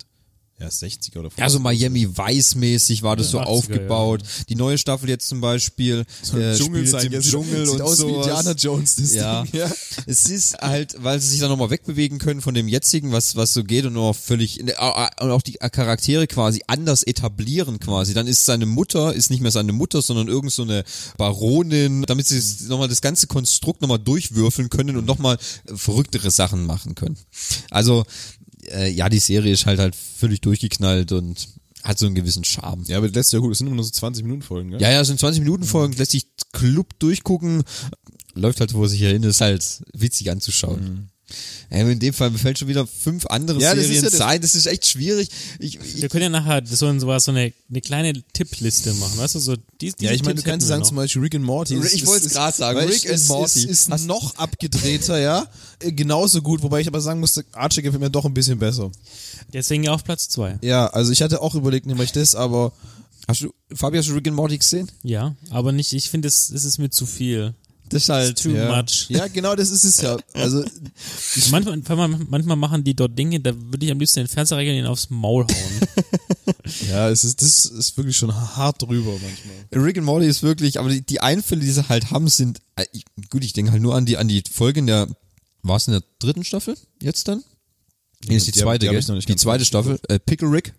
[SPEAKER 1] Ja, 60er oder 50er.
[SPEAKER 3] ja, so Miami Vice-mäßig war das
[SPEAKER 2] Ja,
[SPEAKER 3] so
[SPEAKER 2] 80er,
[SPEAKER 3] aufgebaut. Die neue Staffel jetzt zum Beispiel
[SPEAKER 1] Soll
[SPEAKER 3] äh,
[SPEAKER 1] Dschungel sein,
[SPEAKER 3] im
[SPEAKER 1] ja,
[SPEAKER 3] Dschungel
[SPEAKER 1] sieht
[SPEAKER 3] und
[SPEAKER 1] aus wie
[SPEAKER 3] sowas.
[SPEAKER 1] Indiana Jones, das
[SPEAKER 3] Ja.
[SPEAKER 1] Ding. Ja.
[SPEAKER 3] Es ist halt, weil sie sich dann nochmal wegbewegen können von dem jetzigen, was, was so geht und nur völlig, und auch die Charaktere quasi anders etablieren quasi. Dann ist seine Mutter, ist nicht mehr seine Mutter, sondern irgend so eine Baronin, damit sie nochmal das ganze Konstrukt nochmal durchwürfeln können und nochmal verrücktere Sachen machen können. Also, äh, ja, die Serie ist halt halt völlig durchgeknallt und hat so einen gewissen Charme.
[SPEAKER 1] Ja, aber das lässt ja gut, es sind immer nur so 20 Minuten Folgen, gell?
[SPEAKER 3] Ja, ja, es sind 20 Minuten Folgen, lässt sich Club durchgucken, läuft halt vor sich hin, ist halt witzig anzuschauen. Ja, in dem Fall mir fällt schon wieder fünf andere
[SPEAKER 1] Ja, das ist
[SPEAKER 3] Serien
[SPEAKER 1] ja das-
[SPEAKER 3] ein, das ist echt schwierig. Ich, ich,
[SPEAKER 2] Wir können ja nachher so, ein- sowas, so eine, eine kleine Tippliste machen, weißt du, so dies, diese
[SPEAKER 1] Ja, ich meine, du kannst sagen
[SPEAKER 2] wir
[SPEAKER 1] zum
[SPEAKER 2] noch.
[SPEAKER 1] Beispiel Rick and Morty.
[SPEAKER 3] Rick-
[SPEAKER 1] ist-
[SPEAKER 3] ich wollte es gerade sagen, Rick and Morty.
[SPEAKER 1] Ist, ist noch abgedrehter, ja. Äh, Genauso gut, wobei ich aber sagen musste, Archie gefällt mir doch ein bisschen besser.
[SPEAKER 2] Deswegen ja auf Platz zwei.
[SPEAKER 1] Ja, also ich hatte auch überlegt, nehme ich das, aber
[SPEAKER 3] hast du, Fabi, hast du Rick and Morty gesehen?
[SPEAKER 2] Ja, aber nicht, ich finde, es es ist mir zu viel.
[SPEAKER 3] Das ist halt,
[SPEAKER 2] Too
[SPEAKER 1] ja.
[SPEAKER 2] much.
[SPEAKER 1] Ja, genau, das ist es ja. Also
[SPEAKER 2] Manchmal, manchmal, manchmal machen die dort Dinge, da würde ich am liebsten den Fernseher regeln und ihn aufs Maul hauen.
[SPEAKER 1] ja, es ist das ist wirklich schon hart drüber manchmal.
[SPEAKER 3] Rick and Morty ist wirklich, aber die, die Einfälle, die sie halt haben, sind, äh, gut, ich denke halt nur an die, an die Folge in der, war es in der dritten Staffel? Jetzt dann? Nee, ist die
[SPEAKER 1] Die
[SPEAKER 3] zweite,
[SPEAKER 1] die
[SPEAKER 3] gell?
[SPEAKER 1] ich noch nicht
[SPEAKER 3] Die zweite Staffel, äh, Pickle Rick.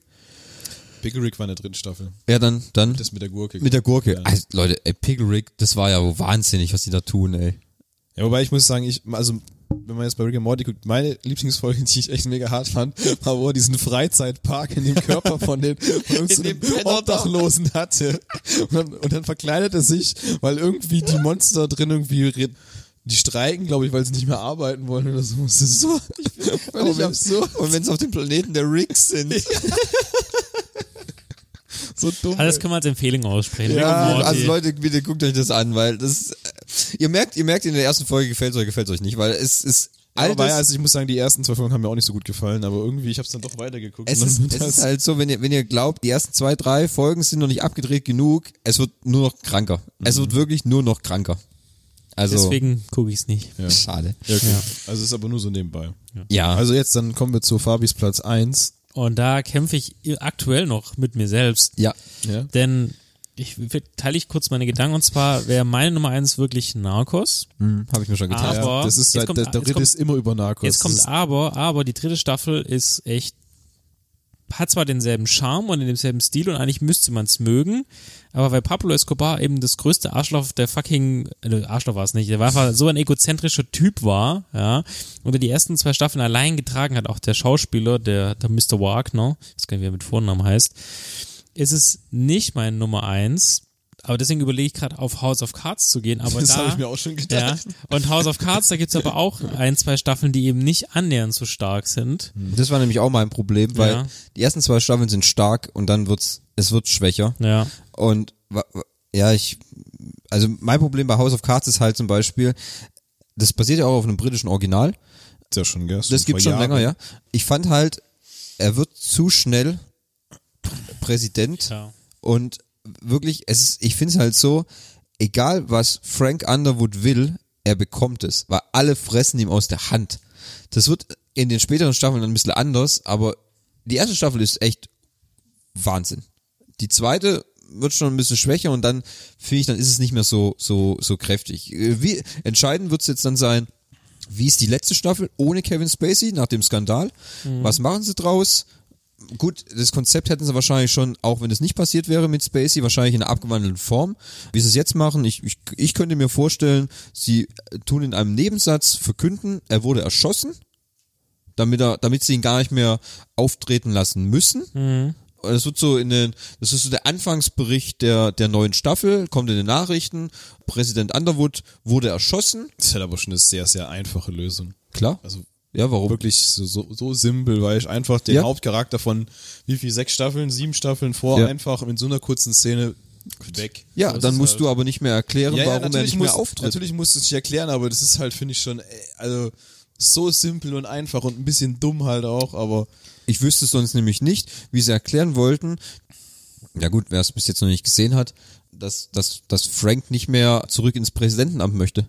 [SPEAKER 1] Pickle Rick war in der dritten Staffel.
[SPEAKER 3] Ja, dann, dann
[SPEAKER 1] Das mit der Gurke.
[SPEAKER 3] mit der Gurke.
[SPEAKER 1] Ja.
[SPEAKER 3] Also, Leute, ey, Pickle Rick, das war ja wahnsinnig, was die da tun, ey.
[SPEAKER 1] Ja, wobei ich muss sagen, ich, also, wenn man jetzt bei Rick and Morty guckt, meine Lieblingsfolge, die ich echt mega hart fand, war, wo er diesen Freizeitpark in dem Körper von den, von
[SPEAKER 3] Penner
[SPEAKER 1] Obdachlosen hatte. Und dann, und dann verkleidet er sich, weil irgendwie die Monster drin irgendwie, die streiken, glaube ich, weil sie nicht mehr arbeiten wollen oder so. Das ist so, ich bin
[SPEAKER 3] Aber
[SPEAKER 1] völlig absurd.
[SPEAKER 3] Und wenn es auf dem Planeten der Ricks sind.
[SPEAKER 1] So dumm.
[SPEAKER 2] Alles
[SPEAKER 1] ey.
[SPEAKER 2] können wir als Empfehlung aussprechen.
[SPEAKER 1] Ja,
[SPEAKER 3] also Leute, bitte guckt euch das an, weil das, ihr merkt, ihr merkt in der ersten Folge gefällt es euch, gefällt es euch nicht, weil es ist
[SPEAKER 1] Ja,
[SPEAKER 3] altes,
[SPEAKER 1] wobei, also ich muss sagen, die ersten zwei Folgen haben mir auch nicht so gut gefallen, aber irgendwie, ich habe es dann doch weitergeguckt.
[SPEAKER 3] es ist, es ist
[SPEAKER 1] das-
[SPEAKER 3] halt so, wenn ihr, wenn ihr glaubt, die ersten zwei, drei Folgen sind noch nicht abgedreht genug, es wird nur noch kranker. Es wird wirklich nur noch kranker. Also,
[SPEAKER 2] Deswegen gucke ich es nicht.
[SPEAKER 1] ja.
[SPEAKER 3] schade.
[SPEAKER 1] Ja, okay.
[SPEAKER 2] Ja.
[SPEAKER 1] Also ist aber nur so nebenbei.
[SPEAKER 3] Ja,
[SPEAKER 1] Also jetzt, dann kommen wir zu Fabis Platz 1.
[SPEAKER 2] Und da kämpfe ich aktuell noch mit mir selbst.
[SPEAKER 3] ja.
[SPEAKER 1] Ja.
[SPEAKER 2] Denn ich teile ich kurz meine Gedanken und zwar wäre meine Nummer eins wirklich Narcos.
[SPEAKER 3] Hm, habe ich mir schon getan.
[SPEAKER 2] Aber
[SPEAKER 1] ja, das ist seit,
[SPEAKER 2] kommt-
[SPEAKER 1] der, der dritte
[SPEAKER 2] kommt-
[SPEAKER 1] ist immer über Narcos.
[SPEAKER 2] Jetzt kommt aber, aber die dritte Staffel ist echt, hat zwar denselben Charme und denselben Stil und eigentlich müsste man es mögen, aber weil Pablo Escobar eben das größte Arschloch der fucking, äh, Arschloch war es nicht, der war einfach so ein egozentrischer Typ war, ja, und er die ersten zwei Staffeln allein getragen hat, auch der Schauspieler, der, der Mr. Wagner, ich weiß gar nicht, wie er mit Vornamen heißt, ist es nicht mein Nummer eins, aber deswegen überlege ich gerade auf House of Cards zu gehen, aber
[SPEAKER 1] das
[SPEAKER 2] da,
[SPEAKER 1] habe ich mir auch schon
[SPEAKER 2] ja,
[SPEAKER 1] gedacht.
[SPEAKER 2] und House of Cards, da gibt's aber auch ein, zwei Staffeln, die eben nicht annähernd so stark sind.
[SPEAKER 3] Das war nämlich auch mein Problem, weil
[SPEAKER 2] Ja.
[SPEAKER 3] die ersten zwei Staffeln sind stark und dann wird's, es wird schwächer.
[SPEAKER 2] Ja.
[SPEAKER 3] Und ja, ich, also mein Problem bei House of Cards ist halt zum Beispiel, das basiert ja auch auf einem britischen Original.
[SPEAKER 1] Ist ja schon, gell?
[SPEAKER 3] Das gibt schon länger, ja. Ich fand halt, er wird zu schnell Präsident
[SPEAKER 2] Ja.
[SPEAKER 3] und wirklich, es ist, ich finde es halt so, egal was Frank Underwood will, er bekommt es, weil alle fressen ihm aus der Hand. Das wird in den späteren Staffeln ein bisschen anders, aber die erste Staffel ist echt Wahnsinn. Die zweite wird schon ein bisschen schwächer und dann finde ich, dann ist es nicht mehr so, so, so kräftig. Äh, Wie, entscheidend wird es jetzt dann sein, wie ist die letzte Staffel ohne Kevin Spacey nach dem Skandal? Was machen sie draus? Gut, das Konzept hätten sie wahrscheinlich schon, auch wenn es nicht passiert wäre mit Spacey, wahrscheinlich in einer abgewandelten Form. Wie sie es jetzt machen, ich, ich, ich könnte mir vorstellen, sie tun in einem Nebensatz verkünden, er wurde erschossen, damit er, damit sie ihn gar nicht mehr auftreten lassen müssen. Und Das wird so in den, das ist so der Anfangsbericht der, der neuen Staffel, kommt in den Nachrichten. Präsident Underwood wurde erschossen.
[SPEAKER 1] Das ist halt aber schon eine sehr, sehr einfache Lösung.
[SPEAKER 3] Klar.
[SPEAKER 1] Also
[SPEAKER 3] Ja, warum?
[SPEAKER 1] wirklich so, so, so simpel, weil ich einfach den
[SPEAKER 3] Ja.
[SPEAKER 1] Hauptcharakter von wie viel, sechs Staffeln, sieben Staffeln vor,
[SPEAKER 3] Ja.
[SPEAKER 1] einfach in so einer kurzen Szene weg.
[SPEAKER 3] Ja,
[SPEAKER 1] ist
[SPEAKER 3] dann
[SPEAKER 1] es
[SPEAKER 3] musst
[SPEAKER 1] halt.
[SPEAKER 3] du aber nicht mehr erklären,
[SPEAKER 1] ja,
[SPEAKER 3] warum er nicht
[SPEAKER 1] muss,
[SPEAKER 3] mehr auftritt.
[SPEAKER 1] Natürlich musst du es nicht erklären, aber das ist halt, finde ich schon, ey, also so simpel und einfach und ein bisschen dumm halt auch, aber
[SPEAKER 3] Ich wüsste sonst nämlich nicht, wie sie erklären wollten. Ja gut, wer es bis jetzt noch nicht gesehen hat, dass, dass, dass Frank nicht mehr zurück ins Präsidentenamt möchte.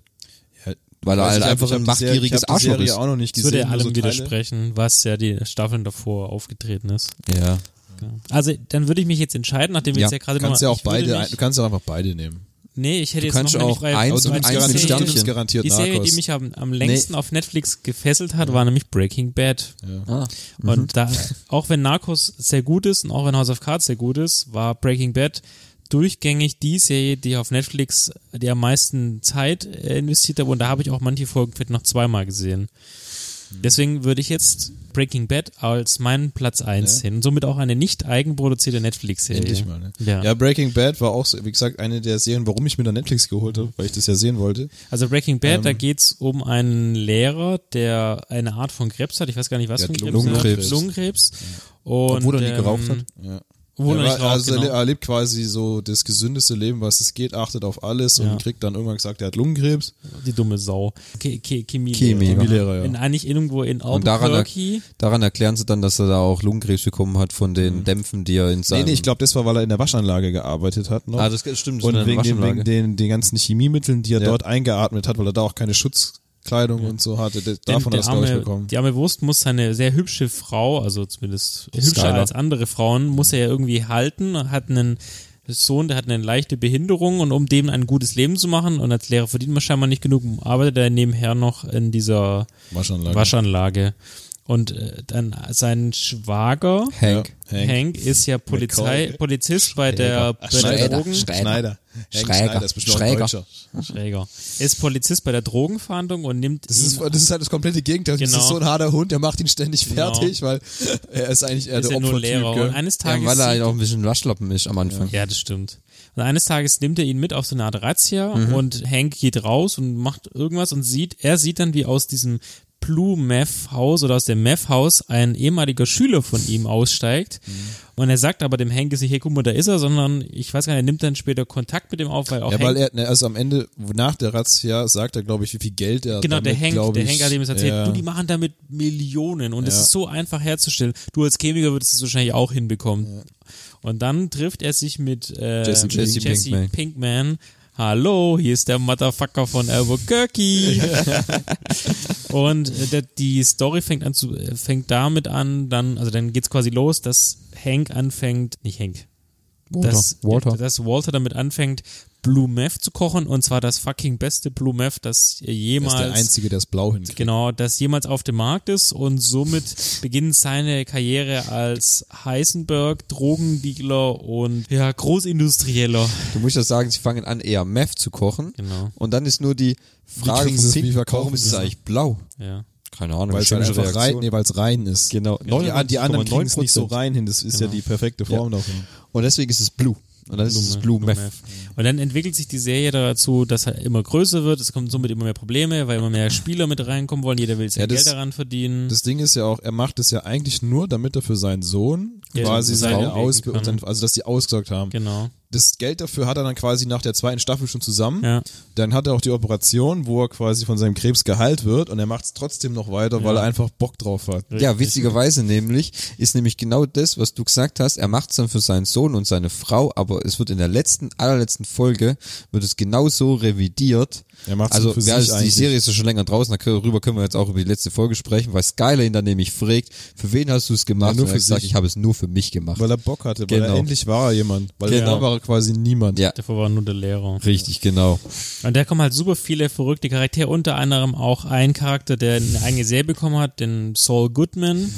[SPEAKER 1] ja,
[SPEAKER 3] Weil er halt einfach ein machtgieriges Arschloch ist.
[SPEAKER 1] auch noch nicht
[SPEAKER 2] Das
[SPEAKER 1] gesehen.
[SPEAKER 2] würde ja allem
[SPEAKER 1] so
[SPEAKER 2] widersprechen, was ja die Staffeln davor aufgetreten ist.
[SPEAKER 3] Ja.
[SPEAKER 2] Also, dann würde ich mich jetzt entscheiden, nachdem wir
[SPEAKER 3] Ja,
[SPEAKER 2] jetzt ja gerade
[SPEAKER 1] Du kannst
[SPEAKER 2] noch,
[SPEAKER 1] ja auch beide,
[SPEAKER 2] mich-
[SPEAKER 1] du kannst ja auch einfach beide nehmen.
[SPEAKER 2] Nee, ich hätte
[SPEAKER 3] Du
[SPEAKER 2] jetzt noch
[SPEAKER 3] auch
[SPEAKER 2] nämlich, weil-
[SPEAKER 3] eins und
[SPEAKER 2] die
[SPEAKER 3] eins mit
[SPEAKER 2] Serie-
[SPEAKER 3] Sternchen.
[SPEAKER 1] garantiert
[SPEAKER 2] Die Serie, die mich am, am längsten auf Netflix gefesselt hat, war nämlich Breaking Bad.
[SPEAKER 3] Ah.
[SPEAKER 2] Und da, auch wenn Narcos sehr gut ist und auch wenn House of Cards sehr gut ist, war Breaking Bad durchgängig die Serie, die auf Netflix die am meisten Zeit äh, investiert habe. Und da habe ich auch manche Folgen vielleicht noch zweimal gesehen. Deswegen würde ich jetzt Breaking Bad als meinen Platz 1
[SPEAKER 1] Ja.
[SPEAKER 2] sehen und somit auch eine nicht eigenproduzierte Netflix-Serie.
[SPEAKER 1] Endlich mal, ne?
[SPEAKER 2] Ja.
[SPEAKER 1] Ja. Breaking Bad war auch, so, wie gesagt, eine der Serien, warum ich mir da Netflix geholt habe, weil ich das ja sehen wollte.
[SPEAKER 2] Also Breaking Bad,
[SPEAKER 1] Ähm.
[SPEAKER 2] da geht's um einen Lehrer, der eine Art von Krebs hat. Ich weiß gar nicht, was
[SPEAKER 1] Der
[SPEAKER 2] für ein
[SPEAKER 1] hat
[SPEAKER 2] Krebs.
[SPEAKER 3] Lungenkrebs.
[SPEAKER 2] Lungenkrebs. Und,
[SPEAKER 3] Obwohl er nie
[SPEAKER 2] ähm,
[SPEAKER 3] geraucht hat.
[SPEAKER 1] Ja.
[SPEAKER 2] Er
[SPEAKER 1] er, war-
[SPEAKER 2] raucht,
[SPEAKER 1] also
[SPEAKER 2] genau.
[SPEAKER 1] er, er lebt quasi so das gesündeste Leben, was es geht, achtet auf alles
[SPEAKER 2] Ja.
[SPEAKER 1] und kriegt dann irgendwann gesagt, er hat Lungenkrebs.
[SPEAKER 2] Die dumme Sau. Ke Ke Chemie
[SPEAKER 3] Chemie,
[SPEAKER 1] Chemielehrer, ja.
[SPEAKER 2] In, eigentlich irgendwo in
[SPEAKER 3] Und daran,
[SPEAKER 2] Albuquerque.
[SPEAKER 3] daran erklären sie dann, dass er da auch Lungenkrebs bekommen hat von den Dämpfen, die er in
[SPEAKER 1] Nee,
[SPEAKER 3] seinem...
[SPEAKER 1] nee, ich glaube, das war, weil er in der Waschanlage gearbeitet hat. Noch.
[SPEAKER 3] Ah, das stimmt.
[SPEAKER 1] und wegen, den, wegen den, den ganzen Chemiemitteln, die er
[SPEAKER 3] Ja.
[SPEAKER 1] dort eingeatmet hat, weil er da auch keine Schutzkleidung und so hatte. Das, davon
[SPEAKER 2] der
[SPEAKER 1] es, glaube ich, bekommen.
[SPEAKER 2] die arme Wurst muss seine sehr hübsche Frau, also zumindest hübscher
[SPEAKER 1] Skylar.
[SPEAKER 2] als andere Frauen, muss er ja irgendwie halten, hat einen Sohn, der hat eine leichte Behinderung und um dem ein gutes Leben zu machen und als Lehrer verdient man scheinbar nicht genug, arbeitet er nebenher noch in dieser
[SPEAKER 1] Waschanlage.
[SPEAKER 2] Waschanlage. Und äh, dann sein Schwager,
[SPEAKER 3] Hank.
[SPEAKER 1] Ja,
[SPEAKER 2] Hank,
[SPEAKER 1] Hank.
[SPEAKER 2] ist ja Polizei,
[SPEAKER 1] McCoy.
[SPEAKER 2] Polizist bei der, bei der
[SPEAKER 3] Schneider.
[SPEAKER 2] Drogen,
[SPEAKER 3] Schneider.
[SPEAKER 1] Schneider. Hank
[SPEAKER 3] Schräger.
[SPEAKER 1] Schneider, ist
[SPEAKER 3] Schräger.
[SPEAKER 2] Schräger, ist Polizist bei der Drogenfahndung und nimmt
[SPEAKER 1] Das ist, das ist halt das komplette Gegenteil. Das
[SPEAKER 2] Genau.
[SPEAKER 1] ist so ein harter Hund, der macht ihn ständig
[SPEAKER 2] Genau.
[SPEAKER 1] fertig, weil er ist eigentlich eher
[SPEAKER 2] ist
[SPEAKER 1] der
[SPEAKER 2] ja nur
[SPEAKER 1] Opfertyp.
[SPEAKER 2] Lehrer.
[SPEAKER 1] gell?
[SPEAKER 2] Und eines
[SPEAKER 3] Ja,
[SPEAKER 2] Tages
[SPEAKER 3] weil er halt auch ein bisschen Waschlappen ist am Anfang.
[SPEAKER 2] Ja, das stimmt. Und eines Tages nimmt er ihn mit auf so eine Art Razzia
[SPEAKER 1] Mhm.
[SPEAKER 2] und Hank geht raus und macht irgendwas und sieht, er sieht dann, wie aus diesem Blue Meth Haus oder aus dem Meth Haus ein ehemaliger Schüler von ihm aussteigt.
[SPEAKER 1] Mhm.
[SPEAKER 2] Und er sagt aber dem Hank jetzt nicht, hey, guck mal, da ist er, sondern ich weiß gar nicht, er nimmt dann später Kontakt mit dem auf, weil auch
[SPEAKER 1] Ja,
[SPEAKER 2] Hank
[SPEAKER 1] weil er, ne, also am Ende, nach der Razzia, sagt er, glaube ich, wie viel Geld er
[SPEAKER 2] Genau, der
[SPEAKER 1] damit,
[SPEAKER 2] Hank,
[SPEAKER 1] glaub
[SPEAKER 2] der
[SPEAKER 1] ich,
[SPEAKER 2] Hank hat ihm das erzählt,
[SPEAKER 1] ja,
[SPEAKER 2] du, die machen damit Millionen und es
[SPEAKER 1] Ja.
[SPEAKER 2] ist so einfach herzustellen. Du als Chemiker würdest es wahrscheinlich auch hinbekommen. Und dann trifft er sich mit äh,
[SPEAKER 1] Jesse
[SPEAKER 3] Jesse Pinkman.
[SPEAKER 2] Pinkman. Hallo, hier ist der Motherfucker von Albuquerque. und äh, der, die Story fängt an zu, äh, fängt damit an, dann, also dann geht's quasi los, dass Hank anfängt, nicht Hank,
[SPEAKER 3] Walter.
[SPEAKER 2] dass,
[SPEAKER 3] Walter.
[SPEAKER 2] dass Walter damit anfängt, Blue Meth zu kochen und zwar das fucking beste Blue Meth, das jemals
[SPEAKER 1] ist der Einzige, der es blau hinkriegt.
[SPEAKER 2] Genau, das jemals auf dem Markt ist und somit beginnt seine Karriere als Heisenberg, Drogendealer und ja, Großindustrieller.
[SPEAKER 3] Du musst ja sagen, sie fangen an, eher Meth zu kochen.
[SPEAKER 2] Genau.
[SPEAKER 3] Und dann ist nur die Frage,
[SPEAKER 1] sie es,
[SPEAKER 3] vom
[SPEAKER 1] wie
[SPEAKER 3] warum ist es eigentlich blau?
[SPEAKER 2] Ja.
[SPEAKER 3] Keine Ahnung,
[SPEAKER 1] Weil es halt einfach rein, nee, weil es rein ist.
[SPEAKER 3] Genau,
[SPEAKER 1] Die, die anderen kriegen es nicht so
[SPEAKER 3] 99,9%.
[SPEAKER 1] rein hin, das ist ja
[SPEAKER 2] Genau.
[SPEAKER 1] die perfekte Form davon.
[SPEAKER 3] Und deswegen ist es Blue. Und dann ist es Blue Meth.
[SPEAKER 2] Und dann entwickelt sich die Serie dazu, dass er immer größer wird. Es kommen somit immer mehr Probleme, weil immer mehr Spieler mit reinkommen wollen. Jeder will sein
[SPEAKER 1] Ja, das-
[SPEAKER 2] Geld daran verdienen.
[SPEAKER 1] Das Ding ist ja auch, er macht es ja eigentlich nur, damit er für seinen Sohn Quasi seine
[SPEAKER 2] kann.
[SPEAKER 1] also dass die ausgesorgt haben.
[SPEAKER 2] genau.
[SPEAKER 1] Das Geld dafür hat er dann quasi nach der zweiten Staffel schon zusammen.
[SPEAKER 2] Ja.
[SPEAKER 1] Dann hat er auch die Operation, wo er quasi von seinem Krebs geheilt wird und er macht es trotzdem noch weiter, weil
[SPEAKER 2] Ja.
[SPEAKER 1] er einfach Bock drauf hat.
[SPEAKER 3] Ja, witzigerweise nämlich ist nämlich genau das, was du gesagt hast. Er macht es dann für seinen Sohn und seine Frau, aber es wird in der letzten, allerletzten Folge wird es genauso revidiert.
[SPEAKER 1] Er macht's
[SPEAKER 3] also
[SPEAKER 1] für
[SPEAKER 3] ja,
[SPEAKER 1] sich
[SPEAKER 3] die. Serie ist ja schon länger draußen, darüber können wir jetzt auch über die letzte Folge sprechen, weil Skyler ihn dann nämlich fragt, für wen hast du es gemacht?
[SPEAKER 1] Ja, nur
[SPEAKER 3] und er
[SPEAKER 1] für
[SPEAKER 3] hat gesagt,
[SPEAKER 1] sich.
[SPEAKER 3] ich habe es nur für mich gemacht.
[SPEAKER 1] Weil er Bock hatte, weil
[SPEAKER 3] Genau.
[SPEAKER 1] er endlich war er jemand. Weil
[SPEAKER 3] Genau.
[SPEAKER 1] genau. war er quasi niemand.
[SPEAKER 3] ja,
[SPEAKER 2] Davor war nur der Lehrer.
[SPEAKER 3] richtig, genau.
[SPEAKER 2] Und da kommen halt super viele verrückte Charaktere, unter anderem auch ein Charakter, der eine eigene Serie bekommen hat, den Saul Goodman.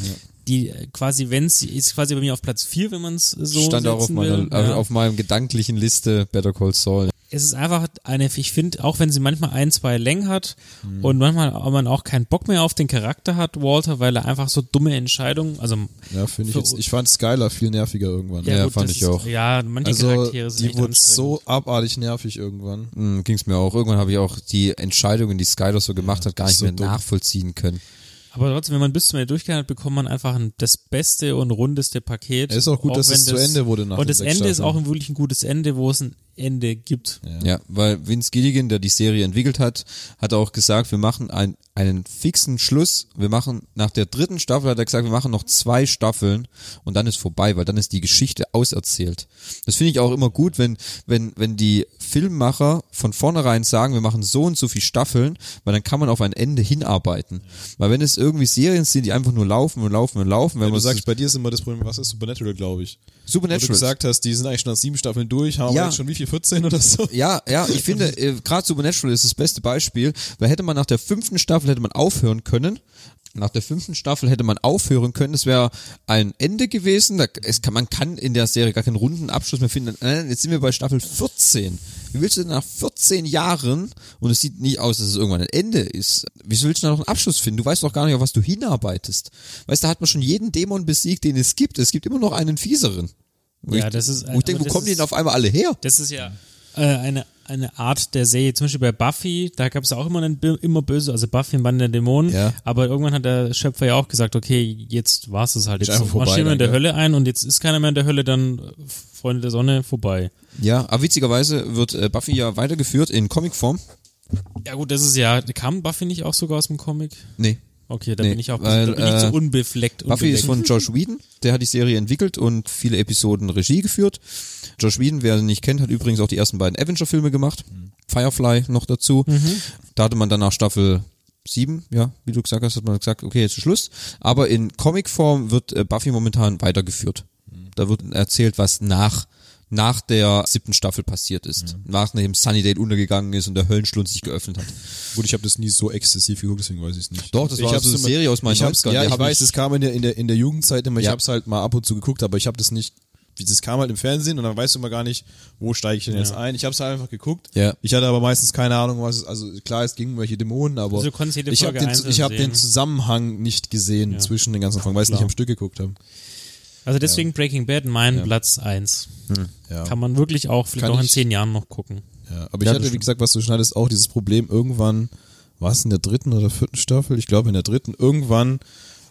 [SPEAKER 2] Die äh, quasi, wenn sie ist quasi bei mir auf Platz 4, wenn man es so
[SPEAKER 3] Stand auch auf meiner, also
[SPEAKER 2] Ja.
[SPEAKER 3] auf meinem gedanklichen Liste Better Call Saul.
[SPEAKER 2] Es ist einfach eine, ich finde, auch wenn sie manchmal ein, zwei Längen hat
[SPEAKER 3] Mhm.
[SPEAKER 2] und manchmal auch man auch keinen Bock mehr auf den Charakter hat, Walter, weil er einfach so dumme Entscheidungen, also
[SPEAKER 1] Ja, finde ich jetzt. Ich fand Skylar viel nerviger irgendwann.
[SPEAKER 3] Ja,
[SPEAKER 2] gut,
[SPEAKER 3] fand
[SPEAKER 2] das
[SPEAKER 3] ich
[SPEAKER 2] ist,
[SPEAKER 3] auch.
[SPEAKER 2] Ja, manche
[SPEAKER 1] Also,
[SPEAKER 2] Charaktere sind
[SPEAKER 1] die
[SPEAKER 2] echt
[SPEAKER 1] wurde so abartig nervig irgendwann.
[SPEAKER 3] Mhm, Ging es mir auch. Irgendwann habe ich auch die Entscheidungen, die Skyler so gemacht hat, gar nicht
[SPEAKER 1] so
[SPEAKER 3] mehr
[SPEAKER 1] dumm.
[SPEAKER 3] nachvollziehen können.
[SPEAKER 2] Aber trotzdem, wenn man bis zum Ende durchgegangen hat, bekommt man einfach ein, das beste und rundeste Paket.
[SPEAKER 1] Es ist auch gut, dass
[SPEAKER 2] wenn
[SPEAKER 1] es zu Ende wurde nach
[SPEAKER 2] Und das Ende ist auch wirklich ein gutes Ende, wo es ein Ende gibt.
[SPEAKER 3] Ja, weil Vince Gilligan, der die Serie entwickelt hat, hat auch gesagt, wir machen ein, einen fixen Schluss. Wir machen nach der dritten Staffel hat er gesagt, wir machen noch zwei Staffeln und dann ist vorbei, weil dann ist die Geschichte auserzählt. Das finde ich auch immer gut, wenn wenn wenn die Filmmacher von vornherein sagen, wir machen so und so viele Staffeln, weil dann kann man auf ein Ende hinarbeiten. Weil wenn es irgendwie Serien sind, die einfach nur laufen und laufen und laufen, wenn
[SPEAKER 1] Wenn
[SPEAKER 3] man
[SPEAKER 1] du sagst, bei dir ist immer das Problem, was ist Supernatural, glaube ich. Wo du
[SPEAKER 3] Supernatural
[SPEAKER 1] gesagt hast, die sind eigentlich schon nach sieben Staffeln durch, haben
[SPEAKER 3] Ja.
[SPEAKER 1] jetzt schon wie viel, 14 oder so?
[SPEAKER 3] Ja, ja, ich finde, äh, gerade Supernatural ist das beste Beispiel, weil hätte man nach der fünften Staffel hätte man aufhören können, Nach der fünften Staffel hätte man aufhören können. Es wäre ein Ende gewesen. Da, es kann, man kann in der Serie gar keinen runden Abschluss mehr finden. Äh, jetzt sind wir bei Staffel 14. Wie willst du denn nach 14 Jahren, und es sieht nicht aus, dass es irgendwann ein Ende ist, wie willst du da noch einen Abschluss finden? Du weißt doch gar nicht, auf was du hinarbeitest. Weißt du, da hat man schon jeden Dämon besiegt, den es gibt. Es gibt immer noch einen fieseren. Wo
[SPEAKER 2] Ja,
[SPEAKER 3] ich,
[SPEAKER 2] das ist-
[SPEAKER 3] Wo ich denke, wo kommen die
[SPEAKER 2] ist-
[SPEAKER 3] denn auf einmal alle her?
[SPEAKER 2] Das ist ja äh, eine, eine Art der Serie. Zum Beispiel bei Buffy, da gab es auch immer einen immer böse, also Buffy im Band der Dämonen.
[SPEAKER 3] Ja.
[SPEAKER 2] Aber irgendwann hat der Schöpfer ja auch gesagt, okay, jetzt war's es halt. Jetzt
[SPEAKER 1] vorbei
[SPEAKER 2] marschieren wir in der
[SPEAKER 1] dann,
[SPEAKER 2] Hölle ein und jetzt ist keiner mehr in der Hölle, dann äh, Freunde der Sonne vorbei.
[SPEAKER 3] Ja, aber witzigerweise wird äh, Buffy ja weitergeführt in Comicform.
[SPEAKER 2] Ja gut, das ist ja, kam Buffy nicht auch sogar aus dem Comic?
[SPEAKER 3] Nee,
[SPEAKER 2] Okay, da
[SPEAKER 3] Nee,
[SPEAKER 2] bin ich auch
[SPEAKER 3] weil,
[SPEAKER 2] bin ich zu
[SPEAKER 3] äh,
[SPEAKER 2] unbefleckt.
[SPEAKER 3] Buffy ist von Josh Whedon, der hat die Serie entwickelt und viele Episoden Regie geführt. Josh Whedon, wer ihn nicht kennt, hat übrigens auch die ersten beiden Avenger-Filme gemacht. Firefly noch dazu. Da hatte man dann nach Staffel 7, ja, wie du gesagt hast, hat man gesagt, okay, jetzt ist Schluss. Aber in Comicform wird äh, Buffy momentan weitergeführt. Da wird erzählt, was nach nach der siebten Staffel passiert ist. Nachdem Sunnydale untergegangen ist und der Höllenschlund sich geöffnet hat.
[SPEAKER 1] Gut, ich habe das nie so exzessiv geguckt, deswegen weiß ich es nicht.
[SPEAKER 3] Doch, das
[SPEAKER 1] ich
[SPEAKER 3] war so eine
[SPEAKER 1] immer-
[SPEAKER 3] Serie aus meinen
[SPEAKER 1] ich hab's,
[SPEAKER 3] 90ern,
[SPEAKER 1] Ja, ich
[SPEAKER 3] hab
[SPEAKER 1] weiß,
[SPEAKER 3] ich-
[SPEAKER 1] das kam in der, in der, in der Jugendzeit immer, ich
[SPEAKER 3] Ja.
[SPEAKER 1] hab's halt mal ab und zu geguckt, aber ich habe das nicht, wie das kam halt im Fernsehen und dann weißt du immer gar nicht, wo steige ich denn jetzt ein. Ich habe es halt einfach geguckt.
[SPEAKER 3] Ja.
[SPEAKER 1] Ich hatte aber meistens keine Ahnung, was es, also klar, es ging um welche Dämonen, aber
[SPEAKER 2] Also
[SPEAKER 1] ich habe den, ich hab den. Zusammenhang nicht gesehen zwischen den ganzen Folgen, weil ich es nicht am Stück geguckt habe.
[SPEAKER 2] Also deswegen Breaking Bad mein Platz eins.
[SPEAKER 1] Ja.
[SPEAKER 2] Kann man wirklich auch vielleicht
[SPEAKER 1] Kann
[SPEAKER 2] auch in zehn Jahren noch gucken.
[SPEAKER 1] Ja, aber ich
[SPEAKER 3] Ja,
[SPEAKER 1] hatte, wie gesagt, was du schneidest, auch dieses Problem irgendwann, war es in der dritten oder vierten Staffel? Ich glaube in der dritten. Irgendwann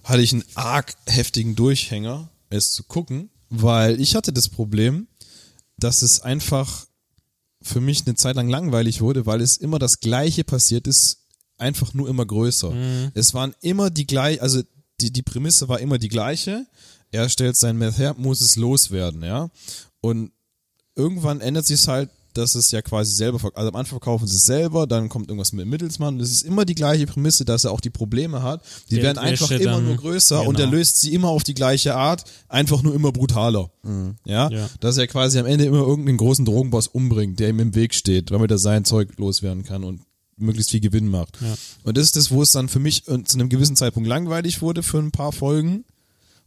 [SPEAKER 1] hatte ich einen arg heftigen Durchhänger, es zu gucken, weil ich hatte das Problem, dass es einfach für mich eine Zeit lang langweilig wurde, weil es immer das Gleiche passiert ist, einfach nur immer größer. Es waren immer die gleich, also die, die Prämisse war immer die gleiche. Er stellt sein Meth her, muss es loswerden, ja. Und irgendwann ändert sich es halt, dass es ja quasi selber, also am Anfang verkaufen sie es selber, dann kommt irgendwas mit dem Mittelsmann und es ist immer die gleiche Prämisse, dass er auch die Probleme hat. Die
[SPEAKER 2] Der
[SPEAKER 1] werden einfach immer
[SPEAKER 2] dann-
[SPEAKER 1] nur größer und er
[SPEAKER 2] genau.
[SPEAKER 1] löst sie immer auf die gleiche Art, einfach nur immer brutaler. Ja?
[SPEAKER 2] Ja.
[SPEAKER 1] dass er quasi am Ende immer irgendeinen großen Drogenboss umbringt, der ihm im Weg steht, damit er sein Zeug loswerden kann und möglichst viel Gewinn macht.
[SPEAKER 2] Ja.
[SPEAKER 1] Und das ist das, wo es dann für mich äh, zu einem gewissen Zeitpunkt langweilig wurde für ein paar Folgen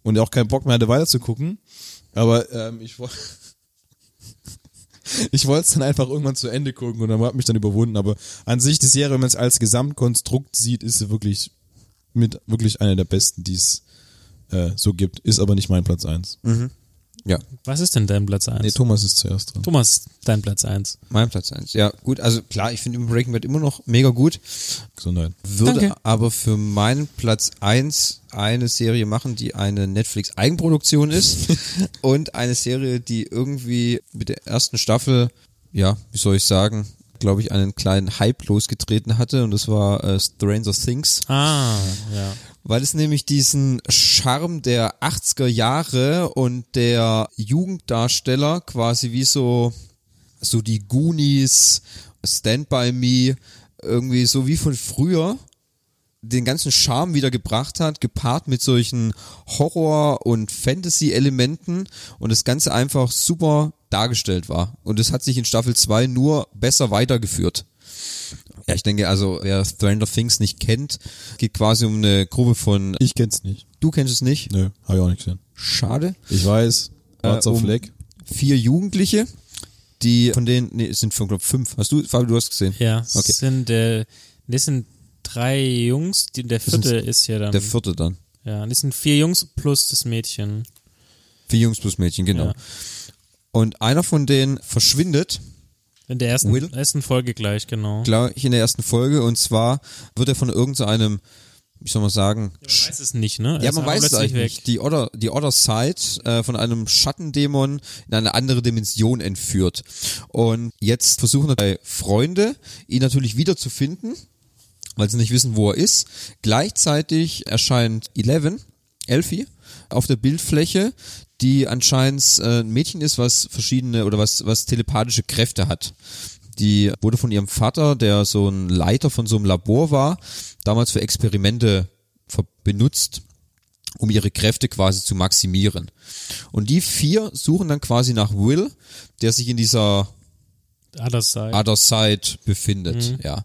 [SPEAKER 1] und auch keinen Bock mehr hatte weiter zu gucken. Aber ähm, ich wollte ich wollte es dann einfach irgendwann zu Ende gucken und dann hat mich dann überwunden. Aber an sich die Serie, wenn man es als Gesamtkonstrukt sieht, ist sie wirklich mit wirklich einer der besten, die es äh, so gibt. Ist aber nicht mein Platz eins.
[SPEAKER 3] Ja,
[SPEAKER 2] Was ist denn dein Platz eins?
[SPEAKER 1] Nee, Thomas ist zuerst dran.
[SPEAKER 2] Thomas, dein Platz eins.
[SPEAKER 3] mein Platz eins. Ja, gut, also klar, ich finde Breaking Bad immer noch mega gut.
[SPEAKER 1] Gesundheit.
[SPEAKER 3] Würde
[SPEAKER 2] Danke.
[SPEAKER 3] aber für meinen Platz eins eine Serie machen, die eine Netflix-Eigenproduktion ist und eine Serie, die irgendwie mit der ersten Staffel, ja, wie soll ich sagen, glaube ich, einen kleinen Hype losgetreten hatte und das war äh, Stranger Things.
[SPEAKER 2] Ah, ja.
[SPEAKER 3] Weil es nämlich diesen Charme der 80er Jahre und der Jugenddarsteller quasi wie so, so die Goonies, Stand By Me, irgendwie so wie von früher den ganzen Charme wieder gebracht hat, gepaart mit solchen Horror- und Fantasy-Elementen und das Ganze einfach super dargestellt war. Und es hat sich in Staffel 2 nur besser weitergeführt. Ja, ich denke also, wer Stranger Things nicht kennt, geht quasi um eine Gruppe von,
[SPEAKER 1] Ich kenn's nicht.
[SPEAKER 3] du kennst es nicht,
[SPEAKER 1] Nö, habe ich auch nicht gesehen.
[SPEAKER 3] schade,
[SPEAKER 1] Ich weiß, Schwarzer
[SPEAKER 3] Äh, um-
[SPEAKER 1] Fleck.
[SPEAKER 3] vier Jugendliche, die von denen, nee, es sind von, glaub, fünf. Hast du, Fabio, du hast gesehen?
[SPEAKER 2] Ja, es
[SPEAKER 3] Okay.
[SPEAKER 2] sind, äh, das sind drei Jungs, die, der vierte ist ja dann.
[SPEAKER 3] Der vierte dann.
[SPEAKER 2] ja, das sind vier Jungs plus das Mädchen.
[SPEAKER 3] Vier Jungs plus Mädchen, genau.
[SPEAKER 2] Ja.
[SPEAKER 3] Und einer von denen verschwindet
[SPEAKER 2] In der ersten,
[SPEAKER 3] Will?
[SPEAKER 2] ersten Folge gleich, genau.
[SPEAKER 3] gleich in der ersten Folge und zwar wird er von irgendeinem, wie soll man sagen,
[SPEAKER 2] Man weiß es nicht, ne? Er
[SPEAKER 3] Ja, man weiß es eigentlich nicht. Die Other, die Other Side äh, von einem Schattendämon in eine andere Dimension entführt. Und jetzt versuchen drei Freunde, ihn natürlich wiederzufinden, weil sie nicht wissen, wo er ist. Gleichzeitig erscheint Eleven, Elfie, auf der Bildfläche, die anscheinend äh, ein Mädchen ist, was verschiedene oder was, was telepathische Kräfte hat. Die wurde von ihrem Vater, der so ein Leiter von so einem Labor war, damals für Experimente benutzt, um ihre Kräfte quasi zu maximieren. Und die vier suchen dann quasi nach Will, der sich in dieser
[SPEAKER 2] Other Side.
[SPEAKER 3] Other Side befindet, ja.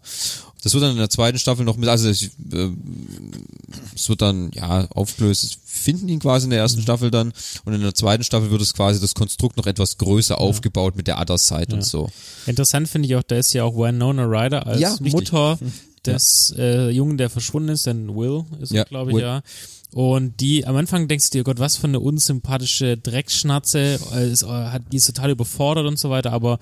[SPEAKER 3] Das wird dann in der zweiten Staffel noch mit, also äh, es wird dann, ja, aufgelöst, finden ihn quasi in der ersten Staffel dann und in der zweiten Staffel wird es quasi das Konstrukt noch etwas größer aufgebaut mit der Other Side und so.
[SPEAKER 2] Interessant finde ich auch, da ist ja auch Winona Ryder als
[SPEAKER 3] Ja.
[SPEAKER 2] Mutter des äh, Jungen, der verschwunden ist, denn Will ist
[SPEAKER 3] Ja,
[SPEAKER 2] es, glaube ich,
[SPEAKER 3] Will.
[SPEAKER 2] ja. Und die, am Anfang denkst du dir, Gott, was für eine unsympathische Dreckschnatze, äh, ist, äh, hat, die ist total überfordert und so weiter, aber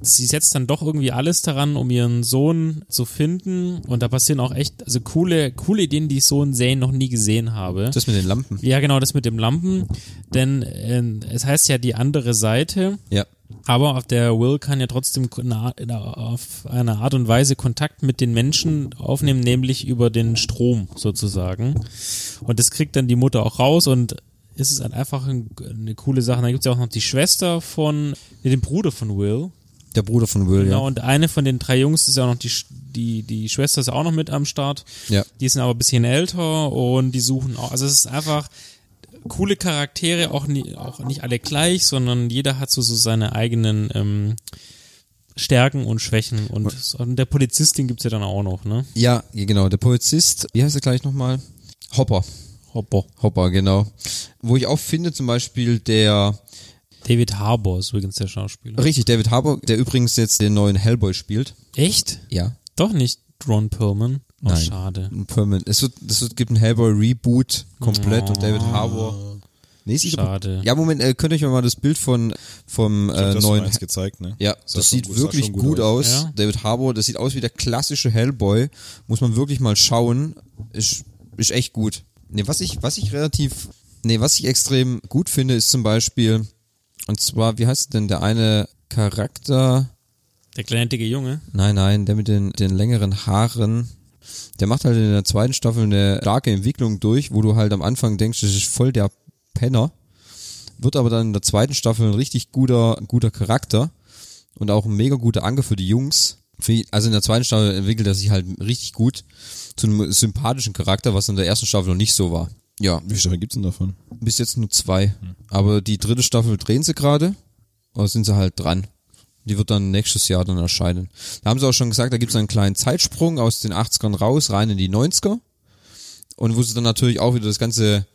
[SPEAKER 2] sie setzt dann doch irgendwie alles daran, um ihren Sohn zu finden und da passieren auch echt, also coole, coole Ideen, die ich so in Serien noch nie gesehen habe.
[SPEAKER 3] Das mit den Lampen.
[SPEAKER 2] ja, genau, das mit dem Lampen, denn äh, es heißt ja die andere Seite
[SPEAKER 3] Ja.
[SPEAKER 2] Aber auf der Will kann ja trotzdem auf eine Art und Weise Kontakt mit den Menschen aufnehmen, nämlich über den Strom sozusagen. Und das kriegt dann die Mutter auch raus und es ist halt einfach ein, eine coole Sache. Da gibt es ja auch noch die Schwester von, den Bruder von Will.
[SPEAKER 3] Der Bruder von Will,
[SPEAKER 2] Genau,
[SPEAKER 3] ja.
[SPEAKER 2] und eine von den drei Jungs ist ja auch noch die, die, die Schwester ist auch noch mit am Start.
[SPEAKER 3] Ja.
[SPEAKER 2] Die sind aber ein bisschen älter und die suchen auch, also es ist einfach coole Charaktere, auch, nie, auch nicht alle gleich, sondern jeder hat so, so seine eigenen ähm, Stärken und Schwächen und, und der Polizistin gibt's ja dann auch noch, ne?
[SPEAKER 3] Ja, ja, genau. Der Polizist, wie heißt er gleich nochmal? Hopper.
[SPEAKER 2] Hopper.
[SPEAKER 3] Hopper, genau. Wo ich auch finde, zum Beispiel der,
[SPEAKER 2] David Harbour ist übrigens der Schauspieler.
[SPEAKER 3] richtig, David Harbour, der übrigens jetzt den neuen Hellboy spielt.
[SPEAKER 2] Echt?
[SPEAKER 3] Ja.
[SPEAKER 2] Doch nicht Ron Perlman? Oh,
[SPEAKER 3] Nein.
[SPEAKER 2] schade.
[SPEAKER 3] Ein Permanent. Es wird, es wird, gibt ein Hellboy Reboot komplett und David Harbour. Nee, sieht
[SPEAKER 2] Schade.
[SPEAKER 3] Ja, Moment, äh, könnt ihr euch mal das Bild von, vom äh,
[SPEAKER 1] hast
[SPEAKER 3] neuen
[SPEAKER 1] eins gezeigt, ne?
[SPEAKER 3] Ja, das
[SPEAKER 1] schon
[SPEAKER 3] sieht
[SPEAKER 1] gut- sah
[SPEAKER 3] wirklich
[SPEAKER 1] schon
[SPEAKER 3] gut, aus.
[SPEAKER 2] Ja.
[SPEAKER 3] David Harbour, das sieht aus wie der klassische Hellboy. Muss man wirklich mal schauen. Ist, ist echt gut. Nee, was ich, was ich relativ, nee, was ich extrem gut finde, ist zum Beispiel, und zwar, wie heißt denn der eine Charakter?
[SPEAKER 2] Der kleine dicke Junge.
[SPEAKER 3] Nein, nein, der mit den, den längeren Haaren. Der macht halt in der zweiten Staffel eine starke Entwicklung durch, wo du halt am Anfang denkst, das ist voll der Penner. Wird aber dann in der zweiten Staffel ein richtig guter, guter Charakter und auch ein mega guter Anker für die Jungs. Also in der zweiten Staffel entwickelt er sich halt richtig gut zu einem sympathischen Charakter, was in der ersten Staffel noch nicht so war. Ja,
[SPEAKER 1] Wie viele Staffeln gibt's denn davon?
[SPEAKER 3] bis jetzt nur zwei. Aber die dritte Staffel drehen sie gerade. Oder sind sie halt dran. Die wird dann nächstes Jahr dann erscheinen. Da haben sie auch schon gesagt, da gibt es einen kleinen Zeitsprung aus den 80ern raus, rein in die 90er. Und wo sie dann natürlich auch wieder das ganze,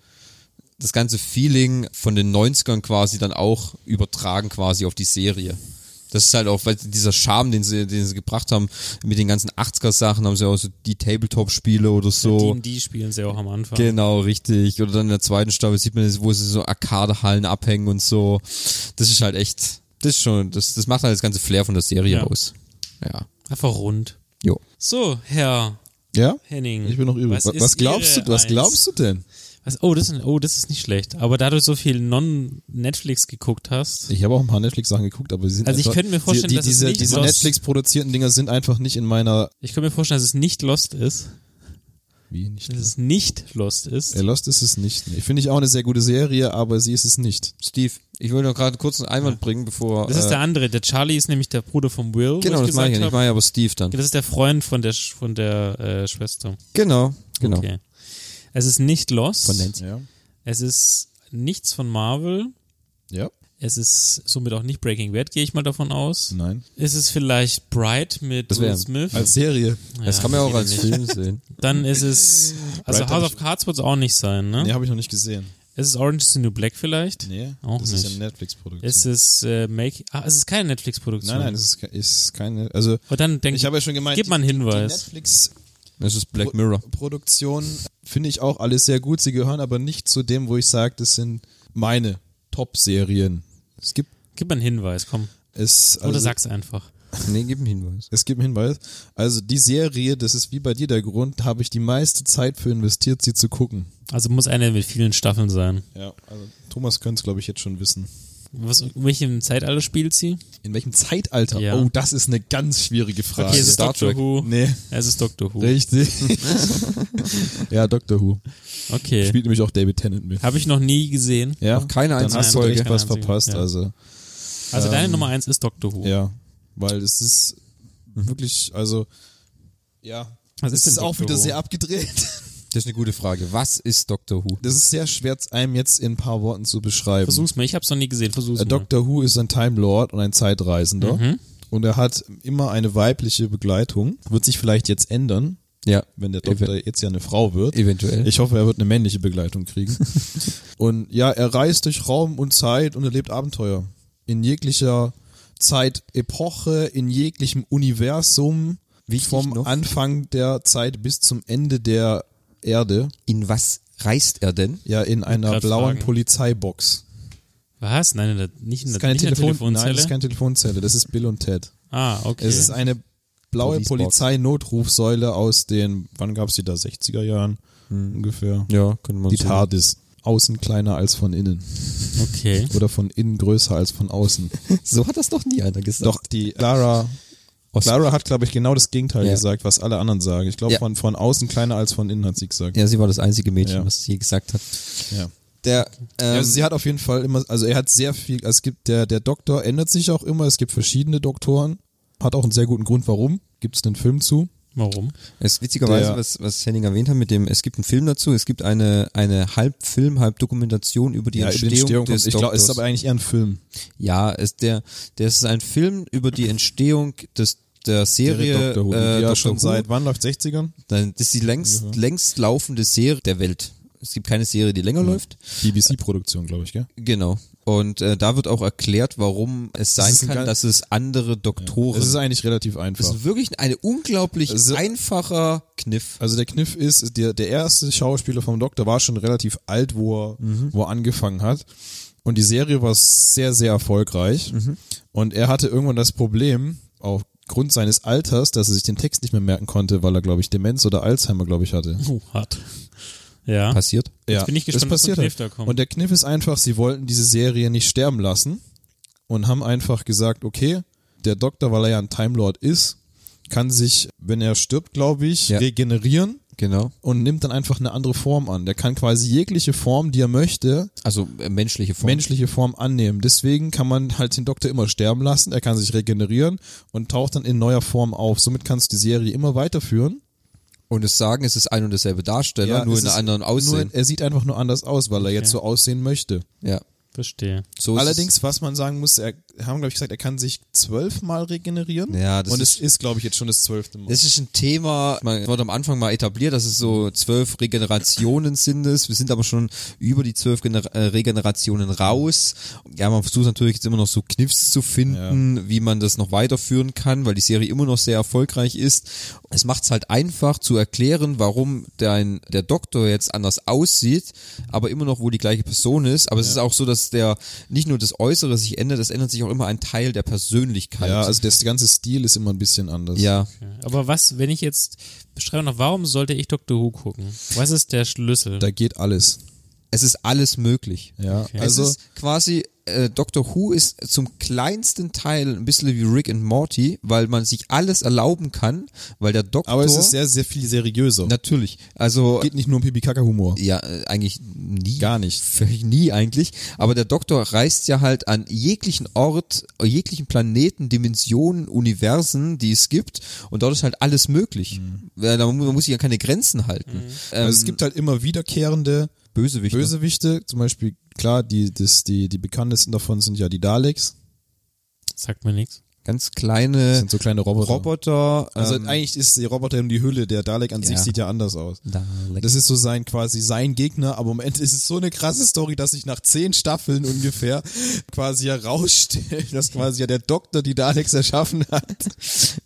[SPEAKER 3] das ganze Feeling von den 90ern quasi dann auch übertragen quasi auf die Serie. Das ist halt auch, weil dieser Charme, den sie, den sie gebracht haben, mit den ganzen 80er Sachen, haben sie auch so die Tabletop-Spiele oder so.
[SPEAKER 2] D&D spielen sie auch am Anfang.
[SPEAKER 3] Genau, richtig. Oder dann in der zweiten Staffel sieht man, wo sie so Arcade-Hallen abhängen und so. Das ist halt echt, das ist schon, das, das macht halt das ganze Flair von der Serie
[SPEAKER 2] Ja.
[SPEAKER 3] aus. Ja.
[SPEAKER 2] Einfach rund.
[SPEAKER 3] Jo.
[SPEAKER 2] So, Herr
[SPEAKER 1] Ja?
[SPEAKER 2] Henning.
[SPEAKER 1] Ich bin noch übrig. Was, was glaubst du, was
[SPEAKER 2] Eins?
[SPEAKER 1] glaubst du denn?
[SPEAKER 2] Was, oh, das ist, oh, das ist nicht schlecht. Aber da du so viel Non-Netflix geguckt hast,
[SPEAKER 1] Ich habe auch ein paar Netflix-Sachen geguckt, aber sie sind
[SPEAKER 2] Also ich
[SPEAKER 1] einfach,
[SPEAKER 2] könnte mir vorstellen,
[SPEAKER 1] die, die,
[SPEAKER 2] dass es
[SPEAKER 1] diese,
[SPEAKER 2] nicht
[SPEAKER 1] diese Netflix-produzierten Dinger sind einfach nicht in meiner,
[SPEAKER 2] ich kann mir vorstellen, dass es nicht Lost ist.
[SPEAKER 1] Wie nicht?
[SPEAKER 2] Dass es nicht Lost ist.
[SPEAKER 1] Ja, Lost ist es nicht. Nee, Finde ich auch eine sehr gute Serie, aber sie ist es nicht.
[SPEAKER 3] Steve, ich wollte noch gerade kurz einen Einwand bringen, bevor.
[SPEAKER 2] Das ist
[SPEAKER 3] äh,
[SPEAKER 2] der andere. Der Charlie ist nämlich der Bruder von Will.
[SPEAKER 3] Genau,
[SPEAKER 2] ich
[SPEAKER 3] das meine ich ja nicht. Ich meine aber Steve dann.
[SPEAKER 2] Das ist der Freund von der, von der äh, Schwester.
[SPEAKER 3] Genau, genau.
[SPEAKER 2] Okay. Es ist nicht Lost.
[SPEAKER 3] Von Nancy.
[SPEAKER 1] Ja.
[SPEAKER 2] Es ist nichts von Marvel.
[SPEAKER 1] Ja.
[SPEAKER 2] Es ist somit auch nicht Breaking Bad, gehe ich mal davon aus.
[SPEAKER 1] Nein.
[SPEAKER 2] Ist es vielleicht Bright mit
[SPEAKER 3] Das
[SPEAKER 2] Will Smith?
[SPEAKER 1] Als Serie.
[SPEAKER 3] Das
[SPEAKER 2] Ja,
[SPEAKER 3] kann man ja auch als
[SPEAKER 2] nicht.
[SPEAKER 3] Film sehen.
[SPEAKER 2] Dann ist es, also
[SPEAKER 1] Bright
[SPEAKER 2] House of Cards wird es auch nicht sein, ne?
[SPEAKER 1] Nee, habe ich noch nicht gesehen.
[SPEAKER 2] Ist es Orange is the New Black vielleicht?
[SPEAKER 1] Nee,
[SPEAKER 2] Auch
[SPEAKER 1] das
[SPEAKER 2] nicht.
[SPEAKER 1] ist ja eine Netflix-Produktion.
[SPEAKER 2] Ist es äh, Make, ah, es ist keine Netflix-Produktion.
[SPEAKER 1] Nein, nein, es ist, ist keine, also
[SPEAKER 2] Und dann denk
[SPEAKER 1] ich habe ja schon gemeint,
[SPEAKER 2] gib mal einen Hinweis.
[SPEAKER 1] die Netflix
[SPEAKER 3] Das ist Black Mirror.
[SPEAKER 1] Produktion finde ich auch alles sehr gut. Sie gehören aber nicht zu dem, wo ich sage, das sind meine Top-Serien. Es gibt
[SPEAKER 2] Gib einen Hinweis, komm.
[SPEAKER 1] es also,
[SPEAKER 2] Oder sag's einfach.
[SPEAKER 3] Nee, gib einen Hinweis.
[SPEAKER 1] Es gibt einen Hinweis. Also die Serie, das ist wie bei dir der Grund, habe ich die meiste Zeit für investiert, sie zu gucken.
[SPEAKER 2] Also muss eine mit vielen Staffeln sein.
[SPEAKER 1] Ja, also Thomas könnte es, glaube ich, jetzt schon wissen.
[SPEAKER 2] Was, in welchem Zeitalter spielt sie?
[SPEAKER 1] In welchem Zeitalter?
[SPEAKER 2] Ja.
[SPEAKER 1] Oh, das ist eine ganz schwierige Frage.
[SPEAKER 2] Okay, es ist
[SPEAKER 3] Star
[SPEAKER 2] Doctor
[SPEAKER 3] Trek.
[SPEAKER 2] Who.
[SPEAKER 1] nee,
[SPEAKER 2] Es ist Doctor Who.
[SPEAKER 1] richtig. ja, Doctor Who.
[SPEAKER 2] Okay.
[SPEAKER 1] Spielt nämlich auch David Tennant mit.
[SPEAKER 2] Habe ich noch nie gesehen.
[SPEAKER 1] Ja,
[SPEAKER 3] Noch keine
[SPEAKER 1] dann
[SPEAKER 3] einzige
[SPEAKER 1] hast du
[SPEAKER 3] Folge.
[SPEAKER 1] echt was
[SPEAKER 2] Keine einzige,
[SPEAKER 1] verpasst.
[SPEAKER 2] ja.
[SPEAKER 1] Also
[SPEAKER 2] Also deine
[SPEAKER 1] Ähm,
[SPEAKER 2] Nummer eins ist Doctor Who.
[SPEAKER 1] Ja, weil es ist wirklich, also ja,
[SPEAKER 2] Was
[SPEAKER 1] es
[SPEAKER 2] ist denn
[SPEAKER 1] ist auch
[SPEAKER 2] Doctor
[SPEAKER 1] wieder
[SPEAKER 2] Who?
[SPEAKER 1] sehr abgedreht.
[SPEAKER 3] Das ist eine gute Frage. Was ist Doctor Who?
[SPEAKER 1] Das ist sehr schwer, einem jetzt in ein paar Worten zu beschreiben.
[SPEAKER 2] Versuch's mal, ich hab's noch nie gesehen, versuch's
[SPEAKER 1] Äh,
[SPEAKER 2] mal.
[SPEAKER 1] Doctor Who ist ein Time Lord und ein Zeitreisender.
[SPEAKER 2] Mhm.
[SPEAKER 1] Und er hat immer eine weibliche Begleitung. Wird sich vielleicht jetzt ändern.
[SPEAKER 3] Ja,
[SPEAKER 1] wenn der Doktor jetzt ja eine Frau wird.
[SPEAKER 3] eventuell.
[SPEAKER 1] Ich hoffe, er wird eine männliche Begleitung kriegen. und ja, er reist durch Raum und Zeit und erlebt Abenteuer. In jeglicher Zeitepoche, in jeglichem Universum,
[SPEAKER 3] Wichtig
[SPEAKER 1] vom
[SPEAKER 3] noch.
[SPEAKER 1] Anfang der Zeit bis zum Ende der Erde.
[SPEAKER 3] In was reist er denn?
[SPEAKER 1] Ja, in einer blauen
[SPEAKER 2] fragen.
[SPEAKER 1] Polizeibox.
[SPEAKER 2] Was? Nein, nein, nicht in
[SPEAKER 1] Das
[SPEAKER 2] der,
[SPEAKER 1] ist keine,
[SPEAKER 2] nicht in der
[SPEAKER 1] Telefon nein,
[SPEAKER 2] Telefonzelle.
[SPEAKER 1] das ist keine Telefonzelle, das ist Bill und Ted.
[SPEAKER 2] ah, okay.
[SPEAKER 1] Es ist eine blaue. Polizeinotrufsäule aus den, wann gab's die da, 60er Jahren ungefähr.
[SPEAKER 3] Ja, könnte man
[SPEAKER 1] Die
[SPEAKER 3] so.
[SPEAKER 1] TARDIS. Außen kleiner als von innen.
[SPEAKER 2] okay.
[SPEAKER 1] Oder von innen größer als von außen.
[SPEAKER 3] So hat das doch nie einer gesagt.
[SPEAKER 1] Doch, die Clara, Clara hat, glaube ich, genau das Gegenteil
[SPEAKER 3] Ja.
[SPEAKER 1] gesagt, was alle anderen sagen. Ich glaube,
[SPEAKER 3] Ja.
[SPEAKER 1] von, von außen kleiner als von innen hat sie gesagt.
[SPEAKER 3] Ja, sie war das einzige Mädchen,
[SPEAKER 1] Ja.
[SPEAKER 3] was es je gesagt hat.
[SPEAKER 1] Ja.
[SPEAKER 3] Der, ähm,
[SPEAKER 1] ja, sie hat auf jeden Fall immer, also er hat sehr viel, also es gibt, der, der Doktor ändert sich auch immer, es gibt verschiedene Doktoren. Hat auch einen sehr guten Grund, warum. Gibt es einen Film zu?
[SPEAKER 2] Warum?
[SPEAKER 3] Es ist witzigerweise,
[SPEAKER 1] Der-
[SPEAKER 3] was, was Henning erwähnt hat mit dem, es gibt einen Film dazu, es gibt eine, eine halb Film, halb Dokumentation über die
[SPEAKER 1] über
[SPEAKER 3] Entstehung, des
[SPEAKER 1] kommt- Ich glaube, es ist aber eigentlich eher ein Film.
[SPEAKER 3] ja, es, der, der ist ein Film über die Entstehung des, der Serie,
[SPEAKER 1] Doktor Who, die
[SPEAKER 3] äh,
[SPEAKER 1] ja
[SPEAKER 3] Doctor
[SPEAKER 1] schon
[SPEAKER 3] Who.
[SPEAKER 1] seit wann läuft 60ern?
[SPEAKER 3] Nein, Das ist die längst, längst laufende Serie der Welt. Es gibt keine Serie, die länger läuft.
[SPEAKER 1] BBC-Produktion, glaube ich, gell?
[SPEAKER 3] Genau. Und äh, da wird auch erklärt, warum es sein
[SPEAKER 1] ist ein
[SPEAKER 3] kann,
[SPEAKER 1] ganz-
[SPEAKER 3] dass es andere Doktoren.
[SPEAKER 1] Es ist eigentlich relativ einfach.
[SPEAKER 3] das ist wirklich ein unglaublich
[SPEAKER 1] Also-
[SPEAKER 3] einfacher Kniff.
[SPEAKER 1] Also der Kniff ist, der, der erste Schauspieler vom Doktor war schon relativ alt, wo er, wo er angefangen hat. Und die Serie war sehr, sehr erfolgreich. Und er hatte irgendwann das Problem, aufgrund seines Alters, dass er sich den Text nicht mehr merken konnte, weil er, glaube ich, Demenz oder Alzheimer, glaube ich, hatte.
[SPEAKER 2] Oh, hart. Ja.
[SPEAKER 3] Passiert.
[SPEAKER 1] Ja,
[SPEAKER 2] bin ich gespannt,
[SPEAKER 1] das
[SPEAKER 2] was
[SPEAKER 1] passiert
[SPEAKER 2] Kniff
[SPEAKER 1] halt.
[SPEAKER 2] da kommt.
[SPEAKER 1] Und der Kniff ist einfach, sie wollten diese Serie nicht sterben lassen und haben einfach gesagt, okay, der Doktor, weil er ja ein Time Lord ist, kann sich, wenn er stirbt, glaube ich,
[SPEAKER 3] Ja.
[SPEAKER 1] regenerieren
[SPEAKER 3] Genau.
[SPEAKER 1] und nimmt dann einfach eine andere Form an. Der kann quasi jegliche Form, die er möchte,
[SPEAKER 3] Also äh, menschliche Form.
[SPEAKER 1] menschliche Form annehmen. Deswegen kann man halt den Doktor immer sterben lassen. Er kann sich regenerieren und taucht dann in neuer Form auf. Somit kannst du die Serie immer weiterführen.
[SPEAKER 3] Und es sagen, es ist ein und derselbe Darsteller, nur
[SPEAKER 1] es
[SPEAKER 3] in einer anderen Aussehen.
[SPEAKER 1] Nur, er sieht einfach nur anders aus, weil er jetzt so aussehen möchte.
[SPEAKER 3] ja.
[SPEAKER 2] Verstehe.
[SPEAKER 3] So
[SPEAKER 1] Allerdings, was man sagen muss, er haben, glaube ich, gesagt, er kann sich zwölfmal regenerieren.
[SPEAKER 3] Ja, das
[SPEAKER 1] Und
[SPEAKER 3] ist-
[SPEAKER 1] es ist, glaube ich, jetzt schon das zwölfte Mal.
[SPEAKER 3] Das ist ein Thema, man wird am Anfang mal etabliert, dass es so zwölf Regenerationen sind es. Wir sind aber schon über die zwölf Gener äh, Regenerationen raus. Ja, man versucht natürlich jetzt immer noch so Kniffs zu finden, wie man das noch weiterführen kann, weil die Serie immer noch sehr erfolgreich ist. Es macht es halt einfach zu erklären, warum der, der Doktor jetzt anders aussieht, aber immer noch wohl die gleiche Person ist. Aber es ist auch so, dass der nicht nur das Äußere sich ändert, es ändert sich auch immer ein Teil der Persönlichkeit.
[SPEAKER 1] ja, also das ganze Stil ist immer ein bisschen anders.
[SPEAKER 3] ja.
[SPEAKER 2] Ja. Aber was, wenn ich jetzt beschreibe noch, warum sollte ich Dr. Who gucken? Was ist der Schlüssel?
[SPEAKER 1] Da geht alles.
[SPEAKER 3] Es ist alles möglich.
[SPEAKER 1] Ja,
[SPEAKER 2] Okay.
[SPEAKER 1] also
[SPEAKER 3] es ist quasi, äh, Doctor Who ist zum kleinsten Teil ein bisschen wie Rick and Morty, weil man sich alles erlauben kann, weil der Doktor...
[SPEAKER 1] aber es ist sehr, sehr viel seriöser.
[SPEAKER 3] Natürlich, also...
[SPEAKER 1] geht nicht nur um Pipi-Kaka-Humor.
[SPEAKER 3] Ja, äh, eigentlich nie.
[SPEAKER 1] Gar nicht.
[SPEAKER 3] Völlig nie eigentlich. Aber der Doktor reist ja halt an jeglichen Ort, jeglichen Planeten, Dimensionen, Universen, die es gibt. Und dort ist halt alles möglich. Ja, Da muss sich ja keine Grenzen halten. Ähm,
[SPEAKER 1] Also es gibt halt immer wiederkehrende
[SPEAKER 3] Bösewichte.
[SPEAKER 1] Bösewichte, zum Beispiel, klar, die, das, die, die bekanntesten davon sind ja die Daleks.
[SPEAKER 2] Sagt mir nichts.
[SPEAKER 3] Ganz
[SPEAKER 1] Das
[SPEAKER 3] kleine
[SPEAKER 1] sind so kleine Roboter.
[SPEAKER 3] Roboter.
[SPEAKER 1] Also
[SPEAKER 3] ähm,
[SPEAKER 1] eigentlich ist die Roboter in die Hülle, der Dalek an sich
[SPEAKER 3] Ja.
[SPEAKER 1] sieht ja anders aus.
[SPEAKER 3] Dalek.
[SPEAKER 1] Das ist so sein quasi sein Gegner, aber im Ende ist es so eine krasse Story, dass sich nach zehn Staffeln ungefähr quasi herausstellt, dass quasi ja der Doktor die Daleks erschaffen hat.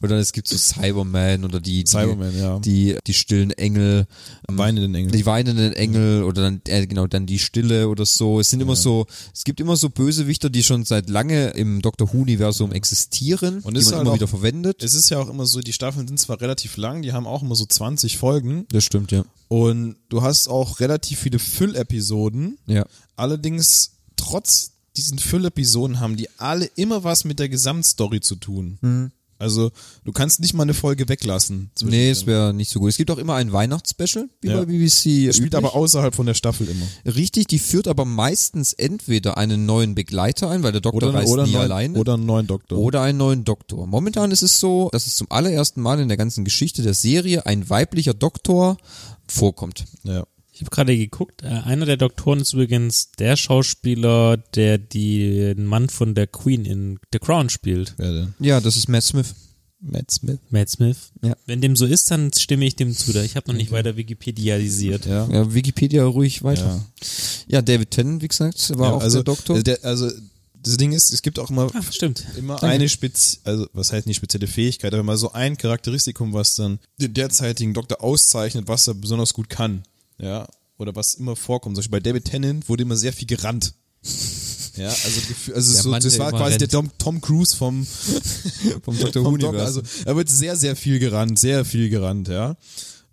[SPEAKER 3] Oder es gibt so Cyberman oder die, die,
[SPEAKER 1] Cyberman, ja.
[SPEAKER 3] die, die stillen Engel, ähm,
[SPEAKER 1] Weinenden Engel.
[SPEAKER 3] die weinenden Engel oder dann, äh, genau, dann die Stille oder so. Es sind immer so, es gibt immer so Bösewichter, die schon seit lange im Doctor Who-Universum existieren,
[SPEAKER 1] Und
[SPEAKER 3] die man
[SPEAKER 1] halt
[SPEAKER 3] immer
[SPEAKER 1] auch-
[SPEAKER 3] wieder verwendet.
[SPEAKER 1] Es ist ja auch immer so, die Staffeln sind zwar relativ lang, die haben auch immer so 20 Folgen
[SPEAKER 3] Das stimmt, ja.
[SPEAKER 1] und du hast auch relativ viele Füllepisoden.
[SPEAKER 3] Ja.
[SPEAKER 1] Allerdings, trotz diesen Füllepisoden haben die alle immer was mit der Gesamtstory zu tun.
[SPEAKER 3] Mhm.
[SPEAKER 1] Also, du kannst nicht mal eine Folge weglassen.
[SPEAKER 3] Nee, es wäre nicht so gut. Es gibt auch immer ein Weihnachtsspecial, wie
[SPEAKER 1] Ja.
[SPEAKER 3] bei BBC.
[SPEAKER 1] Spielt
[SPEAKER 3] üblich.
[SPEAKER 1] aber außerhalb von der Staffel immer.
[SPEAKER 3] Richtig, die führt aber meistens entweder einen neuen Begleiter ein, weil der Doktor
[SPEAKER 1] Oder,
[SPEAKER 3] reist
[SPEAKER 1] oder,
[SPEAKER 3] nie
[SPEAKER 1] neuen,
[SPEAKER 3] alleine.
[SPEAKER 1] oder einen neuen Doktor.
[SPEAKER 3] oder einen neuen Doktor. Momentan ist es so, dass es zum allerersten Mal in der ganzen Geschichte der Serie ein weiblicher Doktor vorkommt.
[SPEAKER 1] ja.
[SPEAKER 2] Ich habe gerade geguckt, äh, einer der Doktoren ist übrigens der Schauspieler, der die- den Mann von der Queen in The Crown spielt.
[SPEAKER 1] Denn?
[SPEAKER 3] Ja, das ist Matt Smith.
[SPEAKER 1] Matt Smith.
[SPEAKER 2] Matt Smith.
[SPEAKER 3] Ja.
[SPEAKER 2] Wenn dem so ist, dann stimme ich dem zu. Da Ich habe noch nicht weiter Wikipedialisiert.
[SPEAKER 1] Ja.
[SPEAKER 3] Ja, Wikipedia ruhig weiter.
[SPEAKER 1] Ja.
[SPEAKER 3] Ja, David Tennant, wie gesagt, war
[SPEAKER 1] Ja,
[SPEAKER 3] auch
[SPEAKER 1] also,
[SPEAKER 3] der Doktor.
[SPEAKER 1] äh, Der, also das Ding ist, es gibt auch immer
[SPEAKER 2] Ach, stimmt.
[SPEAKER 1] immer eine spezi also was heißt nicht spezielle Fähigkeit, aber mal so ein Charakteristikum, was dann den derzeitigen Doktor auszeichnet, was er besonders gut kann, ja, oder was immer vorkommt. Zum Beispiel bei David Tennant wurde immer sehr viel gerannt. Ja, also, also
[SPEAKER 3] Der
[SPEAKER 1] so,
[SPEAKER 3] Mann,
[SPEAKER 1] das
[SPEAKER 3] der
[SPEAKER 1] war quasi der
[SPEAKER 3] rennt.
[SPEAKER 1] Tom, Tom Cruise vom,
[SPEAKER 3] vom Dr. Universum.
[SPEAKER 1] Also er wird sehr, sehr viel gerannt, sehr viel gerannt, ja.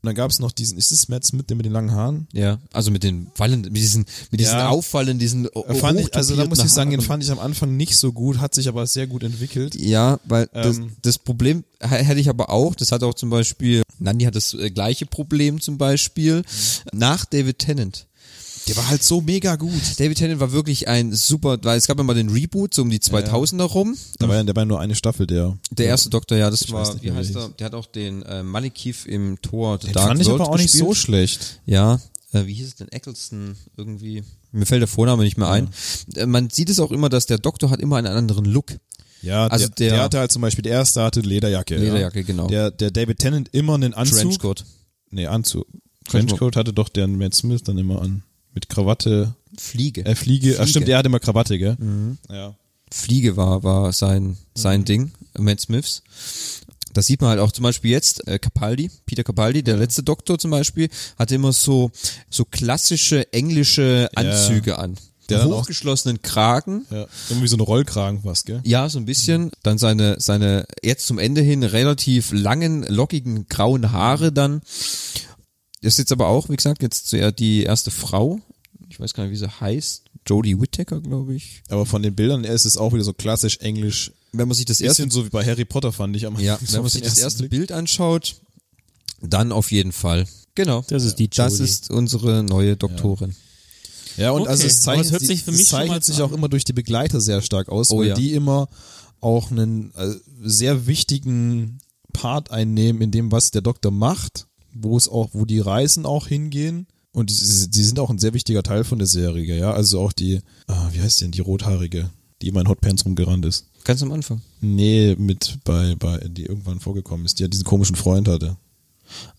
[SPEAKER 1] Dann gab es noch diesen, ist es Matt Smith, der mit den langen Haaren?
[SPEAKER 3] ja, also mit den Wallen, mit diesen, mit diesen
[SPEAKER 1] Ja.
[SPEAKER 3] auffallenden, diesen
[SPEAKER 1] Äh, Fand ich, also da muss ich sagen, den fand ich am Anfang nicht so gut, hat sich aber sehr gut entwickelt.
[SPEAKER 3] Ja, weil das,
[SPEAKER 1] Ähm.
[SPEAKER 3] das Problem h- hätte ich aber auch, das hat auch zum Beispiel, Nandi hat das äh, gleiche Problem zum Beispiel, nach David Tennant.
[SPEAKER 1] Der war halt so mega gut.
[SPEAKER 3] David Tennant war wirklich ein super, weil es gab ja mal den Reboot, so um die 2000er rum.
[SPEAKER 1] Da war ja, der war nur eine Staffel, der.
[SPEAKER 3] Der erste Doktor, ja, das
[SPEAKER 1] Ich
[SPEAKER 3] war,
[SPEAKER 1] nicht
[SPEAKER 3] wie heißt
[SPEAKER 1] der
[SPEAKER 3] er? Der hat auch den äh, Malekith im Tor The
[SPEAKER 1] Den
[SPEAKER 3] Dark
[SPEAKER 1] fand ich
[SPEAKER 3] World
[SPEAKER 1] aber auch nicht so
[SPEAKER 3] gespielt.
[SPEAKER 1] schlecht.
[SPEAKER 3] Ja, äh, wie hieß es denn? Eccleston irgendwie. Mir fällt der Vorname nicht mehr ein. Äh, man sieht es auch immer, dass der Doktor hat immer einen anderen Look.
[SPEAKER 1] Ja,
[SPEAKER 3] Also
[SPEAKER 1] der, der,
[SPEAKER 3] der-
[SPEAKER 1] hatte halt zum Beispiel, der erste hatte Lederjacke.
[SPEAKER 3] Lederjacke,
[SPEAKER 1] ja.
[SPEAKER 3] genau.
[SPEAKER 1] Der, der David Tennant immer einen Anzug.
[SPEAKER 3] Trenchcoat.
[SPEAKER 1] Nee, Anzug. Trenchcoat hatte doch der Matt Smith dann immer an. Mit Krawatte,
[SPEAKER 3] Fliege.
[SPEAKER 1] äh, Fliege. Ach
[SPEAKER 3] Fliege.
[SPEAKER 1] stimmt, der hatte immer Krawatte, gell? Ja.
[SPEAKER 3] Fliege war, war sein, sein Ding, Matt Smiths. Das sieht man halt auch zum Beispiel jetzt, äh, Capaldi, Peter Capaldi, der letzte Doktor zum Beispiel, hatte immer so, so klassische englische Anzüge an.
[SPEAKER 1] Der
[SPEAKER 3] hochgeschlossenen Kragen.
[SPEAKER 1] ja. Irgendwie so eine Rollkragen fast, gell?
[SPEAKER 3] Ja, so ein bisschen. Dann seine, seine jetzt zum Ende hin relativ langen, lockigen, grauen Haare dann. Das ist jetzt aber auch, wie gesagt, jetzt eher die erste Frau. Ich weiß gar nicht, wie sie heißt. Jodie Whittaker, glaube ich.
[SPEAKER 1] Aber von den Bildern her ist es auch wieder so klassisch englisch.
[SPEAKER 3] Wenn man sich das erste
[SPEAKER 1] so wie bei Harry Potter fand ich am
[SPEAKER 3] Ja,
[SPEAKER 1] so
[SPEAKER 3] wenn man sich das erste
[SPEAKER 1] Blick.
[SPEAKER 3] Bild anschaut, dann auf jeden Fall. Genau.
[SPEAKER 2] Das ist die
[SPEAKER 3] Das
[SPEAKER 2] Jodie.
[SPEAKER 3] ist unsere neue Doktorin.
[SPEAKER 1] Ja, und
[SPEAKER 2] Okay,
[SPEAKER 1] also es zeichnet,
[SPEAKER 2] es hört sich für mich
[SPEAKER 1] es zeichnet sich auch
[SPEAKER 2] an.
[SPEAKER 1] immer durch die Begleiter sehr stark aus,
[SPEAKER 3] Oh
[SPEAKER 1] weil
[SPEAKER 3] ja.
[SPEAKER 1] die immer auch einen äh, sehr wichtigen Part einnehmen in dem, was der Doktor macht, wo es auch, wo die Reisen auch hingehen. Und die, die sind auch ein sehr wichtiger Teil von der Serie, ja. Also auch die, ah, wie heißt die denn, die Rothaarige, die immer in Hotpants rumgerannt ist.
[SPEAKER 3] Ganz am Anfang.
[SPEAKER 1] Nee, mit bei, bei, die irgendwann vorgekommen ist, die ja diesen komischen Freund hatte.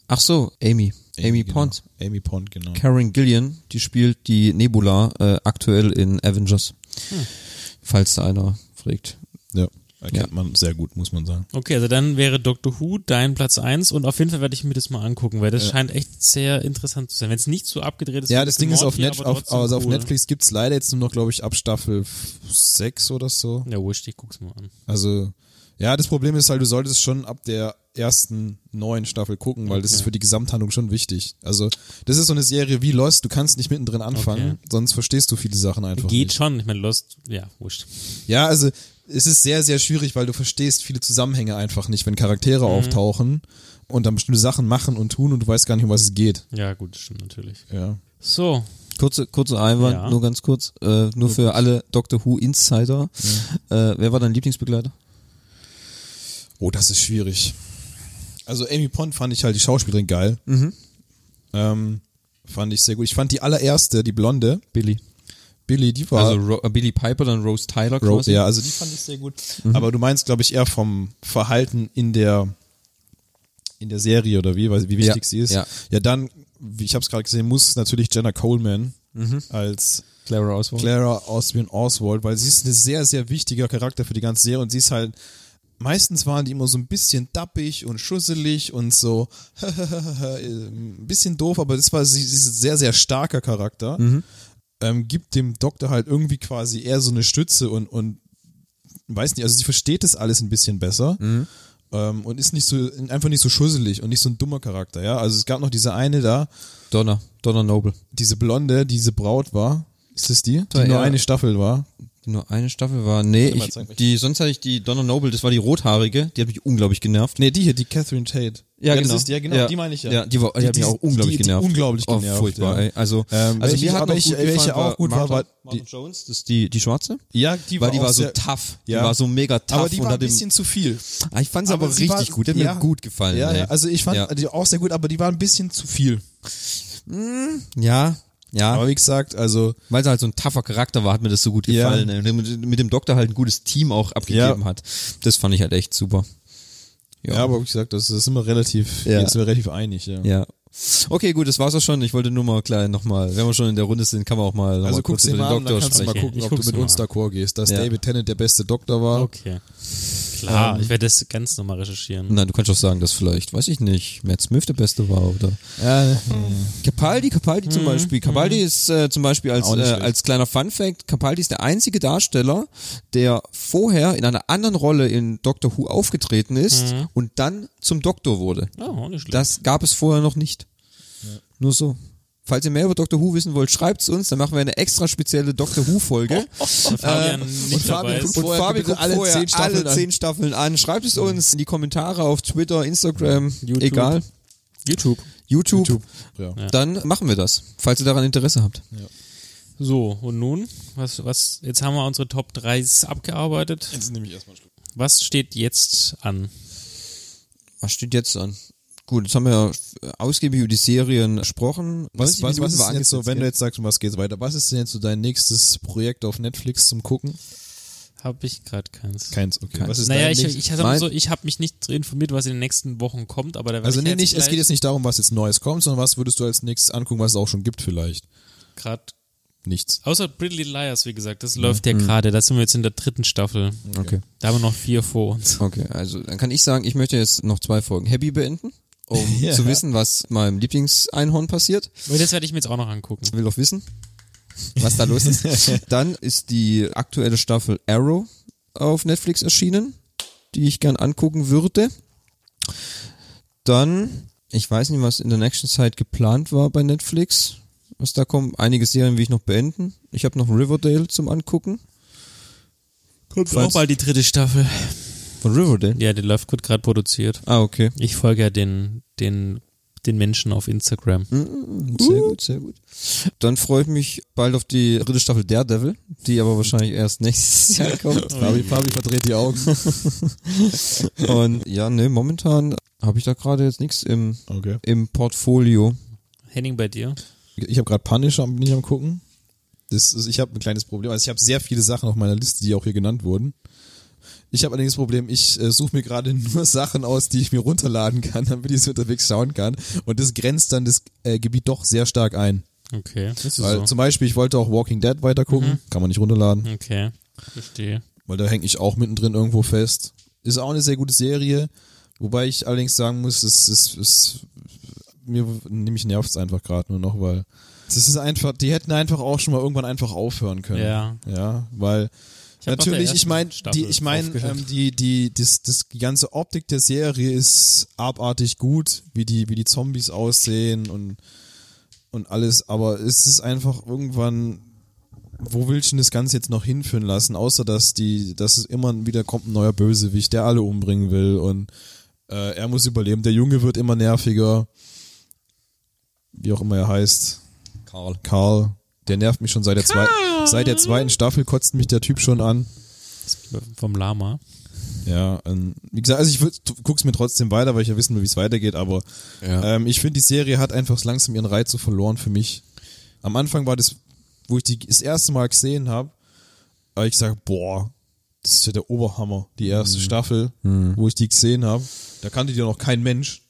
[SPEAKER 3] Ach so, Amy. Amy,
[SPEAKER 1] genau.
[SPEAKER 3] Pond.
[SPEAKER 1] Amy Pond, genau.
[SPEAKER 3] Karen Gillian, die spielt die Nebula äh, aktuell in Avengers. Falls da einer fragt.
[SPEAKER 1] Ja, erkennt man sehr gut, muss man sagen.
[SPEAKER 2] Okay, also dann wäre Doctor Who dein Platz eins und auf jeden Fall werde ich mir das mal angucken, weil das scheint echt sehr interessant zu sein. Wenn es nicht so abgedreht ist.
[SPEAKER 1] Ja, das Ding ist, auf, Net, auf, also auf
[SPEAKER 2] cool.
[SPEAKER 1] Netflix gibt's leider jetzt nur noch, glaube ich, ab Staffel 6 oder so.
[SPEAKER 2] Ja, wurscht, ich guck's mal an.
[SPEAKER 1] Also, ja, das Problem ist halt, du solltest schon ab der ersten neuen Staffel gucken, weil das ist für die Gesamthandlung schon wichtig. Also, das ist so eine Serie wie Lost, du kannst nicht mittendrin anfangen,
[SPEAKER 2] Okay.
[SPEAKER 1] sonst verstehst du viele Sachen einfach
[SPEAKER 2] Geht
[SPEAKER 1] nicht.
[SPEAKER 2] schon, ich meine, Lost, ja, wurscht.
[SPEAKER 1] Ja, also, es ist sehr, sehr schwierig, weil du verstehst viele Zusammenhänge einfach nicht, wenn Charaktere
[SPEAKER 2] Mhm.
[SPEAKER 1] auftauchen und dann bestimmte Sachen machen und tun und du weißt gar nicht, um was es geht.
[SPEAKER 2] Ja, gut, das stimmt natürlich.
[SPEAKER 1] Ja.
[SPEAKER 2] So,
[SPEAKER 3] Kurze, kurze Einwand,
[SPEAKER 2] Ja.
[SPEAKER 3] nur ganz kurz, äh, nur für alle Doctor Who Insider. Äh, wer war dein Lieblingsbegleiter?
[SPEAKER 1] Oh, das ist schwierig. Also Amy Pond fand ich halt die Schauspielerin geil.
[SPEAKER 3] Mhm.
[SPEAKER 1] Ähm, fand ich sehr gut. Ich fand die allererste, die Blonde,
[SPEAKER 3] Billy.
[SPEAKER 1] Billy, die war.
[SPEAKER 3] Also Ro äh, Billy Piper, dann Rose Tyler
[SPEAKER 1] Ro-
[SPEAKER 3] quasi.
[SPEAKER 1] ja, also die fand ich sehr gut. Aber du meinst, glaube ich, eher vom Verhalten in der in der Serie oder wie, weil wie wichtig
[SPEAKER 3] Ja,
[SPEAKER 1] sie ist.
[SPEAKER 3] ja.
[SPEAKER 1] ja, dann, wie ich habe es gerade gesehen, muss natürlich Jenna Coleman als
[SPEAKER 3] Clara Oswald.
[SPEAKER 1] Clara Oswin Oswald, weil sie ist ein sehr, sehr wichtiger Charakter für die ganze Serie und sie ist halt, meistens waren die immer so ein bisschen dappig und schusselig und so ein bisschen doof, aber das war, sie, sie ist ein sehr, sehr starker Charakter. Ähm, gibt dem Doktor halt irgendwie quasi eher so eine Stütze und, und weiß nicht, also sie versteht das alles ein bisschen besser. Ähm, und ist nicht so, einfach nicht so schusselig und nicht so ein dummer Charakter, ja. Also es gab noch diese eine da,
[SPEAKER 3] Donna. Donna Noble.
[SPEAKER 1] diese Blonde, die diese Braut war. Ist das die? Die
[SPEAKER 3] Ja,
[SPEAKER 1] nur eine Staffel war.
[SPEAKER 3] Die nur eine Staffel war. Nee,
[SPEAKER 1] mal,
[SPEAKER 3] ich, die, sonst hatte ich die Donna Noble, das war die rothaarige, die hat mich unglaublich genervt.
[SPEAKER 1] Nee, die hier, die Catherine Tate. das ist, ja, genau, die meine ich ja.
[SPEAKER 3] Ja, die, war, die, hat mich auch unglaublich
[SPEAKER 1] die,
[SPEAKER 3] genervt.
[SPEAKER 1] Die unglaublich
[SPEAKER 3] oh,
[SPEAKER 1] genervt.
[SPEAKER 3] furchtbar,
[SPEAKER 1] ja.
[SPEAKER 3] ey. Also,
[SPEAKER 1] Ähm,
[SPEAKER 3] also
[SPEAKER 1] welche-
[SPEAKER 3] mir hat
[SPEAKER 1] aber
[SPEAKER 3] noch gut
[SPEAKER 1] welche
[SPEAKER 3] gefallen,
[SPEAKER 1] auch gut war, war
[SPEAKER 3] Martha
[SPEAKER 1] die-
[SPEAKER 3] Jones, das ist die, die schwarze.
[SPEAKER 1] Ja, die war,
[SPEAKER 3] Weil die war so tough. Die
[SPEAKER 1] Ja.
[SPEAKER 3] war so mega tough
[SPEAKER 1] aber die war ein bisschen zu viel.
[SPEAKER 3] Ah, ich aber,
[SPEAKER 1] sie
[SPEAKER 3] richtig
[SPEAKER 1] war-
[SPEAKER 3] gut. Die hat
[SPEAKER 1] ja.
[SPEAKER 3] mir gut gefallen.
[SPEAKER 1] Ja, ja, also ich fand
[SPEAKER 3] Ja.
[SPEAKER 1] die auch sehr gut, aber die war ein bisschen zu viel.
[SPEAKER 3] ja, ja.
[SPEAKER 1] Aber wie gesagt, also
[SPEAKER 3] Weil sie halt so ein tougher Charakter war, hat mir das so gut
[SPEAKER 1] Ja.
[SPEAKER 3] gefallen. ey. Und mit, mit dem Doktor halt ein gutes Team auch abgegeben
[SPEAKER 1] Ja.
[SPEAKER 3] hat. Das fand ich halt echt super.
[SPEAKER 1] Ja, aber wie gesagt, das ist immer relativ,
[SPEAKER 3] Ja.
[SPEAKER 1] jetzt sind wir relativ einig, ja.
[SPEAKER 3] Ja. Okay, gut, das war's auch schon. Ich wollte nur mal klar nochmal, wenn wir schon in der Runde sind, kann man auch mal,
[SPEAKER 1] Also
[SPEAKER 3] mal
[SPEAKER 1] guckst
[SPEAKER 3] kurz über
[SPEAKER 1] mal
[SPEAKER 3] den
[SPEAKER 1] an, dann
[SPEAKER 3] Doktor
[SPEAKER 1] kannst du mal
[SPEAKER 3] sprechen.
[SPEAKER 2] Ich
[SPEAKER 1] gucken, ob du mit
[SPEAKER 2] mal
[SPEAKER 1] uns
[SPEAKER 2] an.
[SPEAKER 1] d'accord gehst, dass
[SPEAKER 3] Ja.
[SPEAKER 1] David Tennant der beste Doktor war.
[SPEAKER 2] Okay. Klar,
[SPEAKER 1] Ähm,
[SPEAKER 2] ich werde das ganz nochmal recherchieren.
[SPEAKER 3] Nein, du kannst auch sagen, dass vielleicht, weiß ich nicht, Matt Smith der Beste war oder
[SPEAKER 1] Ja,
[SPEAKER 3] Capaldi, Capaldi zum Beispiel. Capaldi ist äh, zum Beispiel als, äh, als kleiner Fun Fact, Capaldi ist der einzige Darsteller, der vorher in einer anderen Rolle in Doctor Who aufgetreten ist und dann zum Doktor wurde.
[SPEAKER 2] Oh, nicht schlecht.
[SPEAKER 3] Das gab es vorher noch nicht. Nur so. Falls ihr mehr über Doctor Who wissen wollt, schreibt's uns, dann machen wir eine extra spezielle Doctor Who Folge.
[SPEAKER 2] Wenn Fabian nicht dabei
[SPEAKER 1] Fabian guckt
[SPEAKER 3] Und
[SPEAKER 1] vorher
[SPEAKER 3] Fabi
[SPEAKER 1] bitte
[SPEAKER 3] guckt
[SPEAKER 1] alle
[SPEAKER 3] vorher
[SPEAKER 1] zehn Staffeln
[SPEAKER 3] alle
[SPEAKER 1] an.
[SPEAKER 3] zehn Staffeln an. Schreibt es uns in die Kommentare auf Twitter, Instagram,
[SPEAKER 2] YouTube.
[SPEAKER 3] egal,
[SPEAKER 2] YouTube.
[SPEAKER 3] YouTube.
[SPEAKER 1] YouTube. Ja.
[SPEAKER 2] Ja.
[SPEAKER 3] Dann machen wir das, falls ihr daran Interesse habt.
[SPEAKER 2] So, und nun? Was, was, jetzt haben wir unsere Top 3 abgearbeitet.
[SPEAKER 1] Jetzt nehme ich erstmal einen Schluck.
[SPEAKER 2] Was steht jetzt an?
[SPEAKER 3] Was steht jetzt an? Gut, jetzt haben wir ja ausgiebig über die Serien gesprochen.
[SPEAKER 1] Was,
[SPEAKER 3] 90
[SPEAKER 1] was, was ist denn jetzt so, wenn du jetzt sagst, um was geht's weiter? Was ist denn jetzt so dein nächstes Projekt auf Netflix zum Gucken?
[SPEAKER 2] Habe ich gerade keins.
[SPEAKER 1] Keins, okay.
[SPEAKER 3] Keins.
[SPEAKER 1] Was ist
[SPEAKER 2] naja, ich,
[SPEAKER 1] nächstes-
[SPEAKER 2] ich,
[SPEAKER 3] Mein-
[SPEAKER 2] so, ich habe mich nicht informiert, was in den nächsten Wochen kommt, aber da werde
[SPEAKER 1] Also
[SPEAKER 2] ich
[SPEAKER 1] nee,
[SPEAKER 2] jetzt
[SPEAKER 1] nicht, es geht jetzt nicht darum, was jetzt Neues kommt, sondern was würdest du als nächstes angucken, was es auch schon gibt vielleicht?
[SPEAKER 2] grad
[SPEAKER 1] Nichts.
[SPEAKER 2] Außer Pretty Little Liars, wie gesagt, das läuft ja gerade. Da sind wir jetzt in der dritten Staffel.
[SPEAKER 3] Okay.
[SPEAKER 2] Da haben wir noch vier vor uns.
[SPEAKER 3] Okay, also dann kann ich sagen, ich möchte jetzt noch zwei Folgen Happy beenden, um
[SPEAKER 1] Ja.
[SPEAKER 3] zu wissen, was meinem Lieblingseinhorn passiert.
[SPEAKER 2] Und das werde ich mir jetzt auch noch angucken.
[SPEAKER 3] will doch wissen, was da los ist. Dann ist die aktuelle Staffel Arrow auf Netflix erschienen, die ich gern angucken würde. Dann, ich weiß nicht, was in der nächsten Zeit geplant war bei Netflix. Was da kommt, einige Serien will ich noch beenden. Ich habe noch Riverdale zum Angucken.
[SPEAKER 2] Kommt
[SPEAKER 3] Falls-
[SPEAKER 2] auch bald die dritte Staffel.
[SPEAKER 3] Von Riverdale?
[SPEAKER 2] Ja, der läuft gut gerade produziert.
[SPEAKER 3] Ah, okay.
[SPEAKER 2] Ich folge ja den, den, den Menschen auf Instagram.
[SPEAKER 3] Mhm, Sehr gut, sehr gut. Dann freue ich mich bald auf die dritte Staffel Daredevil, die aber wahrscheinlich erst nächstes Jahr kommt.
[SPEAKER 1] Fabi, Fabi verdreht die Augen.
[SPEAKER 3] Und ja, ne, momentan habe ich da gerade jetzt nichts im,
[SPEAKER 1] Okay.
[SPEAKER 3] im Portfolio.
[SPEAKER 2] Henning bei dir?
[SPEAKER 1] Ich habe gerade Punisher bin ich am gucken. Das ist, ich habe ein kleines Problem. Also ich habe sehr viele Sachen auf meiner Liste, die auch hier genannt wurden. Ich habe allerdings das Problem, ich äh, suche mir gerade nur Sachen aus, die ich mir runterladen kann, damit ich es unterwegs schauen kann. Und das grenzt dann das äh, Gebiet doch sehr stark ein.
[SPEAKER 2] Okay, das ist
[SPEAKER 1] Weil
[SPEAKER 2] so.
[SPEAKER 1] zum Beispiel, ich wollte auch Walking Dead weiter gucken, kann man nicht runterladen,
[SPEAKER 2] Okay, verstehe.
[SPEAKER 1] weil da hänge ich auch mittendrin irgendwo fest. Ist auch eine sehr gute Serie, wobei ich allerdings sagen muss, es ist, mir nämlich nervt es einfach gerade nur noch, weil es ist einfach, die hätten einfach auch schon mal irgendwann einfach aufhören können.
[SPEAKER 2] Ja.
[SPEAKER 1] Ja, weil
[SPEAKER 2] Ich
[SPEAKER 1] natürlich, ich meine, die, ich meine, ähm, die, die, das, das, die ganze Optik der Serie ist abartig gut, wie die, wie die Zombies aussehen und, und alles, aber es ist einfach irgendwann, wo will ich denn das Ganze jetzt noch hinführen lassen, außer dass die, dass es immer wieder kommt ein neuer Bösewicht, der alle umbringen will und äh, er muss überleben. Der Junge wird immer nerviger, wie auch immer er heißt.
[SPEAKER 3] Karl.
[SPEAKER 1] Karl, der nervt mich schon seit der, zwei, seit der zweiten Staffel, kotzt mich der Typ schon an.
[SPEAKER 2] Vom Lama.
[SPEAKER 1] Ja, ähm, wie gesagt, also ich würd, du guck's mir trotzdem weiter, weil ich ja wissen will, wie es weitergeht, aber
[SPEAKER 3] Ja.
[SPEAKER 1] ähm, ich finde, die Serie hat einfach langsam ihren Reiz so verloren für mich. Am Anfang war das, wo ich die das erste Mal gesehen habe, habe ich gesagt, boah, das ist ja der Oberhammer, die erste
[SPEAKER 3] Mhm.
[SPEAKER 1] Staffel, wo ich die gesehen habe. Da kannte die ja noch kein Mensch.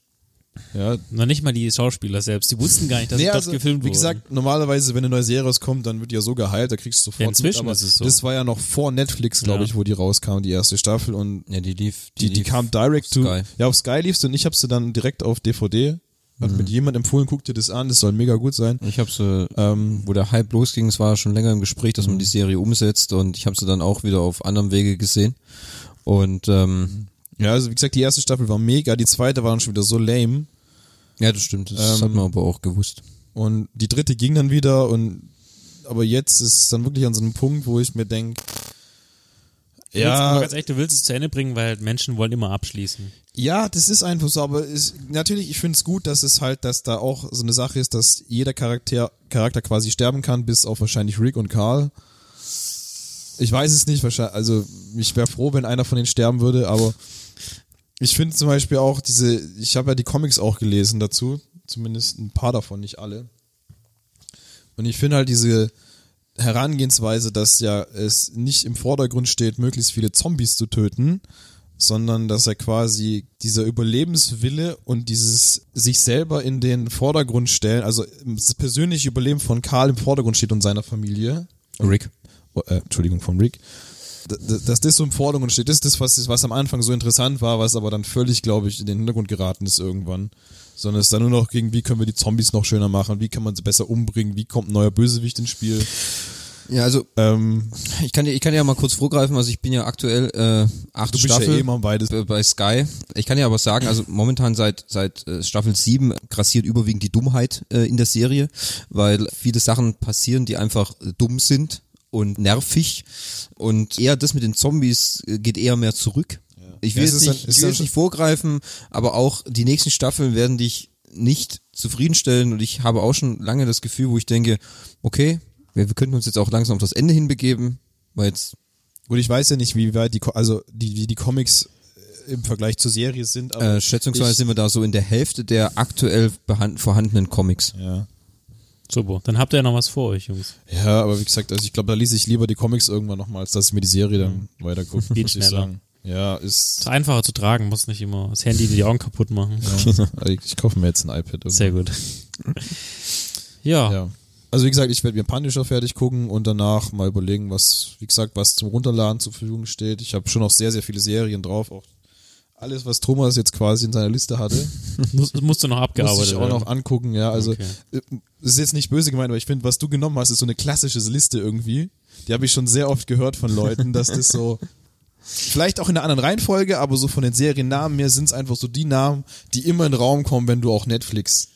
[SPEAKER 1] Ja,
[SPEAKER 2] Noch nicht mal die Schauspieler selbst. Die wussten gar nicht, dass
[SPEAKER 1] nee,
[SPEAKER 2] dort
[SPEAKER 1] also,
[SPEAKER 2] gefilmt
[SPEAKER 1] wie
[SPEAKER 2] wurde.
[SPEAKER 1] gesagt, normalerweise, wenn eine neue Serie rauskommt, dann wird die ja so geheilt, da kriegst du sofort
[SPEAKER 2] Ja, inzwischen
[SPEAKER 1] mit, aber
[SPEAKER 2] ist es so.
[SPEAKER 1] Das war ja noch vor Netflix, glaube
[SPEAKER 2] Ja.
[SPEAKER 1] ich, wo die rauskam, die erste Staffel und
[SPEAKER 3] Ja, die lief.
[SPEAKER 1] die, die
[SPEAKER 3] lief
[SPEAKER 1] kam direct
[SPEAKER 3] auf
[SPEAKER 1] to,
[SPEAKER 3] Sky.
[SPEAKER 1] ja, auf Sky liefst du und ich habe sie dann direkt auf DVD, hat mit jemand empfohlen, guck dir das an, das soll mega gut sein.
[SPEAKER 3] Ich habe sie, ähm, wo der Hype losging, es war schon länger im Gespräch, dass man die Serie umsetzt und ich habe sie dann auch wieder auf anderem Wege gesehen. Und ähm,
[SPEAKER 1] Ja, also wie gesagt, die erste Staffel war mega, die zweite war dann schon wieder so lame
[SPEAKER 3] ja, das stimmt, das
[SPEAKER 1] Ähm,
[SPEAKER 3] hat man aber auch gewusst.
[SPEAKER 1] und die dritte ging dann wieder und aber jetzt ist es dann wirklich an so einem Punkt, wo ich mir denk
[SPEAKER 2] Du willst,
[SPEAKER 1] ja,
[SPEAKER 2] ganz ehrlich, du willst es zu Ende bringen, weil halt Menschen wollen immer abschließen.
[SPEAKER 1] ja, das ist einfach so, aber ist, natürlich, ich finde es gut, dass es halt, dass da auch so eine Sache ist, dass jeder Charakter, Charakter quasi sterben kann, bis auf wahrscheinlich Rick und Carl. Ich weiß es nicht, wahrscheinlich, also ich wäre froh, wenn einer von denen sterben würde, aber ich finde zum Beispiel auch diese, ich habe ja die Comics auch gelesen dazu, zumindest ein paar davon, nicht alle. Und ich finde halt diese Herangehensweise, dass ja es nicht im Vordergrund steht, möglichst viele Zombies zu töten, sondern dass er quasi dieser Überlebenswille und dieses sich selber in den Vordergrund stellen, also das persönliche Überleben von Karl im Vordergrund steht und seiner Familie.
[SPEAKER 3] Rick.
[SPEAKER 1] Oh, äh, Entschuldigung, vom Rick. Dass das so im Vordergrund steht, das ist das, was, was am Anfang so interessant war, was aber dann völlig, glaube ich, in den Hintergrund geraten ist irgendwann. Sondern es ist dann nur noch gegen, wie können wir die Zombies noch schöner machen, wie kann man sie besser umbringen, wie kommt ein neuer Bösewicht ins Spiel.
[SPEAKER 3] Ja, also
[SPEAKER 1] Ähm,
[SPEAKER 3] ich kann dir, ich kann dir ja mal kurz vorgreifen, also ich bin ja aktuell äh, acht
[SPEAKER 1] du bist
[SPEAKER 3] Staffel
[SPEAKER 1] ja eh immer beides.
[SPEAKER 3] bei Sky. Ich kann dir aber sagen, also momentan seit seit äh, Staffel 7 grassiert überwiegend die Dummheit äh, in der Serie, weil viele Sachen passieren, die einfach äh, dumm sind und nervig und eher das mit den Zombies äh, geht eher mehr zurück. Ich will
[SPEAKER 1] Ja, es
[SPEAKER 3] jetzt
[SPEAKER 1] ist
[SPEAKER 3] nicht,
[SPEAKER 1] es
[SPEAKER 3] ich
[SPEAKER 1] ist
[SPEAKER 3] will jetzt nicht vorgreifen, aber auch die nächsten Staffeln werden dich nicht zufriedenstellen und ich habe auch schon lange das Gefühl, wo ich denke, okay, wir, wir könnten uns jetzt auch langsam auf das Ende hinbegeben, weil jetzt
[SPEAKER 1] Gut, ich weiß ja nicht, wie weit die, also die, wie die Comics äh, im Vergleich zur Serie sind, aber
[SPEAKER 3] Äh, schätzungsweise
[SPEAKER 1] ich-
[SPEAKER 3] sind wir da so in der Hälfte der aktuell vorhandenen Comics.
[SPEAKER 1] ja.
[SPEAKER 2] Super. Dann habt ihr ja noch was vor euch, Jungs.
[SPEAKER 1] Ja, aber wie gesagt, also ich glaube, da lese ich lieber die Comics irgendwann nochmal, als dass ich mir die Serie dann weiter gucke.
[SPEAKER 2] Geht schneller.
[SPEAKER 1] sagen. Ja, ist.
[SPEAKER 2] Ist einfacher zu tragen, muss nicht immer das Handy die Augen kaputt machen.
[SPEAKER 1] ich, ich kaufe mir jetzt ein iPad. Irgendwann.
[SPEAKER 2] Sehr gut. Ja,
[SPEAKER 1] Ja. Also wie gesagt, ich werde mir Punisher fertig gucken und danach mal überlegen, was, wie gesagt, was zum Runterladen zur Verfügung steht. Ich habe schon noch sehr, sehr viele Serien drauf, auch alles, was Thomas jetzt quasi in seiner Liste hatte,
[SPEAKER 2] muss, musst du noch
[SPEAKER 1] muss
[SPEAKER 2] abgearbeitet
[SPEAKER 1] ich auch noch angucken. Ja, also
[SPEAKER 2] Okay.
[SPEAKER 1] äh, ist jetzt nicht böse gemeint, aber ich finde, was du genommen hast, ist so eine klassische Liste irgendwie. Die habe ich schon sehr oft gehört von Leuten, dass das so vielleicht auch in einer anderen Reihenfolge, aber so von den Seriennamen her sind es einfach so die Namen, die immer in den Raum kommen, wenn du auch Netflix.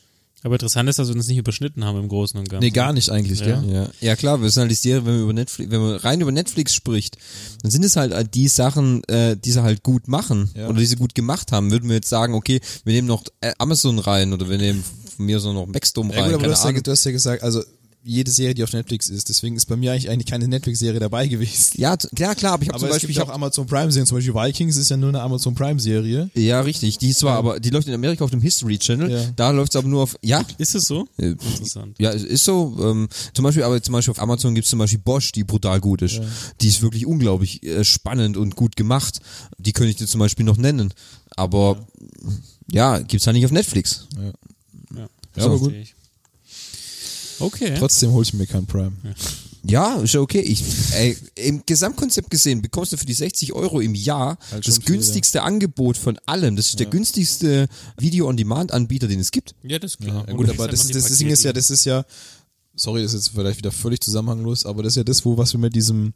[SPEAKER 2] Aber interessant ist, dass wir uns nicht überschnitten haben im Großen und Ganzen.
[SPEAKER 1] Nee, gar nicht eigentlich,
[SPEAKER 2] Ja.
[SPEAKER 1] gell?
[SPEAKER 3] Ja, ja klar, wir sind halt die Serie, wenn man über Netflix, wenn man rein über Netflix spricht, dann sind es halt die Sachen, äh, die sie halt gut machen
[SPEAKER 1] Ja.
[SPEAKER 3] oder die sie gut gemacht haben. Würden wir jetzt sagen, okay, wir nehmen noch äh, Amazon rein oder wir nehmen von mir so noch Maxdome
[SPEAKER 1] Ja,
[SPEAKER 3] rein,
[SPEAKER 1] gut, aber du hast, ja, du hast ja gesagt, also jede Serie, die auf Netflix ist, deswegen ist bei mir eigentlich, eigentlich keine Netflix-Serie dabei gewesen.
[SPEAKER 3] Ja, klar, klar, aber ich habe zum
[SPEAKER 1] es
[SPEAKER 3] Beispiel,
[SPEAKER 1] gibt
[SPEAKER 3] ich
[SPEAKER 1] auch Amazon Prime-Serien, zum Beispiel Vikings ist ja nur eine Amazon Prime-Serie.
[SPEAKER 3] ja, richtig, die ist zwar, aber die läuft in Amerika auf dem History Channel,
[SPEAKER 1] Ja.
[SPEAKER 3] da läuft es aber nur auf, ja,
[SPEAKER 2] Ist es so?
[SPEAKER 3] äh,
[SPEAKER 2] Interessant.
[SPEAKER 3] Ja, es ist so. Ähm, zum Beispiel, aber zum Beispiel auf Amazon gibt's zum Beispiel Bosch, die brutal gut ist. Die ist wirklich unglaublich äh, spannend und gut gemacht. Die könnte ich dir zum Beispiel noch nennen. Aber ja, gibt's halt nicht auf Netflix.
[SPEAKER 2] Ja,
[SPEAKER 1] Ja, aber gut.
[SPEAKER 2] ich. Okay.
[SPEAKER 1] Trotzdem hole ich mir kein Prime.
[SPEAKER 3] Ja, ist ja okay. Ich, ey, Im Gesamtkonzept gesehen bekommst du für die 60 Euro im Jahr
[SPEAKER 1] Halt
[SPEAKER 3] das günstigste Angebot von allem. Das ist der günstigste Video-on-Demand-Anbieter, den es gibt.
[SPEAKER 2] Ja, das ist
[SPEAKER 1] Ja,
[SPEAKER 2] klar.
[SPEAKER 1] ja
[SPEAKER 2] Und
[SPEAKER 1] gut, aber das,
[SPEAKER 2] halt
[SPEAKER 1] das,
[SPEAKER 2] die
[SPEAKER 1] Ding ist ja, das ist ja, sorry, das ist jetzt vielleicht wieder völlig zusammenhanglos, aber das ist ja das, wo was wir mit diesem,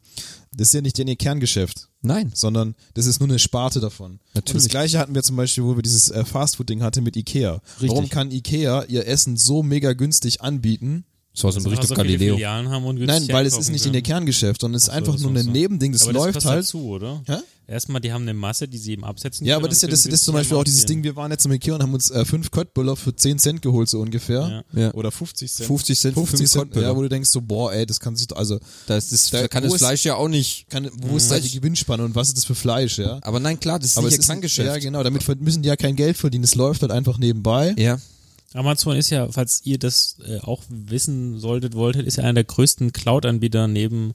[SPEAKER 1] das ist ja nicht ihr Kerngeschäft,
[SPEAKER 3] Nein.
[SPEAKER 1] sondern das ist nur eine Sparte davon. Und
[SPEAKER 3] Natürlich.
[SPEAKER 1] das gleiche hatten wir zum Beispiel, wo wir dieses äh, Fastfood-Ding hatten mit Ikea. Warum kann Ikea ihr Essen so mega günstig anbieten?
[SPEAKER 3] Das war so ein Bericht
[SPEAKER 2] Also
[SPEAKER 3] auf Galileo.
[SPEAKER 2] Filialen haben und
[SPEAKER 1] Nein, weil es ist nicht in
[SPEAKER 2] können.
[SPEAKER 1] ihr Kerngeschäft, sondern es ist
[SPEAKER 2] so,
[SPEAKER 1] einfach nur ein
[SPEAKER 2] so.
[SPEAKER 1] Nebending, das
[SPEAKER 2] aber
[SPEAKER 1] läuft
[SPEAKER 2] das
[SPEAKER 1] halt.
[SPEAKER 2] dazu, oder?
[SPEAKER 1] Hä?
[SPEAKER 2] Erstmal, die haben eine Masse, die sie eben absetzen
[SPEAKER 1] Ja,
[SPEAKER 2] können
[SPEAKER 1] aber das ist ja das, das ist zum Beispiel auch dieses. Ding, wir waren jetzt im Ikea und haben uns äh, fünf Köttböller für 10 Cent geholt, so ungefähr.
[SPEAKER 3] Ja. Ja.
[SPEAKER 1] Oder 50 Cent.
[SPEAKER 3] 50 Cent für
[SPEAKER 1] 50
[SPEAKER 3] fünf
[SPEAKER 1] Cent, ja, wo du denkst so, boah, ey, das kann sich, doch- also,
[SPEAKER 3] Das, ist,
[SPEAKER 1] Da-
[SPEAKER 3] kann das
[SPEAKER 1] ist-
[SPEAKER 3] Fleisch ja auch nicht.
[SPEAKER 1] kann, wo ist da die Gewinnspanne und was ist das für Fleisch, ja?
[SPEAKER 3] Aber nein, klar, das ist
[SPEAKER 1] Aber
[SPEAKER 3] nicht ihr Kerngeschäft.
[SPEAKER 1] Ja, genau, damit müssen die ja kein Geld verdienen, es läuft halt einfach nebenbei.
[SPEAKER 3] Ja.
[SPEAKER 2] Amazon ist ja, falls ihr das äh, auch wissen solltet, wolltet, ist ja einer der größten Cloud-Anbieter neben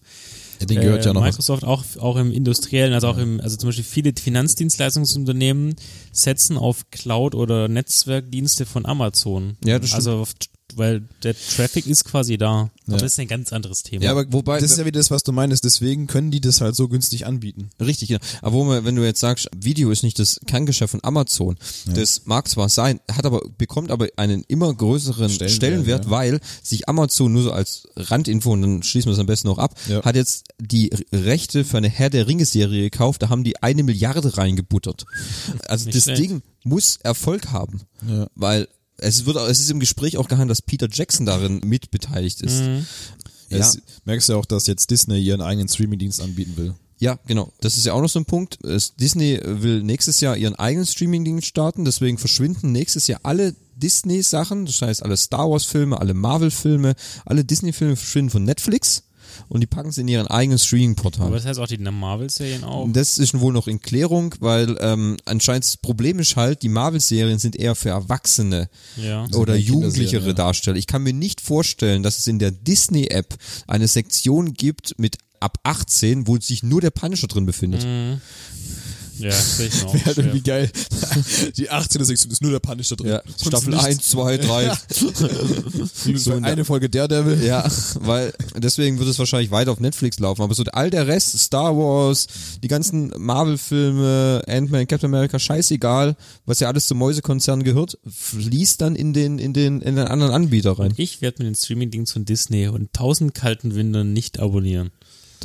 [SPEAKER 1] Ja, den gehört
[SPEAKER 2] äh,
[SPEAKER 1] ja noch.
[SPEAKER 2] Microsoft, auch, auch im industriellen, also auch im, also zum Beispiel viele Finanzdienstleistungsunternehmen setzen auf Cloud- oder Netzwerkdienste von Amazon.
[SPEAKER 3] Ja, das stimmt.
[SPEAKER 2] Also, auf, weil der Traffic ist quasi da.
[SPEAKER 1] Ja.
[SPEAKER 2] Aber das ist ein ganz anderes Thema.
[SPEAKER 1] Ja, aber
[SPEAKER 3] Wobei-
[SPEAKER 1] das ist ja wieder das, was du meinst, deswegen können die das halt so günstig anbieten.
[SPEAKER 3] Richtig, ja. Aber wo man, wenn du jetzt sagst, Video ist nicht das Kerngeschäft von Amazon, das mag zwar sein, hat aber, bekommt aber einen immer größeren
[SPEAKER 1] Stellenwert,
[SPEAKER 3] Stellenwert,
[SPEAKER 1] ja.
[SPEAKER 3] weil sich Amazon nur so als Randinfo, und dann schließen wir es am besten noch ab,
[SPEAKER 1] Ja.
[SPEAKER 3] hat jetzt die Rechte für eine Herr der Ringe Serie gekauft, da haben die eine Milliarde reingebuttert. Also
[SPEAKER 2] Nicht
[SPEAKER 3] das
[SPEAKER 2] schlecht.
[SPEAKER 3] Ding muss Erfolg haben,
[SPEAKER 1] Ja.
[SPEAKER 3] weil es wird, es ist im Gespräch auch gehandelt, dass Peter Jackson darin mitbeteiligt ist.
[SPEAKER 2] Mhm.
[SPEAKER 3] Ja.
[SPEAKER 1] Es, merkst du ja auch, dass jetzt Disney ihren eigenen Streamingdienst anbieten will.
[SPEAKER 3] Ja, genau. Das ist ja auch noch so ein Punkt. Disney will nächstes Jahr ihren eigenen Streaming-Dienst starten, deswegen verschwinden nächstes Jahr alle Disney-Sachen, das heißt alle Star Wars-Filme, alle Marvel-Filme, alle Disney-Filme verschwinden von Netflix und die packen sie in ihren eigenen
[SPEAKER 2] aber
[SPEAKER 3] Streaming-Portal.
[SPEAKER 2] das heißt auch die Marvel-Serien auch.
[SPEAKER 3] Das ist wohl noch in Klärung, weil ähm, anscheinend das Problem ist halt, die Marvel-Serien sind eher für Erwachsene
[SPEAKER 2] Ja.
[SPEAKER 3] oder jugendlichere
[SPEAKER 1] ja.
[SPEAKER 3] Darsteller. Ich kann mir nicht vorstellen, dass es in der Disney-App eine Sektion gibt mit ab 18, wo sich nur der Punisher drin befindet.
[SPEAKER 2] Ja, sehe ich mir auch
[SPEAKER 1] Wäre halt irgendwie geil. Die 18. Sektion ist nur der Punisher drin.
[SPEAKER 3] Ja,
[SPEAKER 1] Sonst
[SPEAKER 3] Staffel
[SPEAKER 1] nichts.
[SPEAKER 3] 1, 2, 3.
[SPEAKER 1] So eine Folge Daredevil.
[SPEAKER 3] Ja, weil deswegen wird es wahrscheinlich weiter auf Netflix laufen. Aber so all der Rest, Star Wars, die ganzen Marvel-Filme, Ant-Man, Captain America, scheißegal, was ja alles zum Mäusekonzern gehört, fließt dann in den, in den, in den anderen Anbieter rein.
[SPEAKER 2] Ich werde mit den Streaming-Dings von Disney und tausend kalten Windern nicht abonnieren.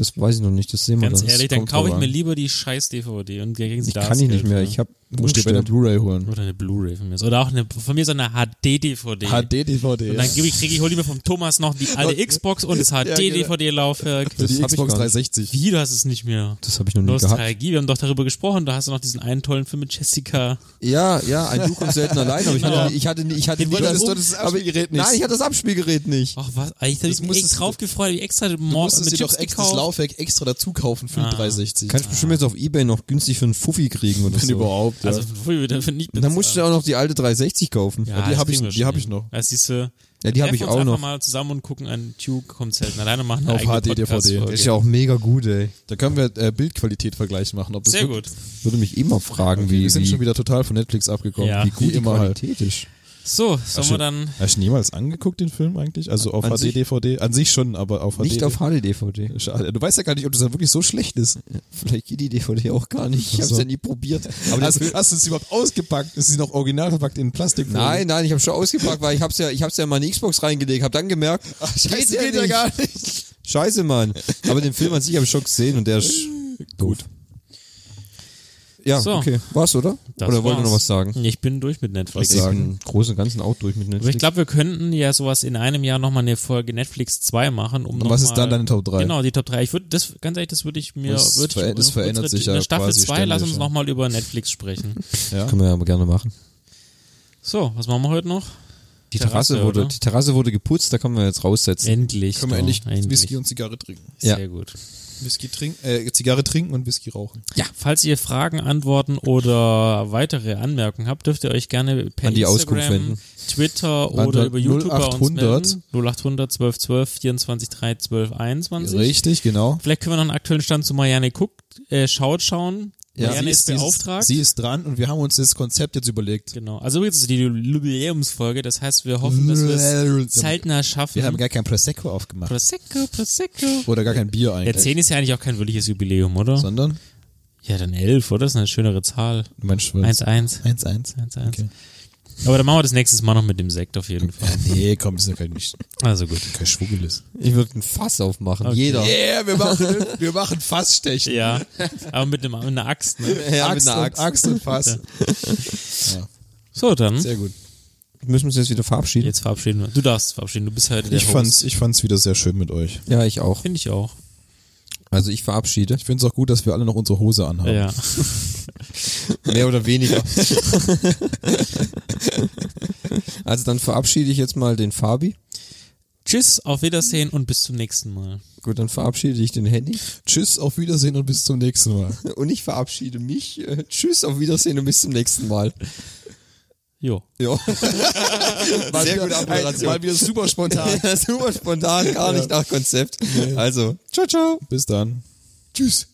[SPEAKER 3] Das weiß ich noch nicht, das sehen wir
[SPEAKER 2] Ganz
[SPEAKER 3] dann.
[SPEAKER 2] ehrlich, dann kaufe ich mir lieber die scheiß DVD und kriegen sie
[SPEAKER 3] Ich
[SPEAKER 2] das
[SPEAKER 3] kann ich nicht
[SPEAKER 2] Geld
[SPEAKER 3] mehr,
[SPEAKER 2] für.
[SPEAKER 3] ich habe
[SPEAKER 1] Du musst dir bei der Blu-ray holen.
[SPEAKER 2] Oder eine Blu-ray von mir. Oder auch eine, von mir so eine HD-DVD.
[SPEAKER 1] HD-DVD.
[SPEAKER 2] Und dann gebe ich, kriege ich, hol ich mir vom Thomas noch die alte Xbox und das HD-DVD-Laufwerk.
[SPEAKER 1] Für die
[SPEAKER 3] hab ich
[SPEAKER 1] Xbox
[SPEAKER 3] gar nicht.
[SPEAKER 1] 360.
[SPEAKER 2] Wie, du hast es nicht mehr?
[SPEAKER 3] Das habe ich noch nie gehabt.
[SPEAKER 2] Nostalgie, wir haben doch darüber gesprochen, da hast du noch diesen einen tollen Film mit Jessica.
[SPEAKER 3] Ja, ja, ein Du kommst selten allein, aber ich hatte,
[SPEAKER 2] Ja.
[SPEAKER 3] nie- ich hatte, ich hatte nie
[SPEAKER 2] wolltest
[SPEAKER 3] das,
[SPEAKER 2] du
[SPEAKER 1] das Abspielgerät nicht.
[SPEAKER 3] Nein, ich hatte das Abspielgerät nicht.
[SPEAKER 2] Ach was, ich
[SPEAKER 1] Das
[SPEAKER 2] mich echt
[SPEAKER 1] du-
[SPEAKER 2] drauf gefreut, ich extra
[SPEAKER 1] Du
[SPEAKER 2] Mord
[SPEAKER 1] musstest
[SPEAKER 2] mit Chips
[SPEAKER 1] doch extra das
[SPEAKER 2] gekauft.
[SPEAKER 1] Laufwerk extra dazu kaufen für
[SPEAKER 2] Ah.
[SPEAKER 1] 360.
[SPEAKER 3] Kannst du bestimmt jetzt auf Ebay noch günstig für einen Fuffi kriegen oder
[SPEAKER 1] Wenn
[SPEAKER 3] so.
[SPEAKER 1] überhaupt. Ja.
[SPEAKER 2] Also, ich
[SPEAKER 3] Und dann musst du auch noch die alte 360 kaufen.
[SPEAKER 2] ja,
[SPEAKER 1] die
[SPEAKER 2] das
[SPEAKER 1] hab ich-
[SPEAKER 2] wir
[SPEAKER 1] die hab ich noch.
[SPEAKER 2] Ja, siehst du,
[SPEAKER 3] Ja, die habe ich auch noch.
[SPEAKER 2] einfach mal zusammen und gucken an Tube kommt selten alleine machen
[SPEAKER 1] Auf
[SPEAKER 2] eigene
[SPEAKER 1] HD, DVD.
[SPEAKER 2] Podcast-Folge.
[SPEAKER 3] Das ist ja auch mega gut, ey.
[SPEAKER 1] Da können wir äh, Bildqualität vergleichen machen. Ob das
[SPEAKER 2] Sehr
[SPEAKER 1] wirklich-
[SPEAKER 2] gut.
[SPEAKER 3] Würde mich immer fragen,
[SPEAKER 1] Okay,
[SPEAKER 3] wie,
[SPEAKER 1] wir sind
[SPEAKER 3] wie,
[SPEAKER 1] schon wieder total von Netflix abgekommen.
[SPEAKER 2] Ja.
[SPEAKER 1] wie
[SPEAKER 3] gut die
[SPEAKER 1] immer halt.
[SPEAKER 3] Qualität ist.
[SPEAKER 2] So, sollen wir
[SPEAKER 1] du-
[SPEAKER 2] dann
[SPEAKER 1] Hast du jemals angeguckt, den Film eigentlich? Also auf HD,
[SPEAKER 3] sich-
[SPEAKER 1] DVD? An sich schon, aber auf HD.
[SPEAKER 3] Nicht auf HD-DVD.
[SPEAKER 1] Schade. Du weißt ja gar nicht, ob das dann wirklich so schlecht ist.
[SPEAKER 3] Vielleicht geht die DVD auch gar nicht. Ich
[SPEAKER 1] Ach
[SPEAKER 3] habe
[SPEAKER 1] so.
[SPEAKER 3] es ja nie probiert. Aber
[SPEAKER 1] Also,
[SPEAKER 3] das,
[SPEAKER 1] hast du es überhaupt ausgepackt? Ist sie noch original verpackt in Plastik?
[SPEAKER 3] nein, nein, ich habe schon ausgepackt, weil ich hab's ja, ich hab's ja in meine Xbox reingelegt, habe dann gemerkt,
[SPEAKER 1] Scheiße,
[SPEAKER 3] ja
[SPEAKER 1] geht ja gar nicht.
[SPEAKER 3] Scheiße, Mann. Aber den Film an sich habe ich schon gesehen und der ist gut. Ja,
[SPEAKER 2] So.
[SPEAKER 3] okay. War's, oder?
[SPEAKER 2] Das
[SPEAKER 3] oder wollt ihr noch was sagen?
[SPEAKER 2] Ich bin durch mit Netflix.
[SPEAKER 3] Ich
[SPEAKER 1] sagen?
[SPEAKER 3] bin im Großen und Ganzen auch durch mit Netflix.
[SPEAKER 2] Aber ich glaube, wir könnten ja sowas in einem Jahr nochmal eine Folge Netflix 2 machen. Um
[SPEAKER 1] Und
[SPEAKER 2] noch
[SPEAKER 1] was ist
[SPEAKER 2] mal,
[SPEAKER 1] dann deine Top 3?
[SPEAKER 2] Genau, die Top 3. Ich würde das, ganz ehrlich, das würde ich mir,
[SPEAKER 1] Das
[SPEAKER 2] würde
[SPEAKER 1] ver-
[SPEAKER 2] ich,
[SPEAKER 1] das verändert
[SPEAKER 2] unsere-
[SPEAKER 1] sich ja
[SPEAKER 2] in der Staffel
[SPEAKER 1] quasi
[SPEAKER 2] 2, lass uns
[SPEAKER 1] ja.
[SPEAKER 2] nochmal über Netflix sprechen.
[SPEAKER 1] Ja.
[SPEAKER 3] Können wir ja aber gerne machen.
[SPEAKER 2] So, was machen wir heute noch?
[SPEAKER 3] Die Terrasse,
[SPEAKER 2] Terrasse,
[SPEAKER 3] wurde,
[SPEAKER 2] oder?
[SPEAKER 3] die Terrasse wurde geputzt, da können wir jetzt raussetzen.
[SPEAKER 2] Endlich.
[SPEAKER 1] Können wir
[SPEAKER 2] doch,
[SPEAKER 1] endlich Whisky und Zigarre trinken.
[SPEAKER 3] Ja.
[SPEAKER 2] Sehr gut.
[SPEAKER 1] Whisky trinken, äh, Zigarre trinken und Whisky rauchen.
[SPEAKER 2] Ja, falls ihr Fragen, Antworten oder weitere Anmerkungen habt, dürft ihr euch gerne per
[SPEAKER 3] An die Auskunft
[SPEAKER 2] Instagram,
[SPEAKER 3] wenden.
[SPEAKER 2] Twitter oder
[SPEAKER 1] der
[SPEAKER 2] über YouTube bei uns
[SPEAKER 1] 0800.
[SPEAKER 2] melden. 0800 12 12 24 3 12 21.
[SPEAKER 1] Richtig, genau.
[SPEAKER 2] Vielleicht können wir noch einen aktuellen Stand zu Marianne guckt, äh, schaut schauen. Marianne
[SPEAKER 1] sie
[SPEAKER 2] ist, beauftragt.
[SPEAKER 1] Sie ist dran und wir haben uns das Konzept jetzt überlegt.
[SPEAKER 2] genau. Also übrigens ist die Jubiläumsfolge, das heißt, wir hoffen, dass wir es zeitnah schaffen.
[SPEAKER 1] Wir haben gar kein Prosecco aufgemacht.
[SPEAKER 2] Prosecco, Prosecco.
[SPEAKER 1] Oder gar kein Bier
[SPEAKER 2] Ja,
[SPEAKER 1] eigentlich.
[SPEAKER 2] 10 ist ja eigentlich auch kein wirkliches Jubiläum, oder?
[SPEAKER 1] Sondern?
[SPEAKER 2] Ja, dann 11, oder? Das ist eine schönere Zahl.
[SPEAKER 1] Du meinst
[SPEAKER 2] 1-1.
[SPEAKER 1] 1-1.
[SPEAKER 2] 1-1. Aber dann machen wir das nächstes Mal noch mit dem Sekt auf jeden Fall.
[SPEAKER 1] Nee, komm, das ist ja kein, nicht,
[SPEAKER 2] Also gut.
[SPEAKER 1] kein Schwuggeles.
[SPEAKER 3] Ich würde ein Fass aufmachen.
[SPEAKER 2] Okay.
[SPEAKER 3] Jeder.
[SPEAKER 1] Yeah, wir machen, wir machen Fassstechen.
[SPEAKER 2] Ja, aber mit, einem, mit einer Axt, ne?
[SPEAKER 3] Ja,
[SPEAKER 1] Axt,
[SPEAKER 3] mit einer
[SPEAKER 1] und,
[SPEAKER 3] Axt.
[SPEAKER 1] Axt und Fass.
[SPEAKER 2] So, dann.
[SPEAKER 1] Sehr gut.
[SPEAKER 3] Müssen wir uns jetzt wieder verabschieden?
[SPEAKER 2] Jetzt verabschieden wir. Du darfst verabschieden, du bist heute der
[SPEAKER 1] Ich
[SPEAKER 2] Host.
[SPEAKER 1] fand's, ich fand's wieder sehr schön mit euch.
[SPEAKER 3] Ja, ich auch.
[SPEAKER 2] Finde ich auch.
[SPEAKER 3] Also ich verabschiede.
[SPEAKER 1] Ich find's auch gut, dass wir alle noch unsere Hose anhaben.
[SPEAKER 2] Ja.
[SPEAKER 3] Mehr oder weniger. also dann verabschiede ich jetzt mal den Fabi.
[SPEAKER 2] Tschüss, auf Wiedersehen und bis zum nächsten Mal.
[SPEAKER 3] Gut, dann verabschiede ich den Henny.
[SPEAKER 1] Tschüss, auf Wiedersehen und bis zum nächsten Mal.
[SPEAKER 3] Und ich verabschiede mich. Äh, tschüss, auf Wiedersehen und bis zum nächsten Mal.
[SPEAKER 2] Jo.
[SPEAKER 3] Ja. Sehr
[SPEAKER 1] wieder-
[SPEAKER 3] gute Abmoderation.
[SPEAKER 1] Mal wieder super spontan.
[SPEAKER 3] Super spontan, gar nicht nach Konzept. Also, ciao, ciao.
[SPEAKER 1] Bis dann. Tschüss.